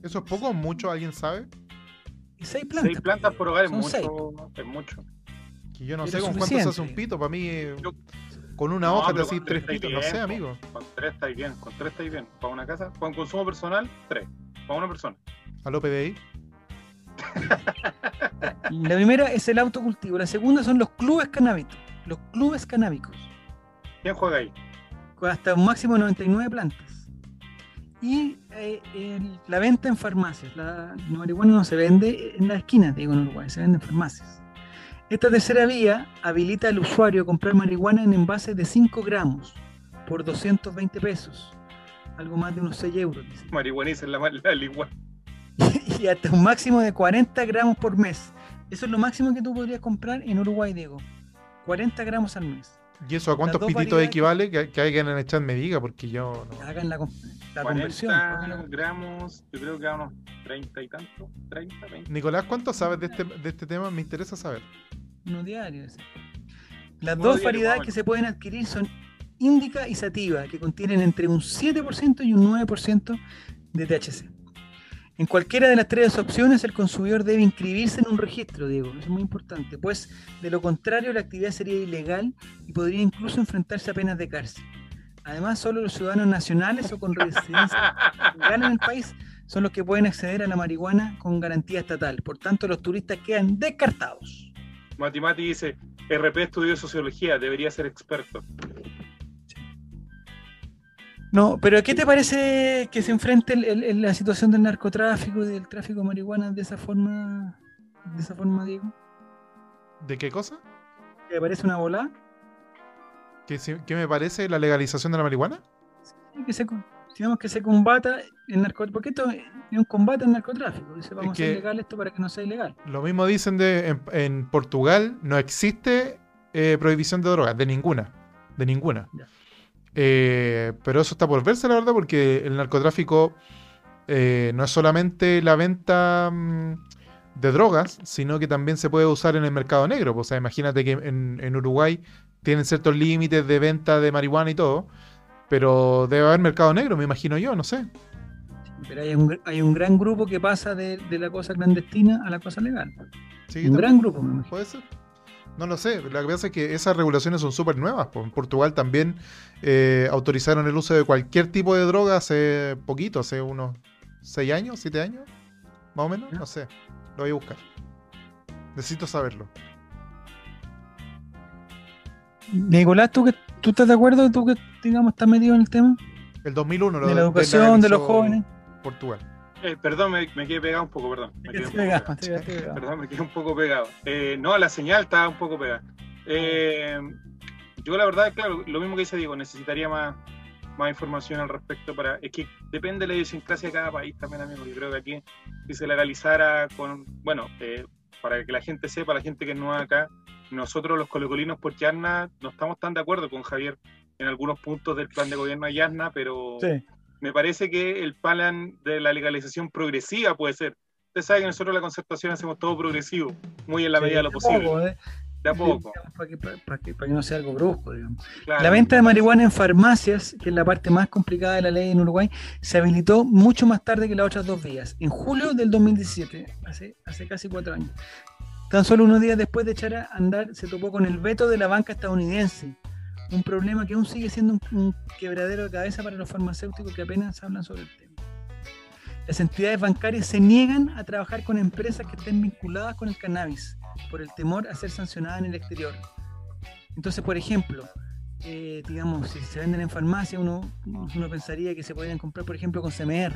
¿Eso es poco o mucho? ¿Alguien sabe? Y seis plantas. Seis plantas por hogar es mucho, es mucho. Que yo no sé con cuánto se hace un pito. Para mí, con una hoja te haces tres pitos. no sé, amigo. Con tres está bien. Con tres está bien. Para una casa, con consumo personal, tres. Para una persona. ¿A lo PDI? La primera es el autocultivo. La segunda son los clubes canábicos. Los clubes canábicos. ¿Quién juega ahí? Hasta un máximo de 99 plantas. Y eh, la venta en farmacias. La, marihuana no se vende en las esquinas, digo, en Uruguay, se vende en farmacias. Esta tercera vía habilita al usuario a comprar marihuana en envases de 5 gramos por 220 pesos. Algo más de unos 6 euros. Marihuaniza la, la, la [laughs] y hasta un máximo de 40 gramos por mes. Eso es lo máximo que tú podrías comprar en Uruguay, Diego. 40 gramos al mes. ¿Y eso a cuántos pititos equivale? Que, que, alguien en el chat me diga, porque yo. No. Hagan la, la 40 conversión. gramos, yo creo que a unos 30 y tanto. 30, 20. Nicolás, ¿cuánto sabes de este, de este tema? Me interesa saber. Uno diario. Las dos variedades que se pueden adquirir son Indica y Sativa, que contienen entre un 7% y un 9% de THC. En cualquiera de las tres opciones, el consumidor debe inscribirse en un registro, Diego. Eso es muy importante, pues de lo contrario la actividad sería ilegal y podría incluso enfrentarse a penas de cárcel. Además, solo los ciudadanos nacionales o con residencia [laughs] legal en el país son los que pueden acceder a la marihuana con garantía estatal. Por tanto, los turistas quedan descartados. Matimati dice, RP estudió sociología, debería ser experto. No, pero ¿qué te parece que se enfrente la situación del narcotráfico y del tráfico de marihuana de esa forma, de esa forma, Diego? ¿De qué cosa? ¿Te parece una bola? ¿Qué, me parece la legalización de la marihuana? Sí, que se, digamos que se combata el narcotráfico, porque esto es un combate al narcotráfico, dice vamos a hacer legal esto para que no sea ilegal. Lo mismo dicen de en, Portugal, no existe eh, prohibición de drogas, de ninguna, de ninguna. Eh, pero eso está por verse, la verdad, porque el narcotráfico eh, no es solamente la venta mm, de drogas, sino que también se puede usar en el mercado negro. O sea, imagínate que en, Uruguay tienen ciertos límites de venta de marihuana y todo, pero debe haber mercado negro, me imagino yo, no sé. Pero hay un, hay un gran grupo que pasa de, la cosa clandestina a la cosa legal. Sí, un gran grupo, me imagino. Puede ser. No lo sé, lo que pasa es que esas regulaciones son súper nuevas. En Portugal también eh, autorizaron el uso de cualquier tipo de droga hace poquito, hace unos 6 años, 7 años, más o menos, no sé. Lo voy a buscar. Necesito saberlo. Nicolás, ¿tú, que, ¿tú estás de acuerdo? ¿Tú que, digamos, estás metido en el tema? El 2001, lo de la educación de, los jóvenes. Portugal. Eh, perdón, me, me, quedé pegado un poco, perdón. Me quedé pegado, Perdón, me quedé un poco pegado. Eh, no, la señal estaba un poco pegada. Eh, yo la verdad, claro, lo mismo que dice Diego, necesitaría más, más información al respecto para. Es que depende de la idiosincrasia de cada país también, amigo. Yo creo que aquí, si se legalizara con. Bueno, para que la gente sepa, la gente que es nueva acá, nosotros los colocolinos por Yarna no estamos tan de acuerdo con Javier en algunos puntos del plan de gobierno de Yarna, pero me parece que el plan de la legalización progresiva puede ser. Usted sabe que nosotros la concertación hacemos todo progresivo, muy en la medida de lo posible. ¿eh? Para que, no sea algo brusco, digamos. La venta de marihuana en farmacias, que es la parte más complicada de la ley en Uruguay, se habilitó mucho más tarde que las otras dos vías, en julio del 2017, hace, hace casi cuatro años. Tan solo unos días después de echar a andar, se topó con el veto de la banca estadounidense, un problema que aún sigue siendo un quebradero de cabeza para los farmacéuticos que apenas hablan sobre el tema. Las entidades bancarias se niegan a trabajar con empresas que estén vinculadas con el cannabis por el temor a ser sancionada en el exterior. Entonces, por ejemplo, eh, digamos, si se venden en farmacia, uno, uno pensaría que se podrían comprar, por ejemplo, con CMR.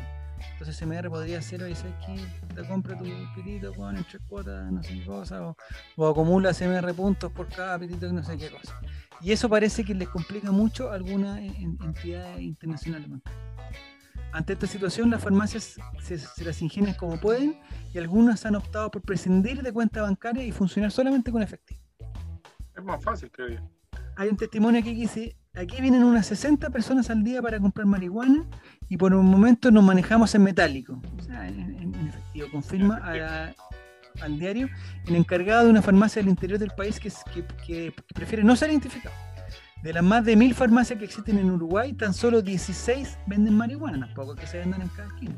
Entonces CMR podría ser, oye, ¿sabes qué? Te compra tu pitito con entre cuotas, no sé qué cosa, o, acumula CMR puntos por cada pitito, no sé qué cosa. Y eso parece que les complica mucho a algunas entidades internacionales ante esta situación, las farmacias se, las ingenian como pueden y algunas han optado por prescindir de cuenta bancaria y funcionar solamente con efectivo. Es más fácil, creo yo. Hay un testimonio aquí que dice, aquí vienen unas 60 personas al día para comprar marihuana y por un momento nos manejamos en metálico, o sea, en, efectivo. Confirma al diario el encargado de una farmacia del interior del país que, que prefiere no ser identificado. De las más de mil farmacias que existen en Uruguay, tan solo 16 venden marihuana, tampoco que se vendan en cada esquina.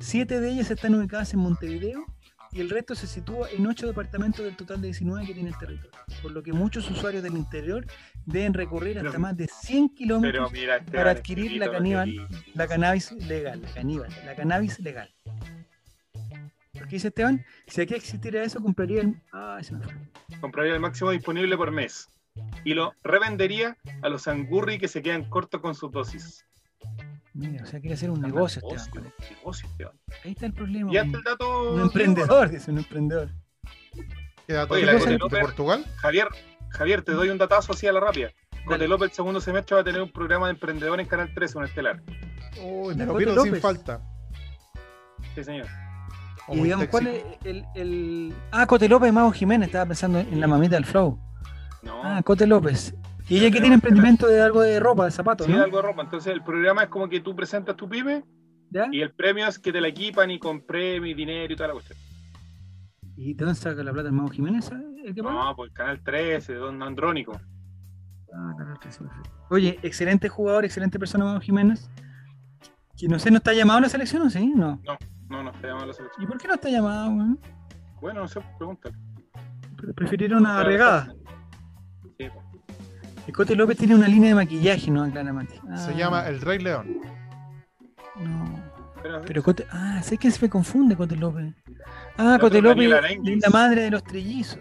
Siete de ellas están ubicadas en Montevideo y el resto se sitúa en ocho departamentos del total de 19 que tiene el territorio. Por lo que muchos usuarios del interior deben recorrer hasta más de 100 kilómetros para adquirir la, caníbal, la cannabis legal. La, caníbal, la cannabis legal. Qué dice Esteban, si aquí existiera eso, compraría el. Ah, Compraría el máximo disponible por mes y lo revendería a los angurri que se quedan cortos con sus dosis. Mira, o sea, quiere hacer un negocio, Esteban. negocio, Ahí está el problema. Y hasta el dato. Un emprendedor, dice un emprendedor. ¿Qué dato de, Portugal? Javier, Javier, te doy un datazo así a la rápida. Cote López, el segundo semestre, va a tener un programa de emprendedor en Canal 13, un estelar. Uy, me lo vieron sin falta. Sí, señor. Y digamos, ¿cuál es el, el, Ah, Cote López Mago Jiménez, estaba pensando en la mamita del Flow. Ah, Cote López. Y ella que tiene emprendimiento de algo de ropa, de zapatos, sí, algo de ropa. Entonces el programa es como que tú presentas tu pyme y el premio es que te la equipan y con premio y dinero y toda la cuestión. ¿Y de dónde saca la plata el Mago Jiménez? no, pues Canal 13, de Don Andrónico. Ah, Canal 13. Oye, excelente jugador, excelente persona Mago Jiménez. Que no sé, ¿no está llamado a la selección o sí? No. No, no, no está llamado a la selección. ¿Y por qué no está llamado, güey? Bueno, no sé, pregúntale. Prefirieron una regada. El Cote López tiene una línea de maquillaje, ¿no? Claramente. Se llama El Rey León. No. Pero, Cote. Ah, sé que se me confunde Cote López. Ah, Cote López es la madre de los trillizos.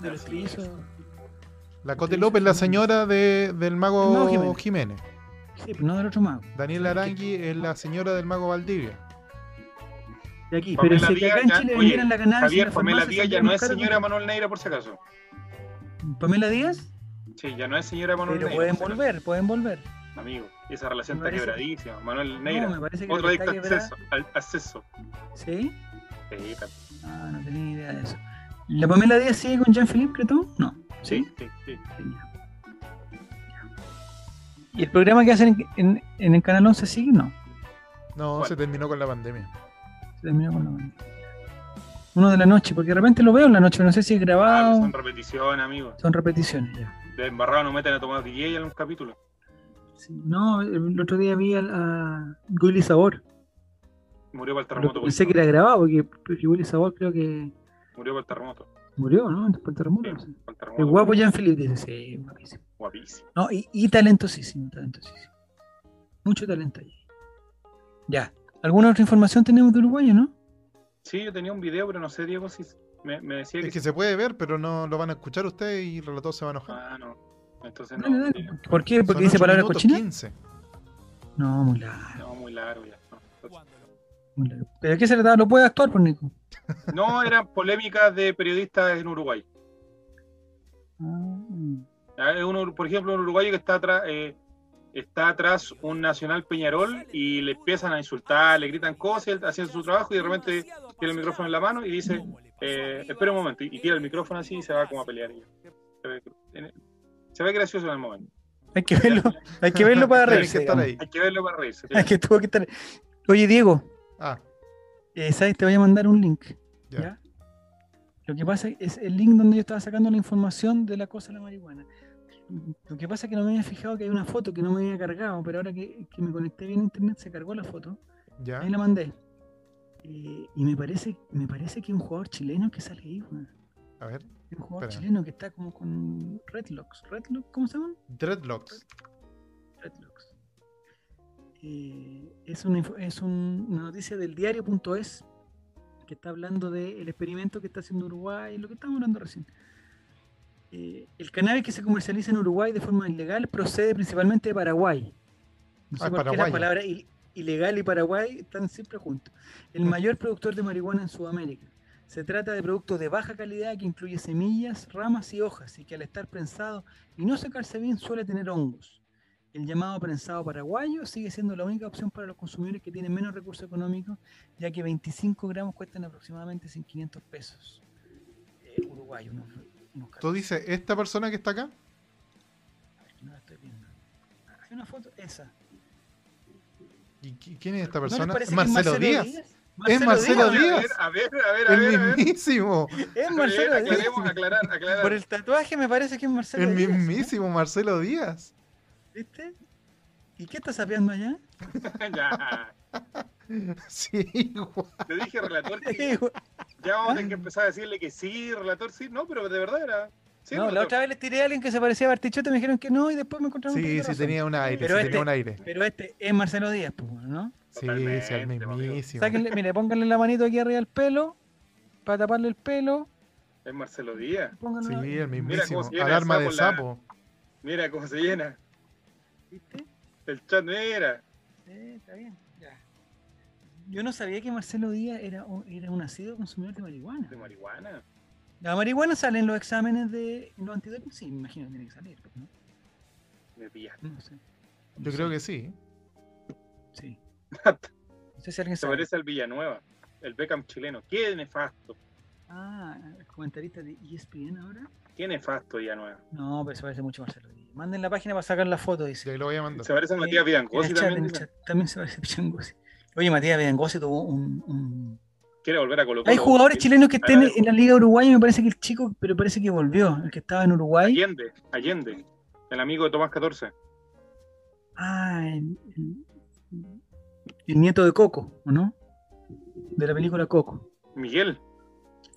De los trillizos. La Cote López es la señora de, del mago Jiménez. Sí, pero no del otro mago. Daniel Arangui es la señora del mago Valdivia. De aquí, pero si acá en Chile vendieran la canal. Javier, Pamela Díaz ya no es señora Manuel Neira por si acaso. ¿Pamela Díaz? Sí, ya no es señora Manuel Pero pueden volver, pueden volver. amigo. Y esa relación está quebradísima. Manuel Neira. No, me parece que Otro adicto acceso, al acceso. ¿Sí? Sí, Ah, no tenía idea de eso. ¿La Pamela Díaz sigue con Jean-Philippe Creton? No. ¿Sí? Sí, sí. ¿Y el programa que hacen en, en, el Canal 11 sigue? No. No, se terminó con la pandemia. Terminó con la pandemia. Uno de la noche, porque de repente lo veo en la noche, no sé si es grabado. Ah, son repeticiones, amigo. Son repeticiones, ya. De embarrado no meten a Tomás DJ en un capítulo. Sí, no, el otro día vi a, a Willy Sabor. Murió por el terremoto. pensé que era grabado, porque, porque Willy Sabor creo que. Murió por el terremoto. Murió, ¿no? Por el terremoto. Sí, el, terremoto. el guapo Jean-Philippe dice, sí, guapísimo. Guapísimo. No, y, y talentosísimo, talentosísimo. Mucho talento ahí. Ya. ¿Alguna otra información tenemos de Uruguay, no? Sí, yo tenía un video, pero no sé, Diego, si me, me decía que... Es que se puede ver, pero no lo van a escuchar ustedes y el relator se va a enojar. Ah, no. Entonces no. ¿Por qué? ¿Porque dice palabras cochinas? 15. No, muy largo. No, muy largo ya. Muy largo. ¿Pero qué se le da? ¿Lo puede actuar, por pues, Nico? No, eran polémicas de periodistas en Uruguay. Ah. Uno, por ejemplo, un uruguayo que está atrás, eh, está atrás un Nacional Peñarol y le empiezan a insultar, le gritan cosas, haciendo su trabajo y de repente tiene el micrófono en la mano y dice, eh, espera un momento, y, tira el micrófono así y se va como a pelear. Se ve, gracioso en el momento. Hay que verlo, hay que verlo para reírse. Hay que, verlo para reírse. Hay que, tuvo que estar... Oye, Diego. Ah. Eh, ¿Sabes? Te voy a mandar un link. ¿ya? Lo que pasa es el link donde yo estaba sacando la información de la cosa de la marihuana. Lo que pasa es que no me había fijado que hay una foto que no me había cargado, pero ahora que, me conecté bien a internet se cargó la foto. ¿Ya? Ahí la mandé. Eh, y me parece, me parece que hay un jugador chileno que sale ahí, A ver. un jugador chileno que está como con Redlocks. ¿Redlocks? ¿Cómo se llaman? Dreadlocks. Dreadlocks. Eh, es, un, es una noticia del diario.es que está hablando del experimento que está haciendo Uruguay, lo que estamos hablando recién. Eh, el cannabis que se comercializa en Uruguay de forma ilegal procede principalmente de Paraguay. No sé ah, por qué la palabra ilegal y Paraguay están siempre juntos. El mayor productor de marihuana en Sudamérica. Se trata de productos de baja calidad que incluye semillas, ramas y hojas y que al estar prensado y no secarse bien suele tener hongos. El llamado prensado paraguayo sigue siendo la única opción para los consumidores que tienen menos recursos económicos, ya que 25 gramos cuestan aproximadamente 500 pesos. Eh, uruguayo, ¿no? ¿Tú dices esta persona que está acá? No la estoy viendo. Hay una foto, esa. ¿Y quién es esta persona? Marcelo, Díaz? es Marcelo Díaz. A ver, a ver, a ver. El mismísimo. Es Marcelo Díaz. Aclarar, aclarar. Por el tatuaje me parece que es Marcelo Díaz. El mismísimo Marcelo Díaz. ¿Viste? ¿Y qué estás sapeando allá? [laughs] ya. [laughs] Sí, igual. Te dije, relator, que [laughs] ya vamos a tener que empezar a decirle que sí, relator, sí. No, pero de verdad era. no, la otra vez les tiré a alguien que se parecía a Bartichotto y me dijeron que no y después me encontraron Sí, sí, tenía un aire, pero sí, este, tenía un aire. Pero este es Marcelo Díaz, pues, ¿no? Sí, sí, el mismísimo. Sáquenle, mire, pónganle la manito aquí arriba del pelo para taparle el pelo. Es Marcelo Díaz. sí, el mismísimo. Alarma de sapo. Mira cómo se llena. ¿Viste? El chat era. Sí, está bien. Yo no sabía que Marcelo Díaz era, era un nacido consumidor de marihuana. ¿De marihuana? La marihuana sale en los exámenes de los antidoping, sí, me imagino que tiene que salir, ¿no? De día. No sé. Yo creo que sí. Sí. [laughs] no sé si alguien Se parece al Villanueva, el Beckham chileno. ¡Qué nefasto! Ah, el comentarista de ESPN ahora. Qué nefasto Villanueva. No, pero se parece mucho a Marcelo Díaz. Manden la página para sacar la foto, dice. Ya lo voy a mandar. Se parece a Matías Vidangosi también. también se parece a Vidangosi. Oye, Matías Vidangosi tuvo un, Quiere volver a colocar. Hay jugadores chilenos que estén en la Liga Uruguaya, me parece que el chico, pero parece que volvió, el que estaba en Uruguay. Allende, Allende, el amigo de Tomás 14. Ah, el, nieto de Coco, ¿o no? De la película Coco. Miguel.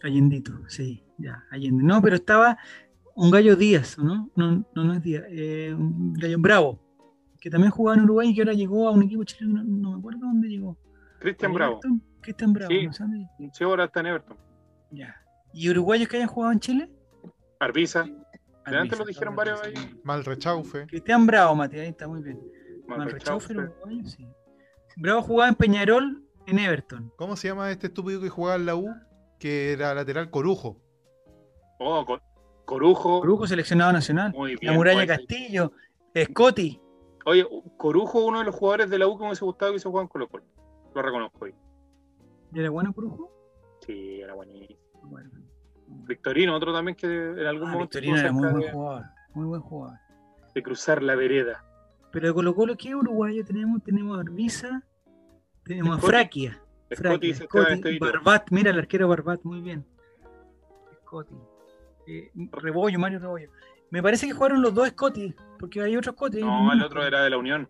Allendito, sí, ya, Allende. No, pero estaba un gallo Díaz, ¿no? No, no, no es Díaz, eh, un gallo Bravo que también jugaba en Uruguay y que ahora llegó a un equipo chileno, no, me acuerdo dónde llegó. Cristian Bravo. Cristian Bravo, sí, ¿no Sí, ahora está en Everton. Ya. ¿Y uruguayos que hayan jugado en Chile? Arbiza. Antes lo dijeron varios ahí. Malrechaufe. Cristian Bravo, Matías, ahí está muy bien. Malrechaufe, uruguayo, sí. Bravo jugaba en Peñarol, en Everton. ¿Cómo se llama este estúpido que jugaba en la U? Que era lateral Corujo. Oh, Corujo. Corujo seleccionado nacional. Muy bien, la Muralla Castillo. Scotty. Oye, Corujo, uno de los jugadores de la U que me hubiese gustado que se juegan Colo Colo. Lo reconozco hoy. ¿Y era bueno Corujo? Sí, era buenísimo. Victorino, otro también que en algún ah, momento. Victorino era muy buen jugador. Muy buen jugador. De cruzar la vereda. Pero de Colo Colo, ¿qué uruguayo tenemos? Tenemos a Arbiza, tenemos a Fraquia. Barbat, mira el arquero Barbat, muy bien. Scotty. Eh, Rebollo, Mario Rebollo. Me parece que jugaron los dos Scotty, porque hay otro Scotty. No, el otro era de la Unión.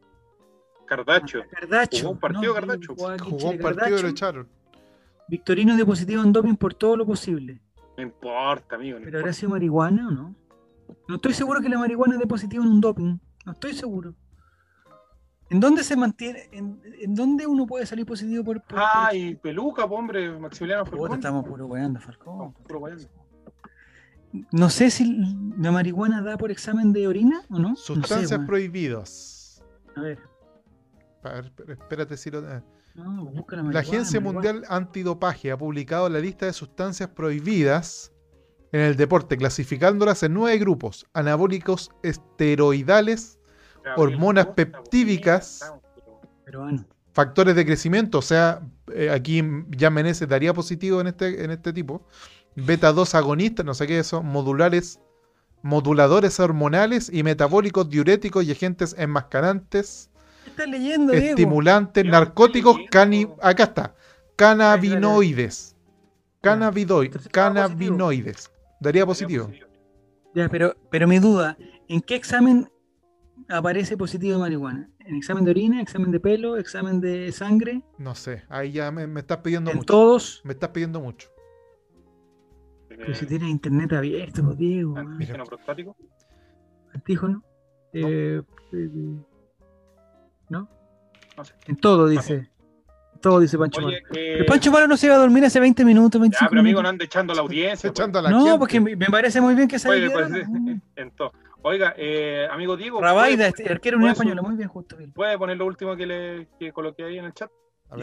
Cardacho. Cardacho. Jugó un partido Cardacho. Jugó un partido y lo echaron. Victorino de positivo en doping por todo lo posible. No importa, amigo. ¿Pero habrá sido marihuana o no? No estoy seguro que la marihuana es de positivo en un doping. No estoy seguro. ¿En dónde se mantiene? ¿En, en dónde uno puede salir positivo por.? por ah, y peluca, hombre, Maximiliano Falcón. Estamos puro weando, Falcón. puro weando. No sé si la marihuana da por examen de orina o no. Sustancias prohibidas. A ver. A ver, espérate si lo. No, la, la Agencia Mundial Antidopaje ha publicado la lista de sustancias prohibidas en el deporte, clasificándolas en nueve grupos: anabólicos esteroidales, hormonas peptídicas, factores de crecimiento, o sea, eh, aquí ya Meneses daría positivo en este, en este tipo, beta 2 agonistas, no sé qué es eso, modulares, moduladores hormonales y metabólicos diuréticos y agentes enmascarantes. leyendo, estimulantes, narcóticos, cani acá está, cannabinoides. Cannabinoides. Daría positivo. Ya, pero, pero mi duda, ¿en qué examen aparece positivo de marihuana? ¿En examen de orina, examen de pelo, examen de sangre? No sé, ahí ya me, estás pidiendo ¿En mucho. todos? Me estás pidiendo mucho. Pero si tienes internet abierto, pues, Diego. ¿Antígeno prostático? ¿Antígeno? Eh, eh, ¿No? ¿No? sé. En todo dice. Todo dice Pancho Malo. Eh... Pancho Malo no se iba a dormir hace 20 minutos, 25 ya, pero amigo, no ande echando la audiencia. Echando la no, porque me parece muy bien que se Oye, pues, entonces, Oiga, eh, amigo Diego. Rabaida, este, arquero Unión Española, muy bien, justo. ¿Puede poner lo último que le que coloqué ahí en el chat?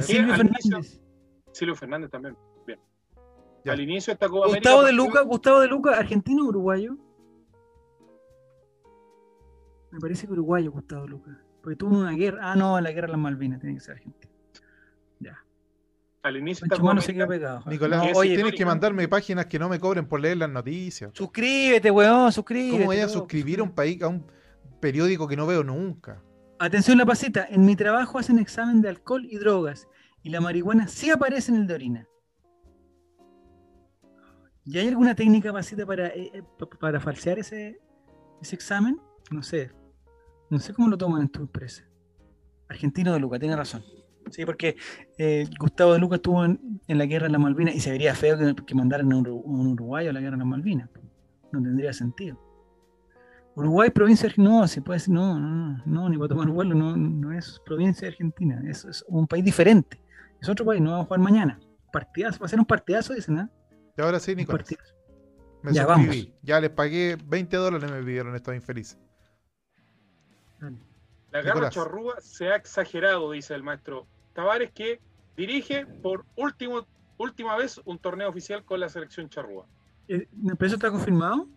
Silvio Fernández. Silvio Fernández también. Al inicio esta Copa Gustavo de Luca, Gustavo de Luca, argentino o uruguayo. Me parece que uruguayo Gustavo de Luca. Porque tuvo una guerra. Ah, no, la guerra de las Malvinas, tiene que ser argentino. Ya. Al inicio está no se quedó pegado. Nicolás, oye, tienes que mandarme páginas que no me cobren por leer las noticias. Suscríbete, weón, suscríbete. ¿Cómo voy a suscribir a un país, a un periódico que no veo nunca? Atención la pasita, en mi trabajo hacen examen de alcohol y drogas y la marihuana sí aparece en el de orina. ¿Y hay alguna técnica pasita para, eh, eh, para falsear ese, ese examen? No sé. No sé cómo lo toman en tu empresa. Argentino de Luca, tiene razón. Sí, porque eh, Gustavo de Luca estuvo en, la guerra de las Malvinas y se vería feo que, mandaran a un, uruguayo a la guerra de las Malvinas. No tendría sentido. Uruguay, provincia de no, se puede decir, no, no, no, ni para tomar vuelo, no, no es provincia de Argentina, es, es, un país diferente. Es otro país, no vamos a jugar mañana. Partidazo, va a ser un partidazo, dicen, ¿ah? Y ahora sí, Nicolás. Me ya, suscribí. Vamos. Ya les pagué 20 dólares, me pidieron estos infelices. La guerra chorrúa se ha exagerado, dice el maestro Tavares, que dirige por último, última vez un torneo oficial con la selección charrúa. Eh, ¿Pero eso está confirmado?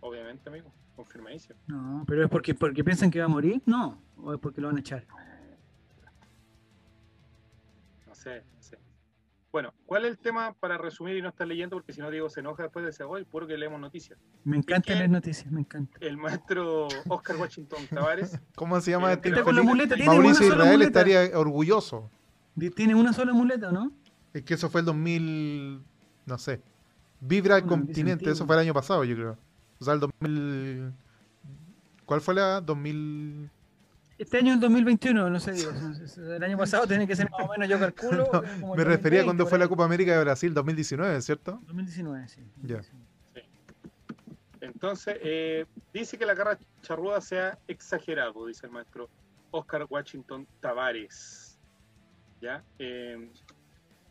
Obviamente, amigo, confirmadísimo. No, pero es porque, porque piensan que va a morir, no, o es porque lo van a echar. No sé, no sé. Bueno, ¿cuál es el tema para resumir y no estar leyendo? Porque si no, Diego se enoja después de ese gol, puro que leemos noticias. Me encanta leer noticias, me encanta. El maestro Oscar Washington Tavares. [laughs] ¿Cómo se llama este? Con la muleta, Mauricio Israel estaría orgulloso. Tiene una sola muleta, ¿no? Es que eso fue el 2000, no sé. Vibra el continente, eso fue el año pasado, yo creo. O sea, el 2000... ¿Cuál fue la 2000? Este año es el 2021, no sé, digo, el año pasado tiene que ser más o menos, yo calculo. [laughs] me refería cuando fue la Copa América de Brasil, 2019, ¿cierto? 2019, sí. Ya. Entonces, eh, dice que la carrera charruda se ha exagerado, dice el maestro Oscar Washington Tavares. ¿Ya? Eh,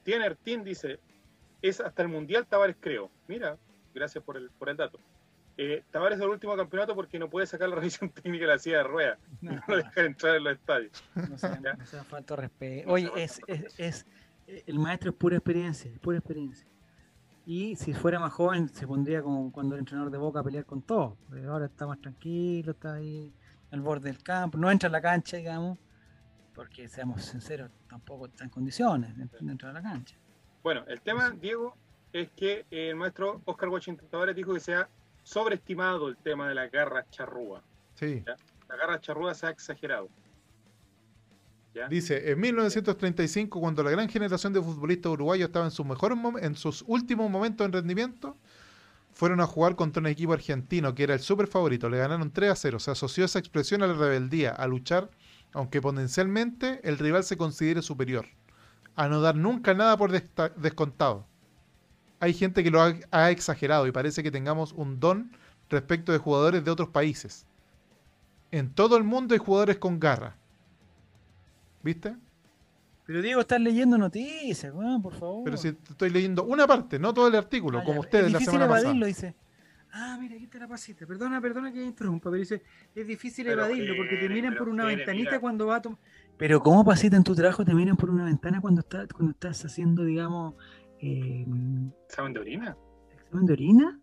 Tiener Team dice, es hasta el Mundial Tavares creo. Mira, gracias por el, por el dato. Eh, Tavares es el último campeonato porque no puede sacar la [laughs] revisión técnica de la silla de ruedas. No, no deja entrar en los estadios. No sea, no sea falta respeto. Oye, es, es, es, el maestro es pura experiencia, es pura experiencia. Y si fuera más joven, se pondría como cuando el entrenador de Boca a pelear con todo. Pero ahora está más tranquilo, está ahí al borde del campo, no entra a la cancha, digamos, porque seamos sinceros, tampoco está en condiciones de, entrar a la cancha. Bueno, el tema, Diego, es que el maestro Oscar Washington Tavares dijo que se ha sobreestimado el tema de la garra charrúa. Sí. La garra charrúa se ha exagerado. Dice, en 1935, cuando la gran generación de futbolistas uruguayos estaba en sus mejores en sus últimos momentos en rendimiento, fueron a jugar contra un equipo argentino que era el super favorito. Le ganaron 3 a 0. Se asoció esa expresión a la rebeldía, a luchar, aunque potencialmente el rival se considere superior. A no dar nunca nada por descontado. Hay gente que lo ha exagerado y parece que tengamos un don respecto de jugadores de otros países. En todo el mundo hay jugadores con garra. ¿Viste? Pero Diego, estás leyendo noticias, por favor. Pero si estoy leyendo una parte, no todo el artículo, ah, como ustedes la semana evadirlo, dice. Ah, mira, aquí está la pasita. Perdona, perdona que interrumpa, pero dice, es difícil evadirlo porque te miran por una ventanita cuando va a tomar... Pero ¿cómo pasita en tu trabajo te miran por una ventana cuando, estás cuando estás haciendo, digamos... Eh, ¿Examen de orina? ¿Examen de orina?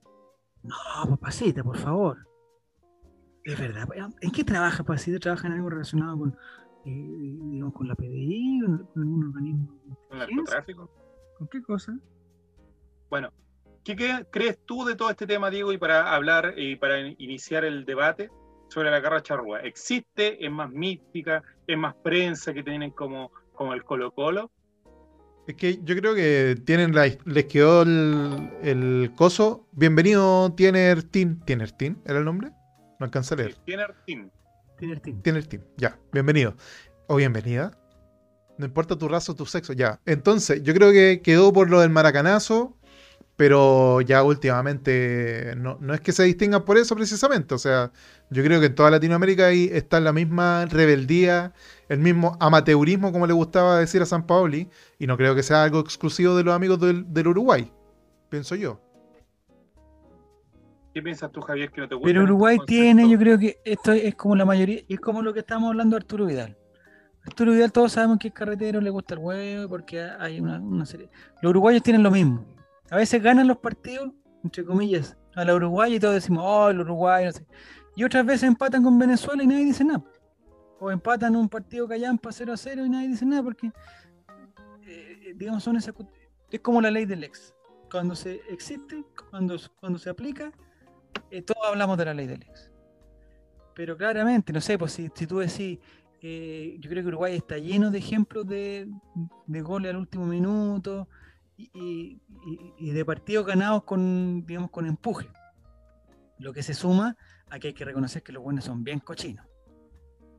No, pasita, por favor. Es verdad. ¿En qué trabaja pasita? ¿Trabaja en algo relacionado con eh, digamos, con la PDI, con algún organismo. ¿Con el narcotráfico? ¿Con qué cosa? Bueno, ¿qué crees tú de todo este tema, Diego, y para hablar y para iniciar el debate sobre la garra charrúa? ¿Existe? ¿Es más mística? ¿Es más prensa que tienen como, como el Colo Colo? Es que yo creo que tienen les quedó el, el coso. Bienvenido, Tiener Team. ¿Tiener Team era el nombre? No alcanza a leer. Tiener Team. Tiene team. Tiene team. Ya, bienvenido. O bienvenida. No importa tu raza o tu sexo, ya. Entonces, yo creo que quedó por lo del maracanazo, pero ya últimamente no, es que se distingan por eso precisamente. O sea, yo creo que en toda Latinoamérica ahí está la misma rebeldía, el mismo amateurismo, como le gustaba decir a San Paoli, y no creo que sea algo exclusivo de los amigos del Uruguay, pienso yo. ¿Qué piensas tú, Javier, que no te gusta? Pero Uruguay tiene, yo creo que esto es como la mayoría, y es como lo que estamos hablando de Arturo Vidal. Arturo Vidal todos sabemos que es carretero, le gusta el huevo, porque hay una, serie. Los uruguayos tienen lo mismo. A veces ganan los partidos, entre comillas, a la Uruguay y todos decimos, oh, el Uruguay, no sé. Y otras veces empatan con Venezuela y nadie dice nada. O empatan un partido callampa 0 a 0 y nadie dice nada porque, eh, digamos, son esas. Es como la ley del ex. Cuando se existe, cuando, cuando se aplica, eh, todos hablamos de la ley del ex. Pero claramente, no sé, pues si, tú decís, eh, yo creo que Uruguay está lleno de ejemplos de, de goles al último minuto y, de partidos ganados con, digamos, con empuje. Lo que se suma a que hay que reconocer que los buenos son bien cochinos.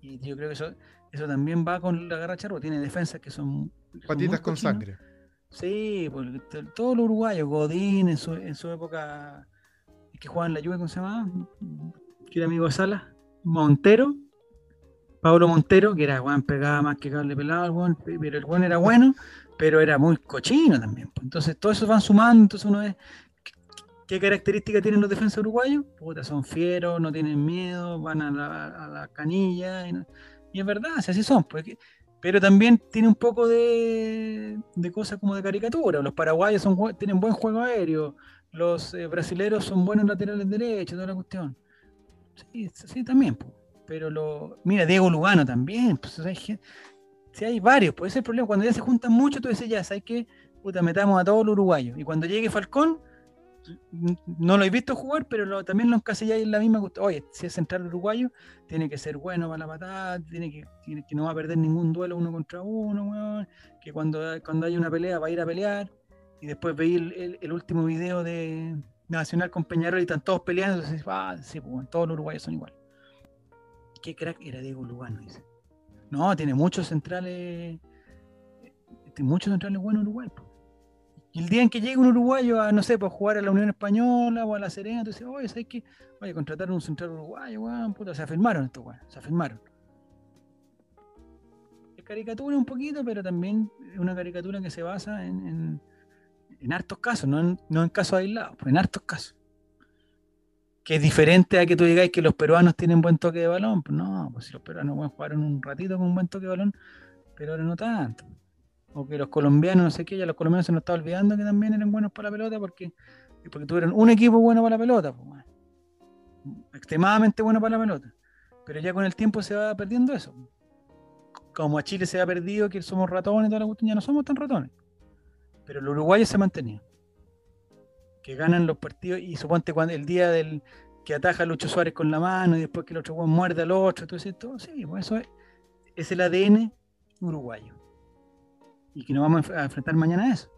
Y yo creo que eso, eso también va con la garra charro. Tiene defensas que son. Patitas con sangre. Sí, pues, todos los uruguayos, Godín en su, en su época que jugaba en la lluvia, ¿cómo se llamaba? Que era amigo de Sala. Montero. Pablo Montero, que era Juan pegaba más que cable pelado, pero el Juan era bueno, pero era muy cochino también. Entonces, todo eso van sumando, entonces uno ve ¿Qué características tienen los defensas uruguayos? Puta, son fieros, no tienen miedo, van a la, canilla. Y, es verdad, así son. Pues, pero también tiene un poco de, de cosas como de caricatura. Los paraguayos tienen buen juego aéreo, los eh, brasileros son buenos laterales derechos, toda la cuestión. Sí, sí también, pero lo. Mira, Diego Lugano también, pues hay, si hay varios, pues ese es el problema. Cuando ya se juntan mucho, tú dices, ya, ¿sabes qué? Puta, metamos a todos los uruguayos. Y cuando llegue Falcón, no lo he visto jugar, pero también lo encasilláis en la misma. Oye, si es central uruguayo, tiene que ser bueno para la patada, tiene que, que no va a perder ningún duelo uno contra uno, que cuando, cuando hay una pelea va a ir a pelear y después veí el, último video de Nacional con Peñarol y están todos peleando, entonces, ah, sí, pues, todos los uruguayos son igual. Qué crack era Diego Lugano, dice. No, tiene muchos centrales, tiene muchos centrales buenos Uruguay. Y el día en que llegue un uruguayo a, no sé, pues jugar a la Unión Española o a la Serena, tú dices, oye, ¿sabes qué? Oye, contratar un central uruguayo, weón, puta, se afirmaron estos weón, se afirmaron. Es caricatura un poquito, pero también es una caricatura que se basa en en hartos casos, no en, no en casos aislados, pero en hartos casos. Que es diferente a que tú digáis que los peruanos tienen buen toque de balón. No, pues si los peruanos jugar jugaron un ratito con un buen toque de balón, pero ahora no tanto. O que los colombianos, no sé qué, ya los colombianos se nos están olvidando que también eran buenos para la pelota porque, porque tuvieron un equipo bueno para la pelota. Pues, extremadamente bueno para la pelota. Pero ya con el tiempo se va perdiendo eso. Como a Chile se ha perdido que somos ratones, toda la cuestión, ya no somos tan ratones. Pero los uruguayos se han. Que ganan los partidos y suponte cuando el día del que ataja a Lucho Suárez con la mano y después que el otro muerde al otro, todo eso, sí, pues eso es, es el ADN uruguayo. Y que nos vamos a enfrentar mañana a eso.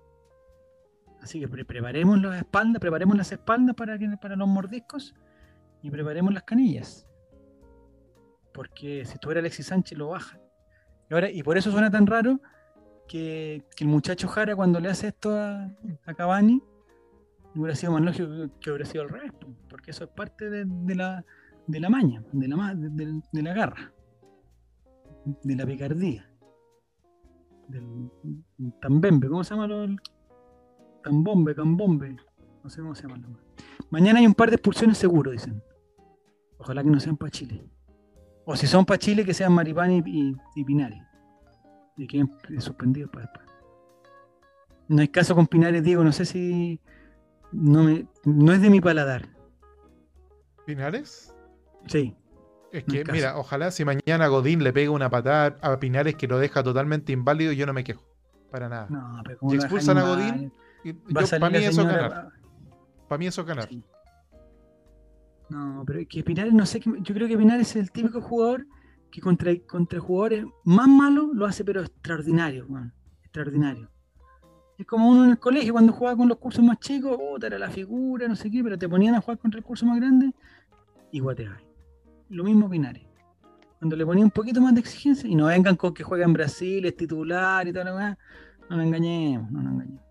Así que preparemos las espaldas, preparemos las espaldas para, para los mordiscos y preparemos las canillas. Porque si eres Alexis Sánchez lo baja. Y, ahora, y por eso suena tan raro que, el muchacho Jara cuando le hace esto a, a Cavani, hubiera sido más lógico que hubiera sido al revés, porque eso es parte de, la, de la maña, de la, de, la garra, de la picardía, del tambembe, ¿cómo se llama? Lo, Cambombe, Cambombe. No sé cómo se llama. Mañana hay un par de expulsiones seguro, dicen. Ojalá que no sean para Chile. O si son para Chile, que sean Maripán y, y, Pinares. Y queden suspendidos para después. No hay caso con Pinares, Diego. No sé si. No, me, no es de mi paladar. ¿Pinares? Sí. Es que, mira, ojalá si mañana Godín le pega una patada a Pinares que lo deja totalmente inválido, yo no me quejo. Para nada. No, pero si expulsan a Godín, para mí eso ganar. Para mí eso ganar. No, pero es que Pinares, no sé, yo creo que Pinares es el típico jugador que contra, contra jugadores más malos lo hace, pero extraordinario, extraordinario. Es como uno en el colegio cuando jugaba con los cursos más chicos, oh, era la figura, no sé qué, pero te ponían a jugar contra el curso más grande y guateaba. Lo mismo Pinares. Cuando le ponía un poquito más de exigencia, y no vengan con que juega en Brasil, es titular y tal, no nos engañemos, no nos engañemos.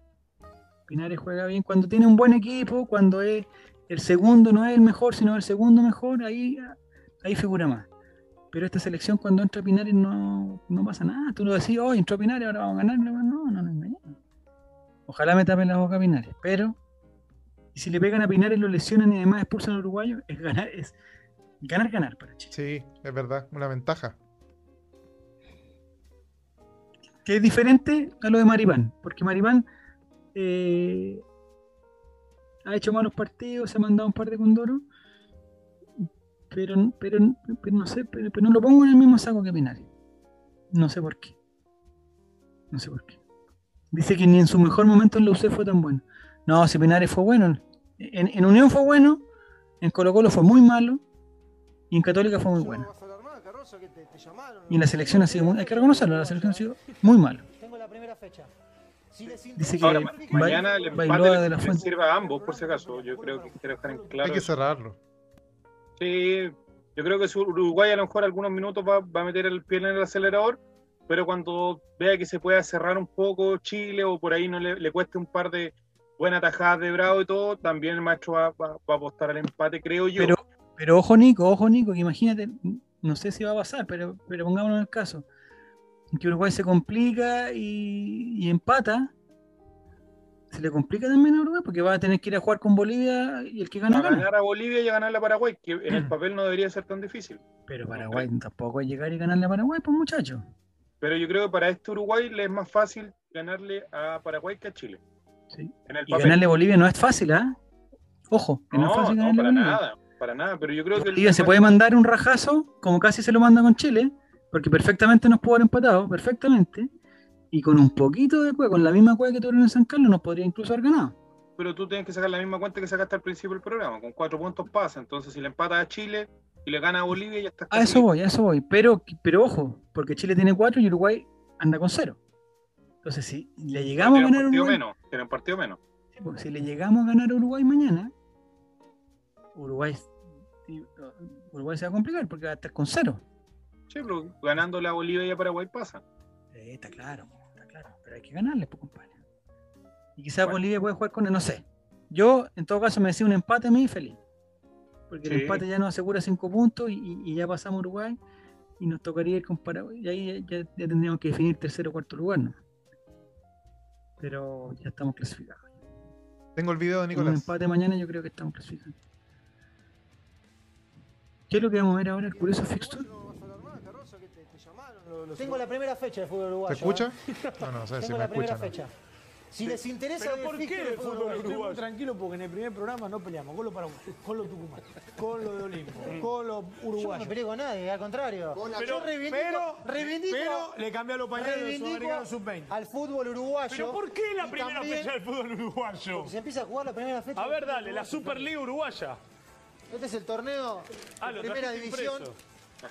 Pinares juega bien cuando tiene un buen equipo, cuando es el segundo no es el mejor, sino el segundo mejor, ahí, ahí figura más. Pero esta selección cuando entra Pinares no, no pasa nada. Tú lo decís, oh, entró Pinares, ahora vamos a ganar. No, no nos engañemos. Ojalá me tapen la boca a Pinares. Pero, y si le pegan a Pinares, lo lesionan y además expulsan al uruguayo, es ganar, es ganar, ganar para Chile. Sí, es verdad, una ventaja. Que es diferente a lo de Maripán, porque Maripán eh, ha hecho malos partidos, se ha mandado un par de condoros, pero, pero, no sé, pero, no lo pongo en el mismo saco que Pinares. No sé por qué. No sé por qué. Dice que ni en su mejor momento en la UC fue tan bueno. No, si Pinares fue bueno. En, en Unión fue bueno, en Colo Colo fue muy malo, y en Católica fue muy bueno. Y en la selección ha sido muy, hay que reconocerlo, la selección ha sido muy malo. Tengo la primera fecha. Dice que Ahora, mañana el empate le, sirva a ambos, por si acaso. Yo creo que quiero estar en claro. Hay que cerrarlo. Sí, yo creo que Uruguay a lo mejor algunos minutos va, a meter el pie en el acelerador, pero cuando vea que se pueda cerrar un poco Chile o por ahí no le, cueste un par de buenas tajadas de Bravo y todo, también el maestro va, a apostar al empate, creo yo. Pero, pero ojo Nico, ojo Nico, que imagínate, no sé si va a pasar, pero, pero pongámonos en el caso que Uruguay se complica y, empata, se le complica también a Uruguay porque va a tener que ir a jugar con Bolivia y el que gana. A ganar a Bolivia y a ganarle a Paraguay, que en el [clears throat] papel no debería ser tan difícil. Pero Paraguay tampoco es llegar y ganarle a Paraguay, pues muchachos. Pero yo creo que para este Uruguay le es más fácil ganarle a Paraguay que a Chile. Sí. y ganarle a Bolivia no es fácil, ¿ah? Ojo, no, no, es fácil no para nada, para nada. Pero yo creo que Bolivia se puede mandar un rajazo, como casi se lo manda con Chile porque perfectamente nos pudo haber empatado, perfectamente. Y con un poquito de cueva, con la misma cueva que tuvieron en San Carlos, nos podría incluso haber ganado. Pero tú tienes que sacar la misma cuenta que sacaste al principio del programa. Con cuatro puntos pasa. Entonces, si le empatas a Chile y le gana a Bolivia, ya está. A eso voy, a eso voy. Pero, pero ojo, porque Chile tiene cuatro y Uruguay anda con cero. Entonces, si le llegamos a ganar a Uruguay. Menos, tiene un partido menos. Pues, si le llegamos a ganar a Uruguay mañana, Uruguay, Uruguay se va a complicar porque va a estar con cero. Sí, pero ganando la Bolivia y a Paraguay pasa. Sí, está claro, está claro. Pero hay que ganarle, pues, compadre. Y quizás Bolivia puede jugar con él, no sé. Yo, en todo caso, me decía un empate a mí feliz. Porque el empate ya nos asegura cinco puntos y, ya pasamos a Uruguay y nos tocaría ir con Paraguay. Y ahí ya, tendríamos que definir tercero o cuarto lugar, ¿no? Pero ya estamos clasificados. Tengo el video de Nicolás. un empate mañana yo creo que estamos clasificados. ¿Qué es lo que vamos a ver ahora? El curioso fixture. Tengo la primera fecha de fútbol uruguayo. ¿Te escucha? ¿eh? No, no, sé [laughs] si me escucha. Fecha. Si les interesa ¿Pero por qué el fútbol uruguayo? tranquilo porque en el primer programa no peleamos con los paraguayos, con los tucumanos, con los de Olimpo, con los uruguayos. Yo no peleo con nadie, al contrario. Pero, yo reivindico, pero, reivindico, pero le cambié a los pañales sub-20. Al fútbol uruguayo. ¿Pero por qué la primera fecha del fútbol uruguayo? Porque se empieza a jugar la primera fecha. A ver, dale, la Superliga Uruguaya. Este es el torneo ah, de primera división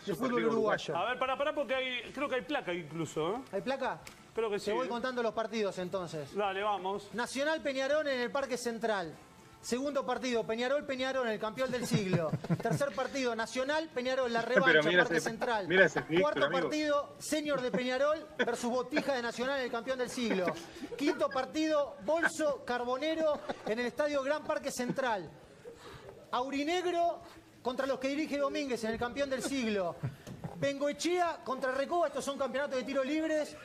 del fútbol uruguayo. A ver, para, para, porque hay, creo que hay placa incluso. ¿eh? ¿Hay placa? Creo que sí. Te voy contando los partidos entonces. Dale, vamos. Nacional Peñarol en el Parque Central. Segundo partido, Peñarol, Peñarol, el campeón del siglo. [laughs] Tercer partido, Nacional, Peñarol, la revancha, Parque Central. Cuarto partido, Señor de Peñarol versus Botija de Nacional, el campeón del siglo. Quinto partido, Bolso Carbonero en el Estadio Gran Parque Central. Aurinegro contra los que dirige Domínguez en el campeón del siglo. Bengoechea contra Recoba, estos son campeonatos de tiro libres.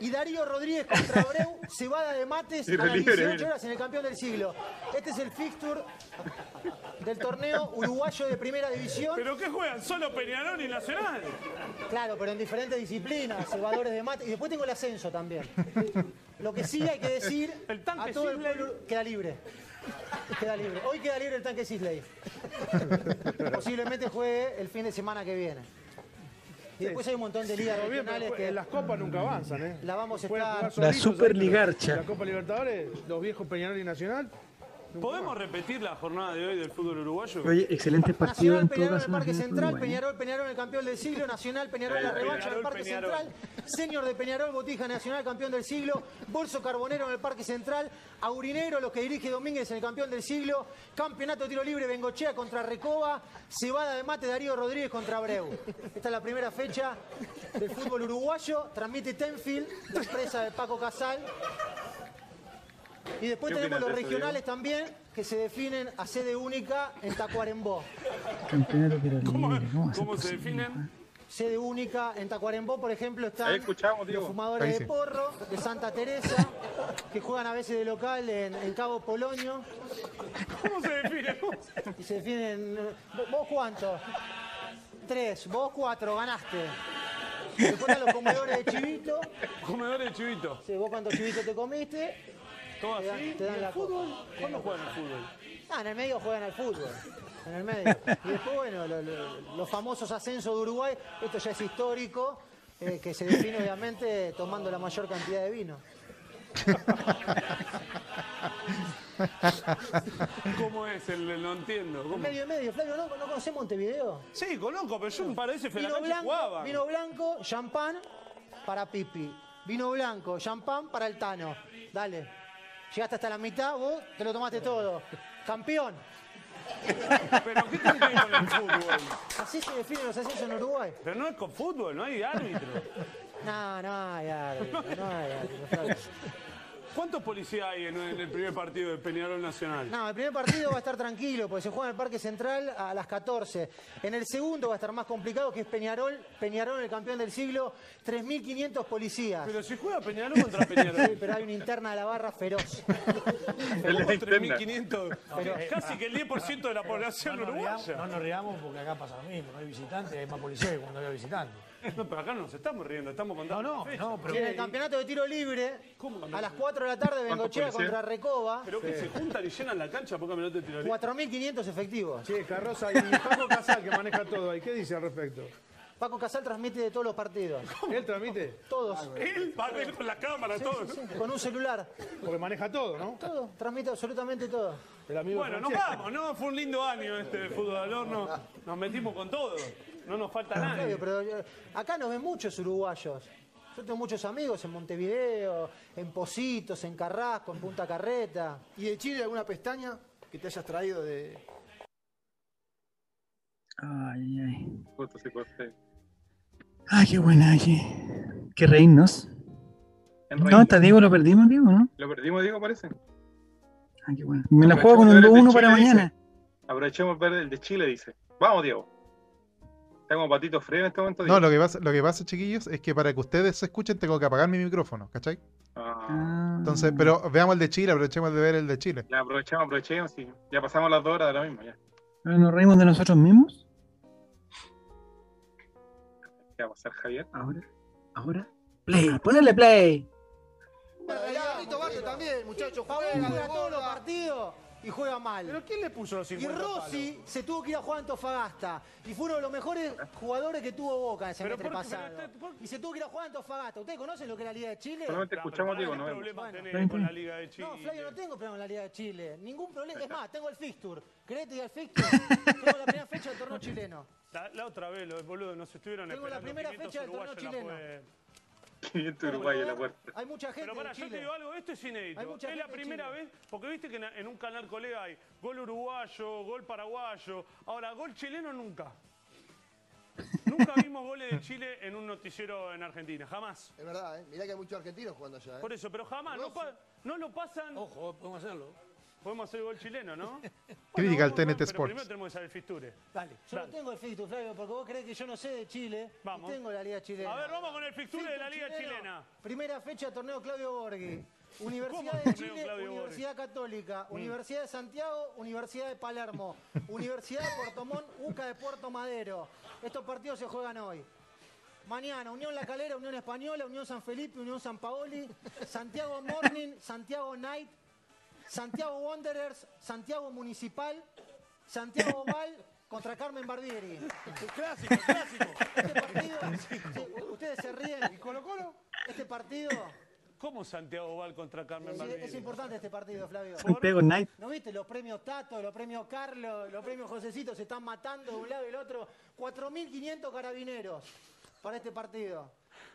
Y Darío Rodríguez contra Abreu, cebada de mates a las 18 horas en el campeón del siglo. Este es el fixture del torneo uruguayo de primera división. ¿Pero qué juegan? ¿Solo Peñarol y Nacional? Claro, pero en diferentes disciplinas, cebadores de mates. Y después tengo el ascenso también. Lo que sí hay que decir a todo el pueblo queda libre. Queda libre. Hoy queda libre el tanque Sisley. Posiblemente juegue el fin de semana que viene. Y después hay un montón de ligas regionales que... En las copas nunca avanzan, ¿eh? La vamos a estar... La Superligarcha. La Copa Libertadores, los viejos Peñarol y Nacional, ¿Podemos repetir la jornada de hoy del fútbol uruguayo? Oye, excelente partido. Nacional, Peñarol en el Parque Central, Peñarol, Peñarol el campeón del siglo, Nacional, Peñarol la revancha en el Parque Central, Señor de Peñarol, Botija Nacional, campeón del siglo, Bolso Carbonero en el Parque Central, Aurinegro, los que dirige Domínguez en el campeón del siglo, Campeonato de Tiro Libre, Bengochea contra Recoba, Cebada de Mate, Darío Rodríguez contra Abreu. Esta es la primera fecha del fútbol uruguayo, transmite Tenfield, la empresa de Paco Casal. Y después tenemos los regionales también, que se definen a sede única en Tacuarembó. ¿Cómo, ¿Cómo se definen? Sede única en Tacuarembó, por ejemplo, están los fumadores de porro de Santa Teresa, que juegan a veces de local en, Cabo Polonio. ¿Cómo se definen? Y se definen. ¿Vos cuánto? Tres, vos cuatro, ganaste. Después están los comedores de chivito. Comedores de chivito. Sí, vos cuántos chivitos te comiste. ¿Todo así? Te dan, la fútbol? ¿Cuándo juegan al fútbol? Ah, en el medio juegan al fútbol. En el medio. Y después, bueno, los famosos ascensos de Uruguay, esto ya es histórico, eh, que se define obviamente tomando la mayor cantidad de vino. [laughs] ¿Cómo es? El, no entiendo. ¿Cómo? Medio medio. Flavio, ¿no, ¿no conocemos Montevideo? Sí, conozco, pero yo me parece que vino blanco, Vino blanco, champán para Pipi. Vino blanco, champán para el Tano. Dale. Llegaste hasta la mitad, vos te lo tomaste todo. Campeón. ¿Pero qué tiene que ver con el fútbol? Así se definen los ascensos en Uruguay. Pero no es con fútbol, no hay árbitro. No, no hay árbitro, no hay árbitro. ¿Cuántos policías hay en, el primer partido del Peñarol Nacional? No, el primer partido va a estar tranquilo, porque se juega en el Parque Central a las 14. En el segundo va a estar más complicado, que es Peñarol, Peñarol el campeón del siglo, 3.500 policías. Pero si juega Peñarol contra Peñarol. Sí, pero hay una interna de la barra feroz. 3.500, casi que el 10% de la población no, uruguaya. no nos riamos porque acá pasa lo mismo, no hay visitantes, hay más policías que cuando había visitantes. [laughs] No, pero acá no nos estamos riendo, estamos contando. No, no, no pero. en el campeonato de tiro libre, a las 4 de la tarde, Bengochea contra Recoba. Pero que se juntan y llenan la cancha, poca minutos de tiro libre. 4.500 efectivos. Sí, Carroza y Paco Casal, que maneja todo ahí. ¿Qué dice al respecto? Paco Casal transmite de todos los partidos. ¿Él transmite? Todos. Él va a ver con la cámara, todo. con un celular. Porque maneja todo, ¿no? Todo, transmite absolutamente todo. bueno, nos vamos, ¿no? Fue un lindo año este fútbol al horno. Nos metimos con todo. No nos falta nada. pero eh, acá nos ven muchos uruguayos. Yo tengo muchos amigos en Montevideo, en Positos, en Carrasco, en Punta Carreta. ¿Y de Chile alguna pestaña que te hayas traído de...? Ay, ay. Ay, qué buena, ay, qué reírnos. No, hasta Diego lo perdimos, Diego, ¿no? Lo perdimos, Diego, parece. Ay, qué bueno. Me la juego con un 2-1 para mañana. Aprovechemos ver el de Chile, dice. Vamos, Diego. Está como patito frío en este momento. No, lo que, pasa, lo que pasa, chiquillos, es que para que ustedes se escuchen tengo que apagar mi micrófono, ¿cachai? Ah. Entonces, pero veamos el de Chile, aprovechemos de ver el de Chile. Ya, aprovechemos, aprovechemos, sí. Ya pasamos las dos horas de lo mismo, ya. ¿Nos reímos de nosotros mismos? ¿Qué va a pasar, Javier? Ahora, ahora. Play, ponele play. Barrio también, muchachos, juega todos los partidos y juega mal. ¿Pero quién le puso los 50 Y Rossi se tuvo que ir a jugar a Antofagasta. Y fue uno de los mejores jugadores que tuvo Boca en ese semestre pasado. Y se tuvo que ir a jugar a Antofagasta. ¿Ustedes conocen lo que es la Liga de Chile? Solamente escuchamos, digo, no problema bueno. con la Liga de Chile. No, Flavio, no tengo problema con la Liga de Chile. Ningún problema. Es más, tengo el fixture. ¿Querés que el fixture? tengo la primera fecha del torneo chileno. La, otra vez, los boludos nos estuvieron Tengo la primera fecha del torneo chileno. 500 Uruguay en la puerta. Hay mucha gente. Pero para, yo te digo algo, esto es inédito. Es la primera vez, porque viste que en un canal colega hay gol uruguayo, gol paraguayo. Ahora, gol chileno nunca. Nunca [laughs] vimos goles de Chile en un noticiero en Argentina, jamás. Es verdad, ¿eh? mirá que hay muchos argentinos jugando allá. ¿eh? Por eso, pero jamás, no, no lo pasan. Ojo, podemos hacerlo. Podemos hacer gol chileno, ¿no? [laughs] Crítica al TNT Sports. Primero tenemos que saber el Fisture. Dale. Yo no tengo el Fisture, Flavio, porque vos crees que yo no sé de Chile. Vamos. tengo la Liga Chilena. A ver, vamos con el Fisture de la Liga Chilena. Primera fecha, torneo Claudio Borghi. Universidad de Chile, Universidad Católica, mm. Universidad de Santiago, Universidad de Palermo, [laughs] Universidad de Puerto Montt, UCA de Puerto Madero. Estos partidos se juegan hoy. Mañana, Unión La Calera, Unión Española, Unión San Felipe, Unión San Paoli, Santiago Morning, Santiago Night, Santiago Wanderers, Santiago Municipal, Santiago Val contra Carmen Barbieri. Clásico, clásico. Este partido, ustedes se ríen. ¿Y Colo Colo? Este partido. ¿Cómo Santiago Val contra Carmen Barbieri? Es importante este partido, Flavio. Santiago Night. ¿No viste? Los premios Tato, los premios Carlos, los premios Josecito se están matando de un lado y del otro. 4.500 carabineros para este partido.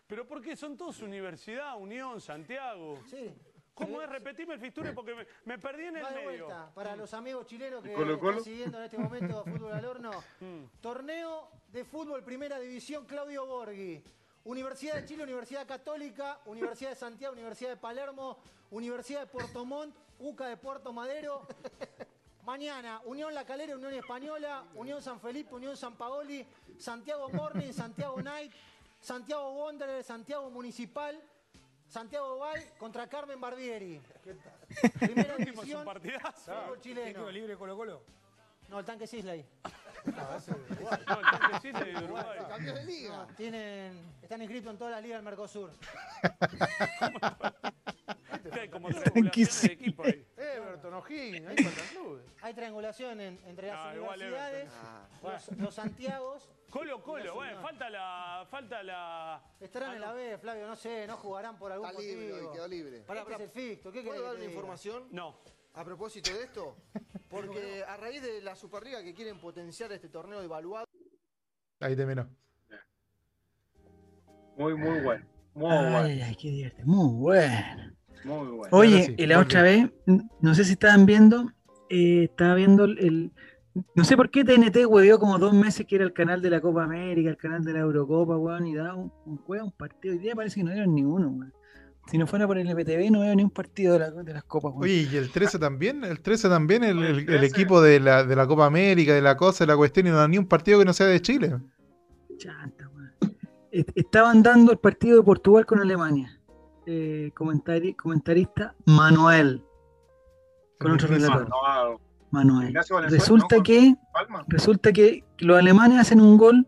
¿Pero por qué? Son todos universidad, Unión, Santiago. Sí. ¿Cómo es? Repetime el fixture porque me, perdí en el medio. Vuelta, para los amigos chilenos que están siguiendo en este momento [laughs] fútbol al horno. Mm. Torneo de fútbol Primera División Claudio Borghi. Universidad de Chile, Universidad Católica, Universidad de Santiago, Universidad de Palermo, Universidad de Puerto Montt, UCA de Puerto Madero. Mañana, Unión La Calera, Unión Española, Unión San Felipe, Unión San Paoli, Santiago Morning, Santiago Night, Santiago Wanderer, Santiago Municipal, Santiago Val contra Carmen Barbieri. Primera [laughs] división, fútbol chileno. libre Colo Colo? No, el tanque Sisley. [laughs] No, el tanque Sisley de Uruguay. Cambios de liga. tienen, están inscritos en todas las ligas del Mercosur. [laughs] hay como triangulaciones de equipo ahí. Everton, O'Higgins, hay clubes. Hay triangulación entre las ah, universidades, los, los Santiagos Colo Colo, bueno, falta la, falta la. Estarán en la B, Flavio, no sé, no jugarán por algún Está libre motivo. quedó libre. Este para, es el ficto, ¿qué ¿Puedo dar una información? No. A propósito de esto, [laughs] porque a raíz de la Superliga que quieren potenciar este torneo evaluado. Ahí te menos. Muy, muy bueno. Muy ay, bueno. Ay, qué divertido. Muy bueno. Muy bueno. Oye, y la otra vez, no sé si estaban viendo, eh, estaba viendo el, no sé por qué TNT huevió como dos meses que era el canal de la Copa América, el canal de la Eurocopa, weón, y daba un, un, un partido. Hoy día parece que no dieron ni uno, weón. Si no fuera por el MPTV no veo ni un partido de, la, de las copas. Weón. Oye, y el 13 también, el 13 también, el, el, el equipo de la, de la Copa América, de la cosa, de la cuestión, y no da ni un partido que no sea de Chile. Chanta, weón. Estaban dando el partido de Portugal con Alemania. Eh, comentari, comentarista Manuel. Con otro relator. Manuel. Resulta que resulta que los alemanes hacen un gol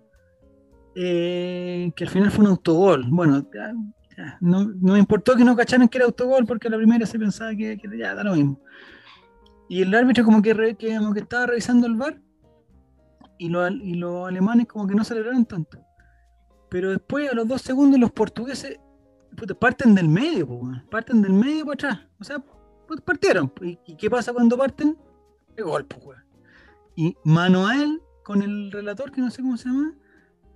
eh, que al final fue un autogol. Bueno, ya, ya, no, no, me importó que no cacharan que era autogol porque a la primera se pensaba que, que ya da lo mismo. Y el árbitro como que, re, que, como que estaba revisando el bar y, lo, y los alemanes como que no celebraron tanto. Pero después a los dos segundos los portugueses puta, parten del medio, parten del medio para atrás. O sea, partieron. ¿Y, ¿Y qué pasa cuando parten? De golpe, weón. Y Manuel, con el relator, que no sé cómo se llama,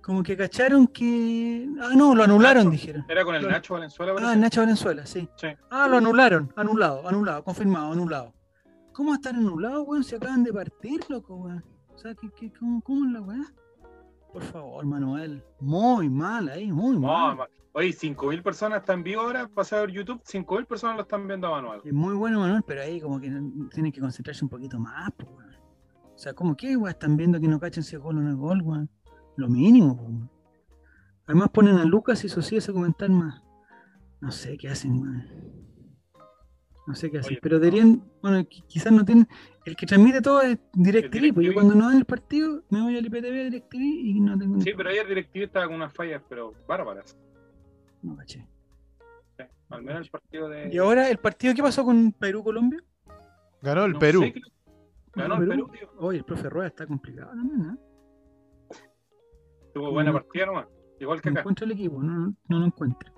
como que cacharon que. Ah, no, lo anularon, dijeron. Era con el Nacho Valenzuela, Ah, el Nacho Valenzuela, sí. sí. Ah, lo anularon, anulado, anulado, confirmado, anulado. ¿Cómo va a estar anulado, weón? Se acaban de partir, loco, weón. O sea, ¿qué, qué, cómo, ¿cómo es la weá? Por favor, Manuel. Muy mal ahí, muy mal. Oye, 5.000 personas están vivo ahora, pasa a ver YouTube, 5.000 personas lo están viendo a Manuel. Es muy bueno Manuel, pero ahí como que tiene que concentrarse un poquito más, pues, O sea, ¿cómo que, weón? Están viendo que no cachen ese gol o no es gol, weón. Lo mínimo, pues, Además ponen a Lucas y Socia a comentar más. No sé qué hacen, weón. No sé qué hacen, Oye, pero deberían, bueno, quizás no tienen, el que transmite todo es DirecTV, pues yo cuando no dan el partido me voy al IPTV a DirecTV y no tengo... Sí, pero ayer DirecTV estaba con unas fallas, pero bárbaras. No caché. Al menos el partido de. ¿Y ahora el partido qué pasó con Perú-Colombia? Ganó el Perú. Ganó el Perú. Oye, el profe Rueda está complicado también. Tuvo buena partida nomás. Igual que acá. No encuentra el equipo, no, no lo encuentra.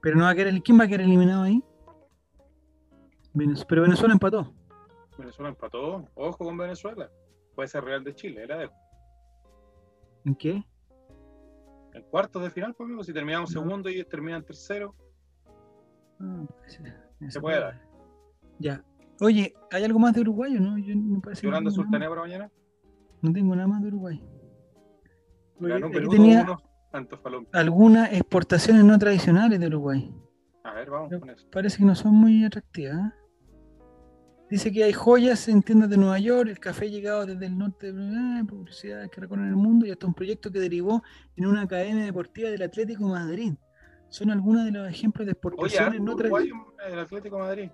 Pero no va a quedar, ¿quién va a quedar eliminado ahí? Pero Venezuela empató. Venezuela empató. Ojo con Venezuela. Puede ser Real de Chile, era de. ¿En qué? En cuartos de final, pues. Si terminamos segundo y ellos terminan tercero. Ah, se puede dar. Ya. Oye, ¿hay algo más de Uruguay o no? Yo no parece ¿Yolanda Sultanea para mañana? No tengo nada más de Uruguay. Ganó Perú tenía algunas exportaciones no tradicionales de Uruguay. A ver, vamos con eso. Parece que no son muy atractivas. ¿eh? Dice que hay joyas en tiendas de Nueva York, el café llegado desde el norte de publicidades que recorren el mundo y hasta un proyecto que derivó en una academia deportiva del Atlético Madrid. Son algunos de los ejemplos de exportaciones no tradicionales. del Atlético Madrid.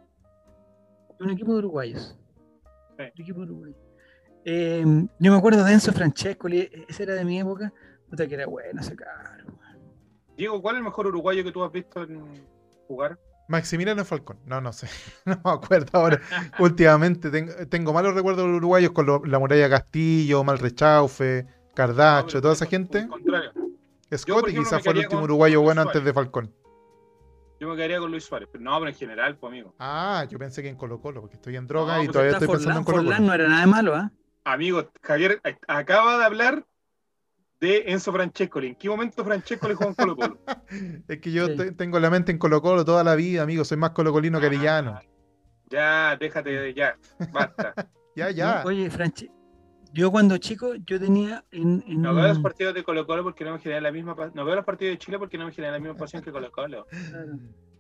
Un equipo de uruguayos. Un equipo de uruguayos. Eh, yo me acuerdo de Enzo Francesco, ese era de mi época. Puta que era bueno ese Diego, ¿cuál es el mejor uruguayo que tú has visto en jugar? Maximiliano Falcón. No, no sé. [laughs] No me acuerdo ahora. Últimamente tengo, malos recuerdos de los uruguayos con la muralla Castillo, Malrechaufe, Cardacho, toda esa gente. Scott quizás fue el último uruguayo bueno antes de Falcón. Yo me quedaría con Luis Suárez, pero no, pero en general, pues amigo. Ah, yo pensé que en Colo Colo, porque estoy en droga y todavía estoy pensando en Colo Colo. no era nada de malo, ¿ah? Amigo, Javier acaba de hablar de Enzo Francescoli. ¿En qué momento Francescoli jugó en Colo Colo? [laughs] es que yo tengo la mente en Colo Colo toda la vida, amigo. Soy más colocolino que arillano. Ya, déjate de ya, basta. [laughs] ya, ya. Oye, Franche, yo cuando chico, yo tenía en, No veo los partidos de Colo Colo porque no me generan la misma No veo los partidos de Chile porque no me generan la misma pasión que Colo Colo.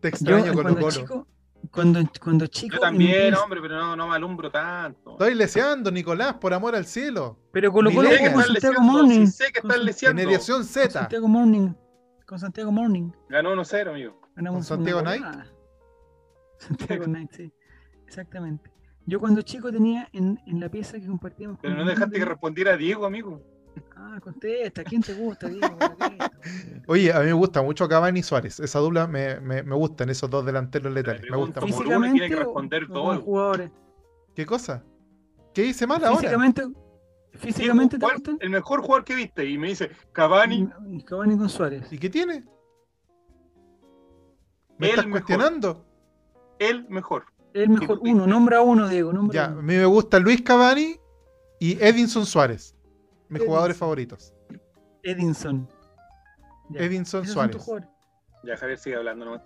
Te extraño Colo Colo. Cuando, cuando chico. Yo también, hombre, pero no, no me alumbro tanto. Estoy leseando, Nicolás, por amor al cielo. Pero Colo Colo con Santiago Morning. sé que estás leseando. Generación Z. Con Santiago Morning. Con Santiago Morning. Ganó 1-0, amigo. ¿Con Santiago Night? [laughs] Santiago Night, sí. Exactamente. Yo cuando chico tenía en, en la pieza que compartíamos. Pero no dejaste que respondiera a Diego, amigo. Ah, contesta, ¿quién te gusta, Diego? [laughs] Oye, a mí me gusta mucho Cavani y Suárez. Esa dupla me, me, me gustan, esos dos delanteros letales. Me gusta mucho. Físicamente, tiene que responder todo. Jugadores. ¿Qué cosa? ¿Qué hice mal ahora? Físicamente, físicamente te gustan? El mejor jugador que viste. Y me dice, Cavani. Cavani con Suárez. ¿Y qué tiene? ¿Me estás cuestionando? El mejor. El mejor. Uno, nombra uno, Diego. ya, a mí me gusta Luis Cavani y Edinson Suárez. Mis jugadores favoritos. Edinson. Edinson Suárez. Ya, Javier sigue hablando, ¿no?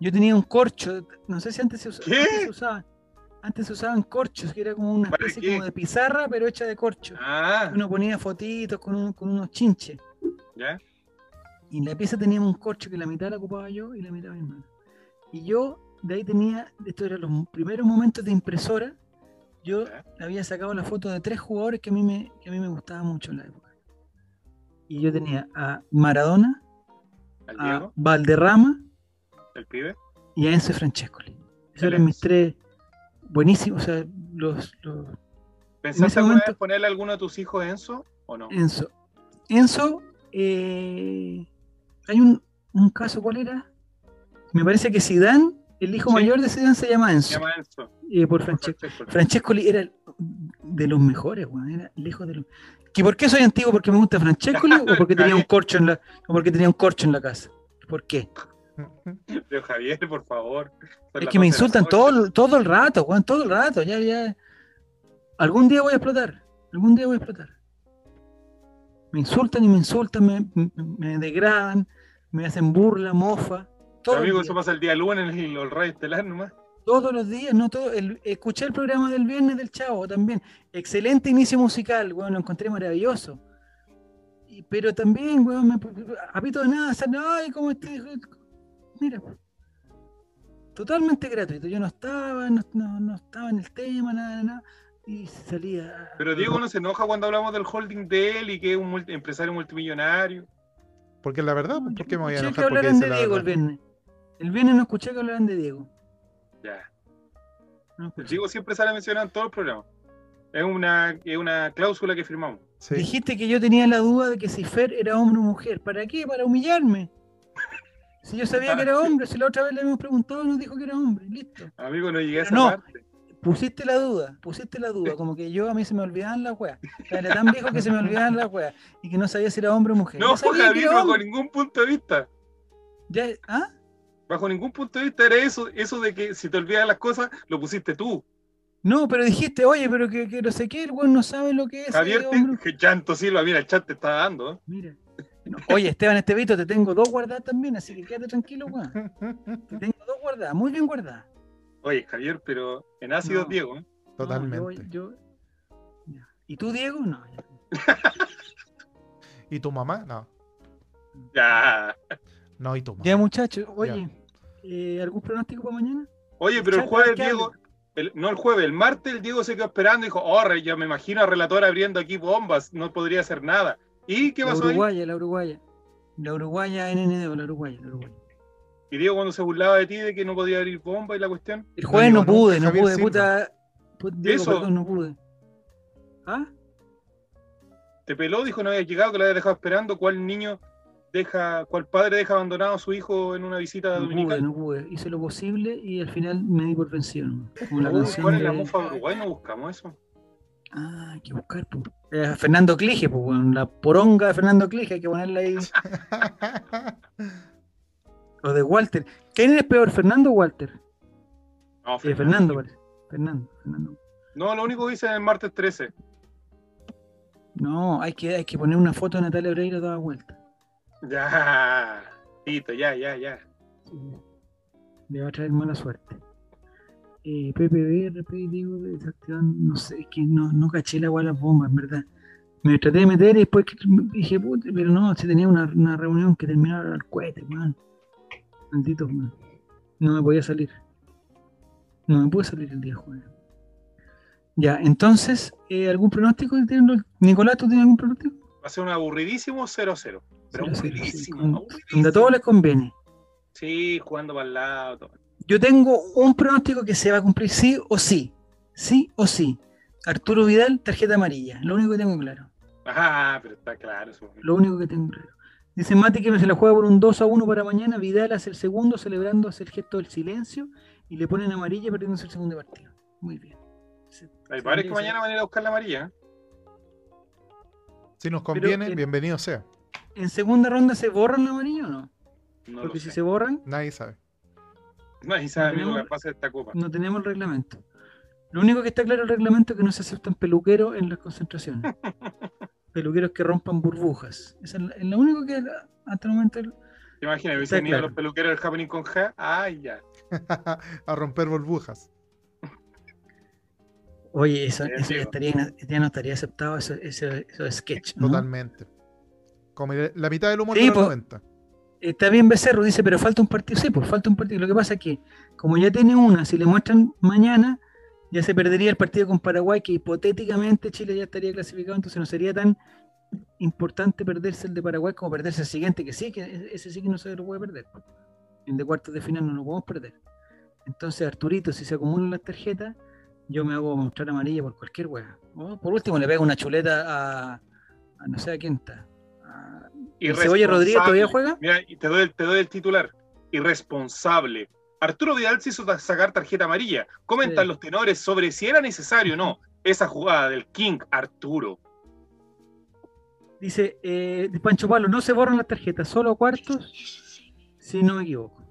Yo tenía un corcho, no sé si antes se, usaba, antes se usaba. Antes se usaban corchos, que era como una especie como de pizarra, pero hecha de corcho. Ah. Uno ponía fotitos con, con unos chinches. ¿Ya? Y en la pieza teníamos un corcho que la mitad la ocupaba yo y la mitad mi hermano. Y yo de ahí tenía, estos eran los primeros momentos de impresora, yo había sacado la foto de tres jugadores que a mí me, que a mí me gustaban mucho en la época. Y yo tenía a Maradona, a Valderrama, el pibe, y a Enzo Francescoli. Esos eran mis tres buenísimos. O sea, los, los... ¿Pensaste alguna momento, vez ponerle a alguno de tus hijos Enzo o no? Enzo. Enzo, eh, hay un, un caso, ¿cuál era? Me parece que Zidane el hijo mayor de Zidane se llama Enzo. Se llama Enzo. Eh, por Francesco. Francesco era de los mejores, weón. Era lejos de los. ¿Que ¿Por qué soy antiguo? ¿Porque me gusta Francesco o porque tenía un corcho en la, o porque tenía un corcho en la casa? ¿Por qué? Pero Javier, por favor. Es que me insultan todo, todo el rato, weón, todo el rato. Ya, ya. Algún día voy a explotar. Algún día voy a explotar. Me insultan y me insultan, me, me degradan, me hacen burla, mofa amigo, eso pasa el día lunes en el Radio Estelar nomás. Todos los días, no todo. escuché el programa del viernes del Chavo también. Excelente inicio musical, bueno, lo encontré maravilloso. pero también, weón, me, apito de nada, ay, ¿cómo este? Mira, totalmente gratuito. Yo no estaba, no, no, estaba en el tema, nada, nada. Y salía. Pero Diego no se enoja cuando hablamos del holding de él y que es un empresario multimillonario. Porque la verdad, ¿por qué me voy a enojar? Que hablaran de Diego el viernes. El viernes no escuché que hablaran de Diego. Ya. Diego siempre sale mencionado en todos los programas. Es una, es una cláusula que firmamos. Dijiste que yo tenía la duda de que si Fer era hombre o mujer. ¿Para qué? Para humillarme. Si yo sabía que era hombre, si la otra vez le hemos preguntado, nos dijo que era hombre, listo. Amigo, no llegué a esa no, parte. Pusiste la duda, pusiste la duda, como que yo a mí se me olvidaban las weas. Era tan viejo que se me olvidaban las weas y que no sabía si era hombre o mujer. No, Javier, bajo ningún punto de vista. ¿Ya? ¿Ah? Bajo ningún punto de vista era eso, eso de que si te olvidan las cosas, lo pusiste tú. No, pero dijiste, oye, pero que, que no sé qué, el weón no sabe lo que es. Javier, que Chanto Silva, mira, el chat te está dando. Mira. Oye, Esteban Estevito, te tengo dos guardadas también, así que quédate tranquilo, weón. Te [laughs] tengo dos guardadas, muy bien guardadas. Oye, Javier, pero en ácido Diego, ¿eh? Totalmente. ¿Y tú, Diego? No. [laughs] ¿Y tu mamá? No. Ya. No, y tu mamá. Ya, muchachos, oye, eh, ¿algún pronóstico para mañana? Oye, pero el jueves, Diego, no el jueves, el martes el Diego se quedó esperando y dijo, oh, ya me imagino a relator abriendo aquí bombas, no podría hacer nada. ¿Y qué pasó la uruguaya, La uruguaya, la uruguaya NND, la uruguaya, la uruguaya. Y Diego cuando se burlaba de ti de que no podía abrir bomba y la cuestión. El jueves no, pude, no, pude, puta. Diego, Eso. no pude. ¿Ah? Te peló, dijo no había llegado, que lo había dejado esperando. ¿Cuál niño deja, cuál padre deja abandonado a su hijo en una visita no dominical? no pude, hice lo posible y al final me di por vencido. Como la ¿Cuál es la mufa Uruguay? ¿No buscamos eso? Ah, hay que buscar, pues. Fernando Clige, pues, la poronga de Fernando Clige, hay que ponerla ahí. [laughs] o de Walter. ¿Quién es peor, Fernando o Walter? No, Fernando. Fernando, parece. Fernando, Fernando. No, lo único que dice es el martes 13. No, hay que, hay que poner una foto de Natalia Oreiro toda vuelta. Ya, Tito, ya, ya, ya. Le va a traer mala suerte. Eh, PPB, digo, no sé, es que no, no caché la agua las bombas, en verdad. Me traté de meter y después dije, puta, pero no, si tenía una, una reunión que terminaba al cohete, man. Maldito, man. No me podía salir. No me pude salir el día jueves. Ya, entonces, eh, ¿algún pronóstico? Nicolás, ¿tú tienes algún pronóstico? Va a ser un aburridísimo 0-0. Pero aburridísimo, Donde a todos les conviene. Sí, jugando para el lado. Yo tengo un pronóstico que se va a cumplir sí o sí. Sí o sí. Arturo Vidal, tarjeta amarilla. Lo único que tengo claro. Ah, pero está claro. Eso. Lo único que tengo claro. Dice Mati que se la juega por un 2 a 1 para mañana. Vidal hace el segundo, celebrando, hace el gesto del silencio y le ponen amarilla perdiéndose el segundo partido. Muy bien. Hay padres que mañana van a ir a buscar la amarilla. ¿eh? Si nos conviene, bienvenido sea. ¿En segunda ronda se borran la amarilla o no? Porque si se borran. Nadie sabe. Nadie sabe, no amigo, pasa esta copa. No tenemos el reglamento. Lo único que está claro en el reglamento es que no se aceptan peluqueros en las concentraciones. [laughs] peluqueros que rompan burbujas. Eso es lo único que hasta el momento. Imagina, hubiese venido los peluqueros del Happening con G. Ay, ya. [laughs] a romper burbujas. Oye, eso, eso ya, estaría, ya, no estaría aceptado, eso, eso, eso es sketch. Totalmente. Como la mitad del humor de los 90. Está bien Becerro, dice, pero falta un partido. Sí, pues falta un partido. Lo que pasa es que, como ya tiene una, si le muestran mañana, ya se perdería el partido con Paraguay, que hipotéticamente Chile ya estaría clasificado, entonces no sería tan importante perderse el de Paraguay como perderse el siguiente, que sí, que ese sí que no se lo puede perder en de cuartos de final no lo podemos perder. Entonces, Arturito, si se acumulan las tarjetas, yo me hago mostrar amarilla por cualquier hueá. Por último, le pego una chuleta a, no sé a quién está. ¿Y Cebolla Rodríguez todavía juega? Mira, te doy, el, te doy el titular. Irresponsable. Arturo Vidal se hizo sacar tarjeta amarilla. Comentan los tenores sobre si era necesario o no esa jugada del King Arturo. Dice eh, Pancho Palo, no se borran las tarjetas, solo cuartos si no me equivoco.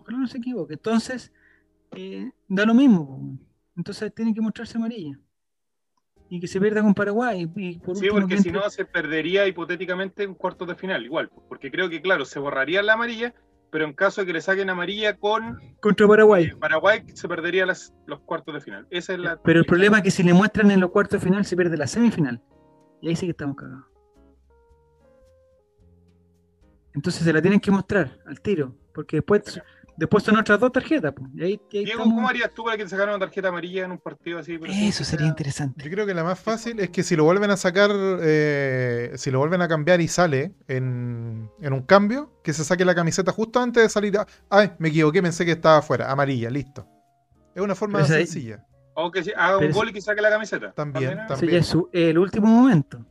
Ojalá no se equivoque. Entonces, eh, da lo mismo. Entonces tiene que mostrarse amarilla. Y que se pierda con Paraguay. Y sí, porque si no se perdería hipotéticamente un cuarto de final, igual. Porque creo que, claro, se borraría la amarilla, pero en caso de que le saquen amarilla con. Contra Paraguay. Eh, Paraguay se perdería las, los cuartos de final. Esa es la. Pero el problema es que si le muestran en los cuartos de final, se pierde la semifinal. Y ahí sí que estamos cagados. Entonces se la tienen que mostrar al tiro, porque después, después son otras dos tarjetas. Diego, ¿cómo harías tú para que te sacaran una tarjeta amarilla en un partido así? Eso sería interesante. Yo creo que la más fácil es que si lo vuelven a sacar, eh, si lo vuelven a cambiar y sale en, un cambio, que se saque la camiseta justo antes de salir. ay, me equivoqué, pensé que estaba afuera. Amarilla, listo. Es una forma sencilla. O que haga un gol y que saque la camiseta. También, también. Sería el último momento.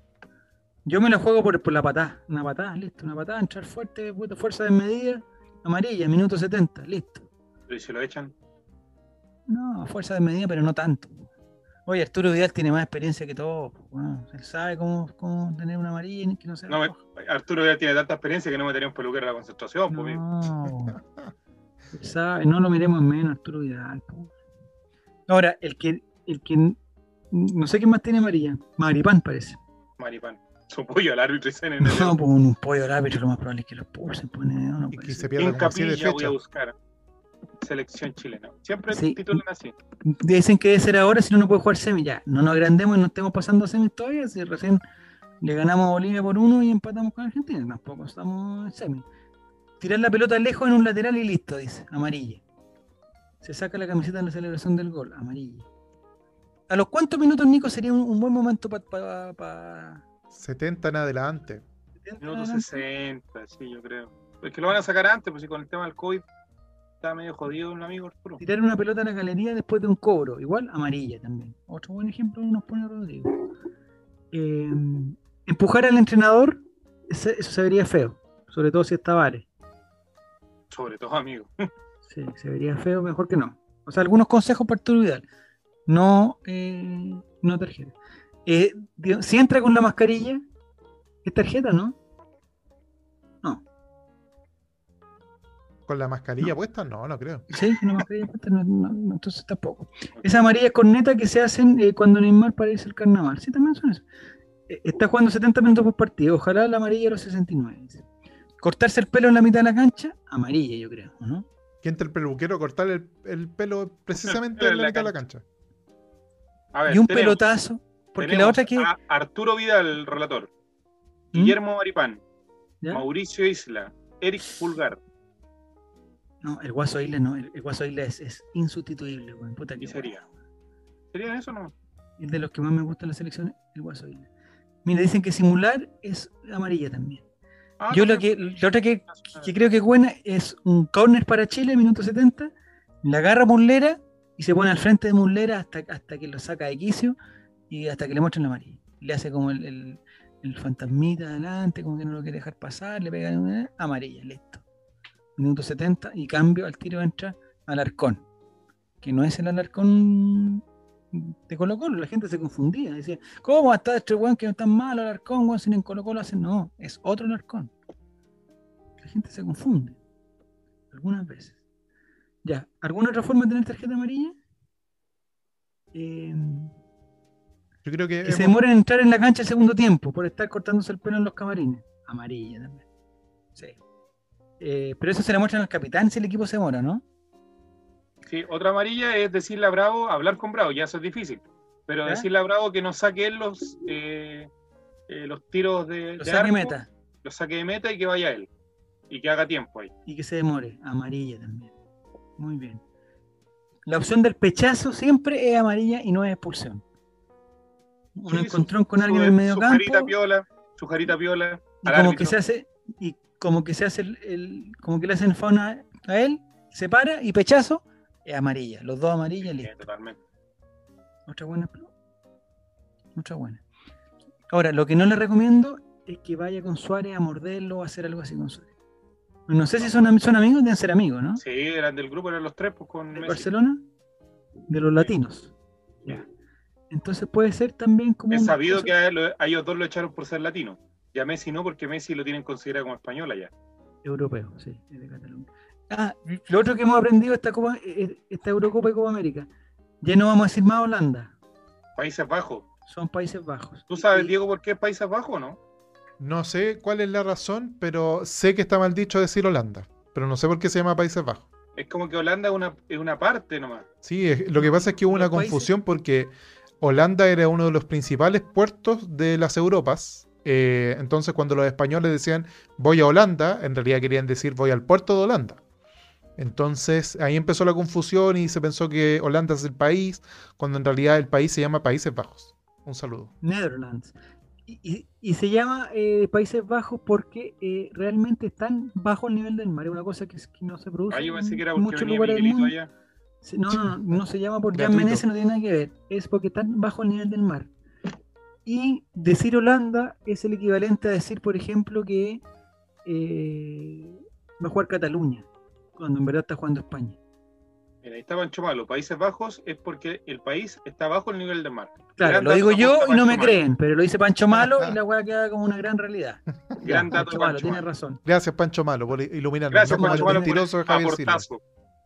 Yo me la juego por, por la patada. Una patada, listo. Una patada, entrar fuerte, fuerza de medida. Amarilla, minuto 70, listo. ¿Y si lo echan? No, fuerza de medida, pero no tanto. Oye, Arturo Vidal tiene más experiencia que todo. Bueno, él sabe cómo, cómo tener una amarilla que no se no, Arturo Vidal tiene tanta experiencia que no metería un peluquero a la concentración. No, sabe, no lo miremos en menos, Arturo Vidal. Ahora, el que, el que no sé qué más tiene amarilla. Maripán parece. Maripán. [laughs] Su pollo al árbitro y en No, pues un pollo al árbitro lo más probable es que lo puse. Pone, no, y que se pierda en capilla voy a buscar selección chilena. Siempre sí. titulan así. Dicen que debe ser ahora, si no, no puede jugar semi. Ya, no nos agrandemos y no estemos pasando semi todavía. Si recién le ganamos a Bolivia por uno y empatamos con Argentina, tampoco estamos en semi. Tirar la pelota lejos en un lateral y listo, dice. Amarilla. Se saca la camiseta en la celebración del gol. Amarilla. ¿A los cuántos minutos, Nico, sería un, buen momento para. 70 en adelante. Minutos 60, sí, yo creo. Es que lo van a sacar antes, pues si con el tema del COVID está medio jodido un amigo Arturo. Tirar una pelota en la galería después de un cobro, igual amarilla también. Otro buen ejemplo nos pone Rodrigo. Eh, empujar al entrenador, eso se vería feo, sobre todo si está Vale. Sobre todo, amigo. [laughs] sí, se vería feo, mejor que no. O sea, algunos consejos para Arturo Vidal. No, eh, no tarjeta. Eh, si entra con la mascarilla, es tarjeta, ¿no? ¿Con la mascarilla puesta? No, no creo. Sí, con la mascarilla puesta, no, entonces tampoco. Esa amarilla corneta que se hacen eh, cuando Neymar parece el carnaval. Sí, también son eso. Eh, está jugando 70 minutos por partido. Ojalá la amarilla a los 69. Cortarse el pelo en la mitad de la cancha, amarilla, yo creo, ¿no? ¿Quién entra el peluquero cortar el, pelo precisamente [laughs] en la, mitad de la cancha? y un pelotazo. Porque la otra que. Arturo Vidal, el relator. ¿Mm? Guillermo Maripán. Mauricio Isla. Eric Pulgar. No, el Guaso Isla no, el, Guaso Isla es, insustituible, güey. Puta ¿Qué sería? ¿Sería eso o no? Es de los que más me gusta la selección, el Guaso Isla. Mira, dicen que simular es amarilla también. Ah, Yo lo que, la otra que, creo que es buena es un corner para Chile, minuto 70, la agarra Mullera y se pone al frente de Mullera hasta, hasta que lo saca de quicio y hasta que le muestran la amarilla. Le hace como el, el, fantasmita adelante, como que no lo quiere dejar pasar, le pega una amarilla, listo minuto 70, y cambio, al tiro entra Alarcón, que no es el Alarcón de Colo Colo, la gente se confundía, decía, ¿cómo está este weón que no tan malo Alarcón, weón, si en Colo Colo hacen? No, es otro Alarcón. La gente se confunde, algunas veces. Ya, ¿alguna otra forma de tener tarjeta amarilla? Em, Yo creo que, se demora en entrar en la cancha el segundo tiempo por estar cortándose el pelo en los camarines. Amarilla también. Sí. Eh, pero eso se le muestra al capitán si el equipo se mora, ¿no? Sí, otra amarilla es decirle a Bravo, hablar con Bravo, ya eso es difícil. Pero decirle a Bravo que no saque él los, eh, eh, los tiros de, los saque meta. Los saque de meta y que vaya él. Y que haga tiempo ahí. Y que se demore. Amarilla también. Muy bien. La opción del pechazo siempre es amarilla y no es expulsión. Un encontrón con alguien en el medio campo. Piola, su jarita piola. Y como que se hace, y como que se hace el, como que le hacen fauna a él, se para y pechazo, es amarilla, los dos amarillas, listo. totalmente. Otra buena, otra buena. Ahora, lo que no le recomiendo es que vaya con Suárez a morderlo o a hacer algo así con Suárez. No sé si son, son amigos, deben ser amigos, ¿no? Sí, eran del grupo, eran los tres, pues con Barcelona? De los latinos. Ya. Entonces puede ser también como. Es sabido que a, ellos dos lo echaron por ser latino. Ya Messi no, porque Messi lo tienen considerado como español allá. Europeo, sí, es de Cataluña. Ah, lo otro que hemos aprendido esta Copa, esta Eurocopa y Copa América. Ya no vamos a decir más Holanda. Países Bajos. Son Países Bajos. ¿Tú sabes, Diego, por qué es Países Bajos o no? No sé cuál es la razón, pero sé que está mal dicho decir Holanda. Pero no sé por qué se llama Países Bajos. Es como que Holanda es una, es una parte nomás. Sí, lo que pasa es que hubo una confusión porque Holanda era uno de los principales puertos de las Europas eh, entonces, cuando los españoles decían voy a Holanda, en realidad querían decir voy al puerto de Holanda. Entonces, ahí empezó la confusión y se pensó que Holanda es el país, cuando en realidad el país se llama Países Bajos. Un saludo. Netherlands. Y, se llama eh, Países Bajos porque eh, realmente están bajo el nivel del mar. Es una cosa que, no se produce ah, en muchos lugares del mundo. No, no, no, no se llama porque Jan Menezes, no tiene nada que ver. Es porque están bajo el nivel del mar. Y decir Holanda es el equivalente a decir, por ejemplo, que eh, va a jugar Cataluña. cuando en verdad está jugando España. Mira, ahí está Pancho Malo. Países Bajos es porque el país está bajo el nivel del mar. Claro, lo digo yo y no me creen, pero lo dice Pancho Malo y [laughs] la weá queda como una gran realidad. Gran dato Pancho, Malo, tiene razón. Gracias, Pancho Malo, por iluminarnos. Gracias, Pancho Malo, Silva.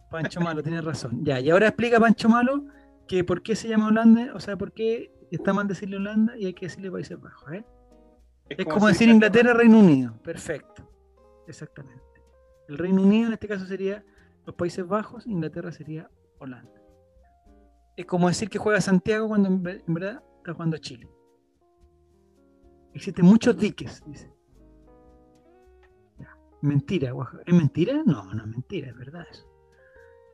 Pancho Malo, tiene razón. Ya, y ahora explica Pancho Malo que por qué se llama Holanda, o sea, por qué está mal decirle Holanda y hay que decirle Países Bajos. ¿eh? Es, como, decir Inglaterra, Reino Unido. Perfecto. Exactamente. El Reino Unido en este caso sería los Países Bajos, Inglaterra sería Holanda. Es como decir que juega Santiago cuando en, verdad está jugando Chile. Existen muchos diques, dice. Mentira, ¿Es mentira? No, no es mentira, es verdad eso.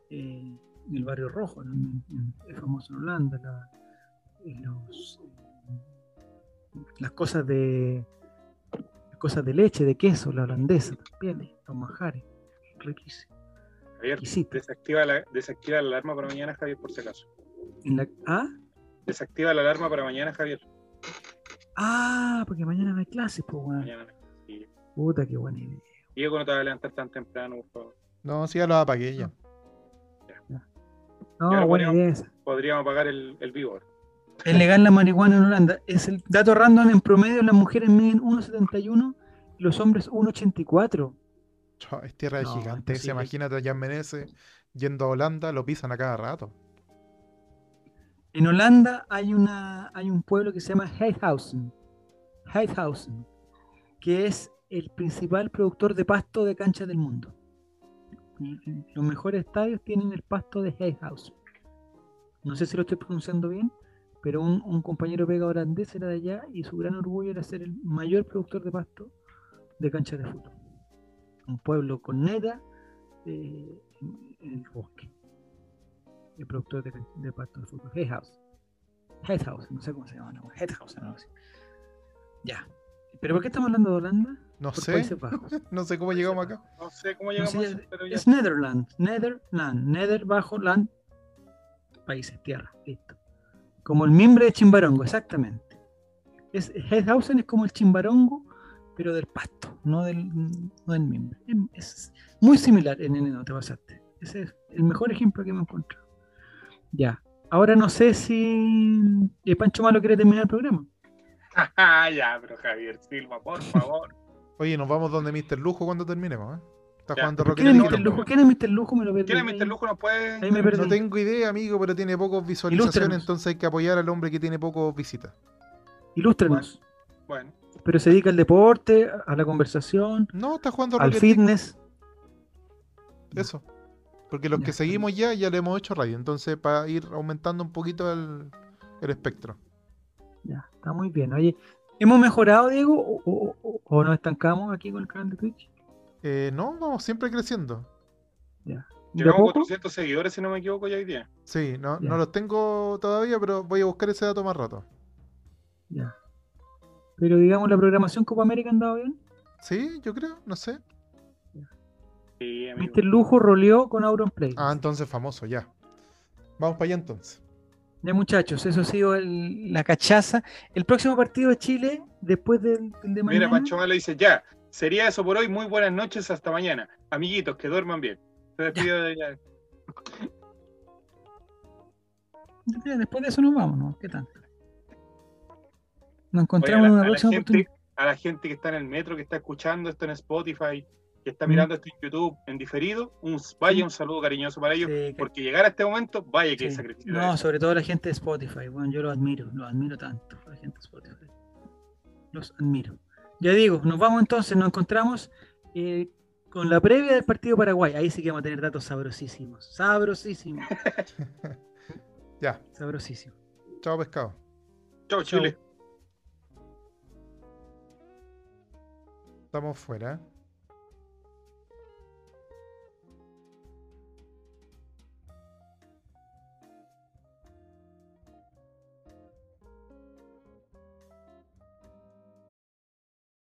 Eh, el barrio rojo, es famoso en Holanda, las cosas de las cosas de leche, de queso, la holandesa también, los majares, riquísimo. Javier, desactiva la, desactiva la alarma para mañana, Javier, por si acaso. ¿Ah? Desactiva la alarma para mañana, Javier. Ah, porque mañana no hay clases, pues, Mañana Puta, qué buena idea. Diego, no te vas a levantar tan temprano, por favor. No, sí, ya lo apagué ya. No, buena idea Podríamos pagar el, el vivo. Es legal la marihuana en Holanda. Es el dato random en promedio, las mujeres miden 1,71 y los hombres 1,84. Es tierra de gigantes. Se imagínate allá en Menezes yendo a Holanda, lo pisan a cada rato. En Holanda hay, una, hay un pueblo que se llama Heidhausen, Heidhausen, que es el principal productor de pasto de canchas del mundo. Los mejores estadios tienen el pasto de Heidhausen. No sé si lo estoy pronunciando bien, pero un, compañero pega holandés era de allá y su gran orgullo era ser el mayor productor de pasto de canchas de fútbol un pueblo con neta eh, en, el bosque. El productor de, pasto de fútbol. Headhouse. Headhouse, no sé cómo se llama. No, Headhouse, no sé. Ya. ¿Pero por qué estamos hablando de Holanda? No sé. [laughs] no sé cómo llegamos acá. No sé cómo llegamos, no pero ya. Es Netherlands. Netherland. Nether bajo land. Países, tierra. Listo. Como el mimbre de Chimbarongo, exactamente. Es, Headhausen es como el Chimbarongo pero del pasto, no del, no del mimbre. Es muy similar en no te pasaste. Ese es el mejor ejemplo que me he encontrado. Ya. Ahora no sé si el Pancho Malo quiere terminar el programa. [laughs] ya, pero Javier Silva, por favor. Oye, nos vamos donde Mr. Lujo cuando terminemos, ¿eh? Está jugando ¿Quién es Mr. Lujo? ¿Quién es Mr. Lujo? Me lo ¿Quién es Mr. Lujo? No puede. no tengo idea, amigo, pero tiene pocos visualizaciones, entonces hay que apoyar al hombre que tiene pocos visitas. Ilústrenos. bueno pero se dedica al deporte, a la conversación, no, está jugando al fitness. Eso. Porque los que seguimos ya, ya le hemos hecho radio. Entonces, para ir aumentando un poquito el, espectro. Ya, está muy bien. Oye, ¿hemos mejorado, Diego? ¿O, nos estancamos aquí con el canal de Twitch? Eh, no, vamos siempre creciendo. Ya. Llevamos 400 seguidores, si no me equivoco, ya hoy día. Sí, no, no los tengo todavía, pero voy a buscar ese dato más rato. Ya. Pero digamos, la programación Copa América ha andado bien. Sí, yo creo, no sé. Sí, Mr. Lujo roleó con Auron Play. Ah, entonces famoso, ya. Vamos para allá entonces. Ya muchachos, eso ha sido la cachaza. El próximo partido de Chile, después del, de mañana. Mira, Pancho Malo dice, ya, sería eso por hoy. Muy buenas noches, hasta mañana. Amiguitos, que duerman bien. Se despido de ella. Después de eso nos vamos, ¿no? ¿Qué tal? Nos encontramos en una próxima gente, A la gente que está en el metro, que está escuchando esto en Spotify, que está mirando esto en YouTube en diferido, un, vaya un saludo cariñoso para ellos, porque llegar a este momento, vaya que es sacrificio. No, sobre todo la gente de Spotify, bueno, yo lo admiro, lo admiro tanto, la gente de Spotify. Los admiro. Ya digo, nos vamos entonces, nos encontramos eh, con la previa del partido Paraguay. Ahí sí que vamos a tener datos sabrosísimos. Sabrosísimos. [laughs] ya. Sabrosísimo. Chao, pescado. Chao, Chile. Estamos fuera.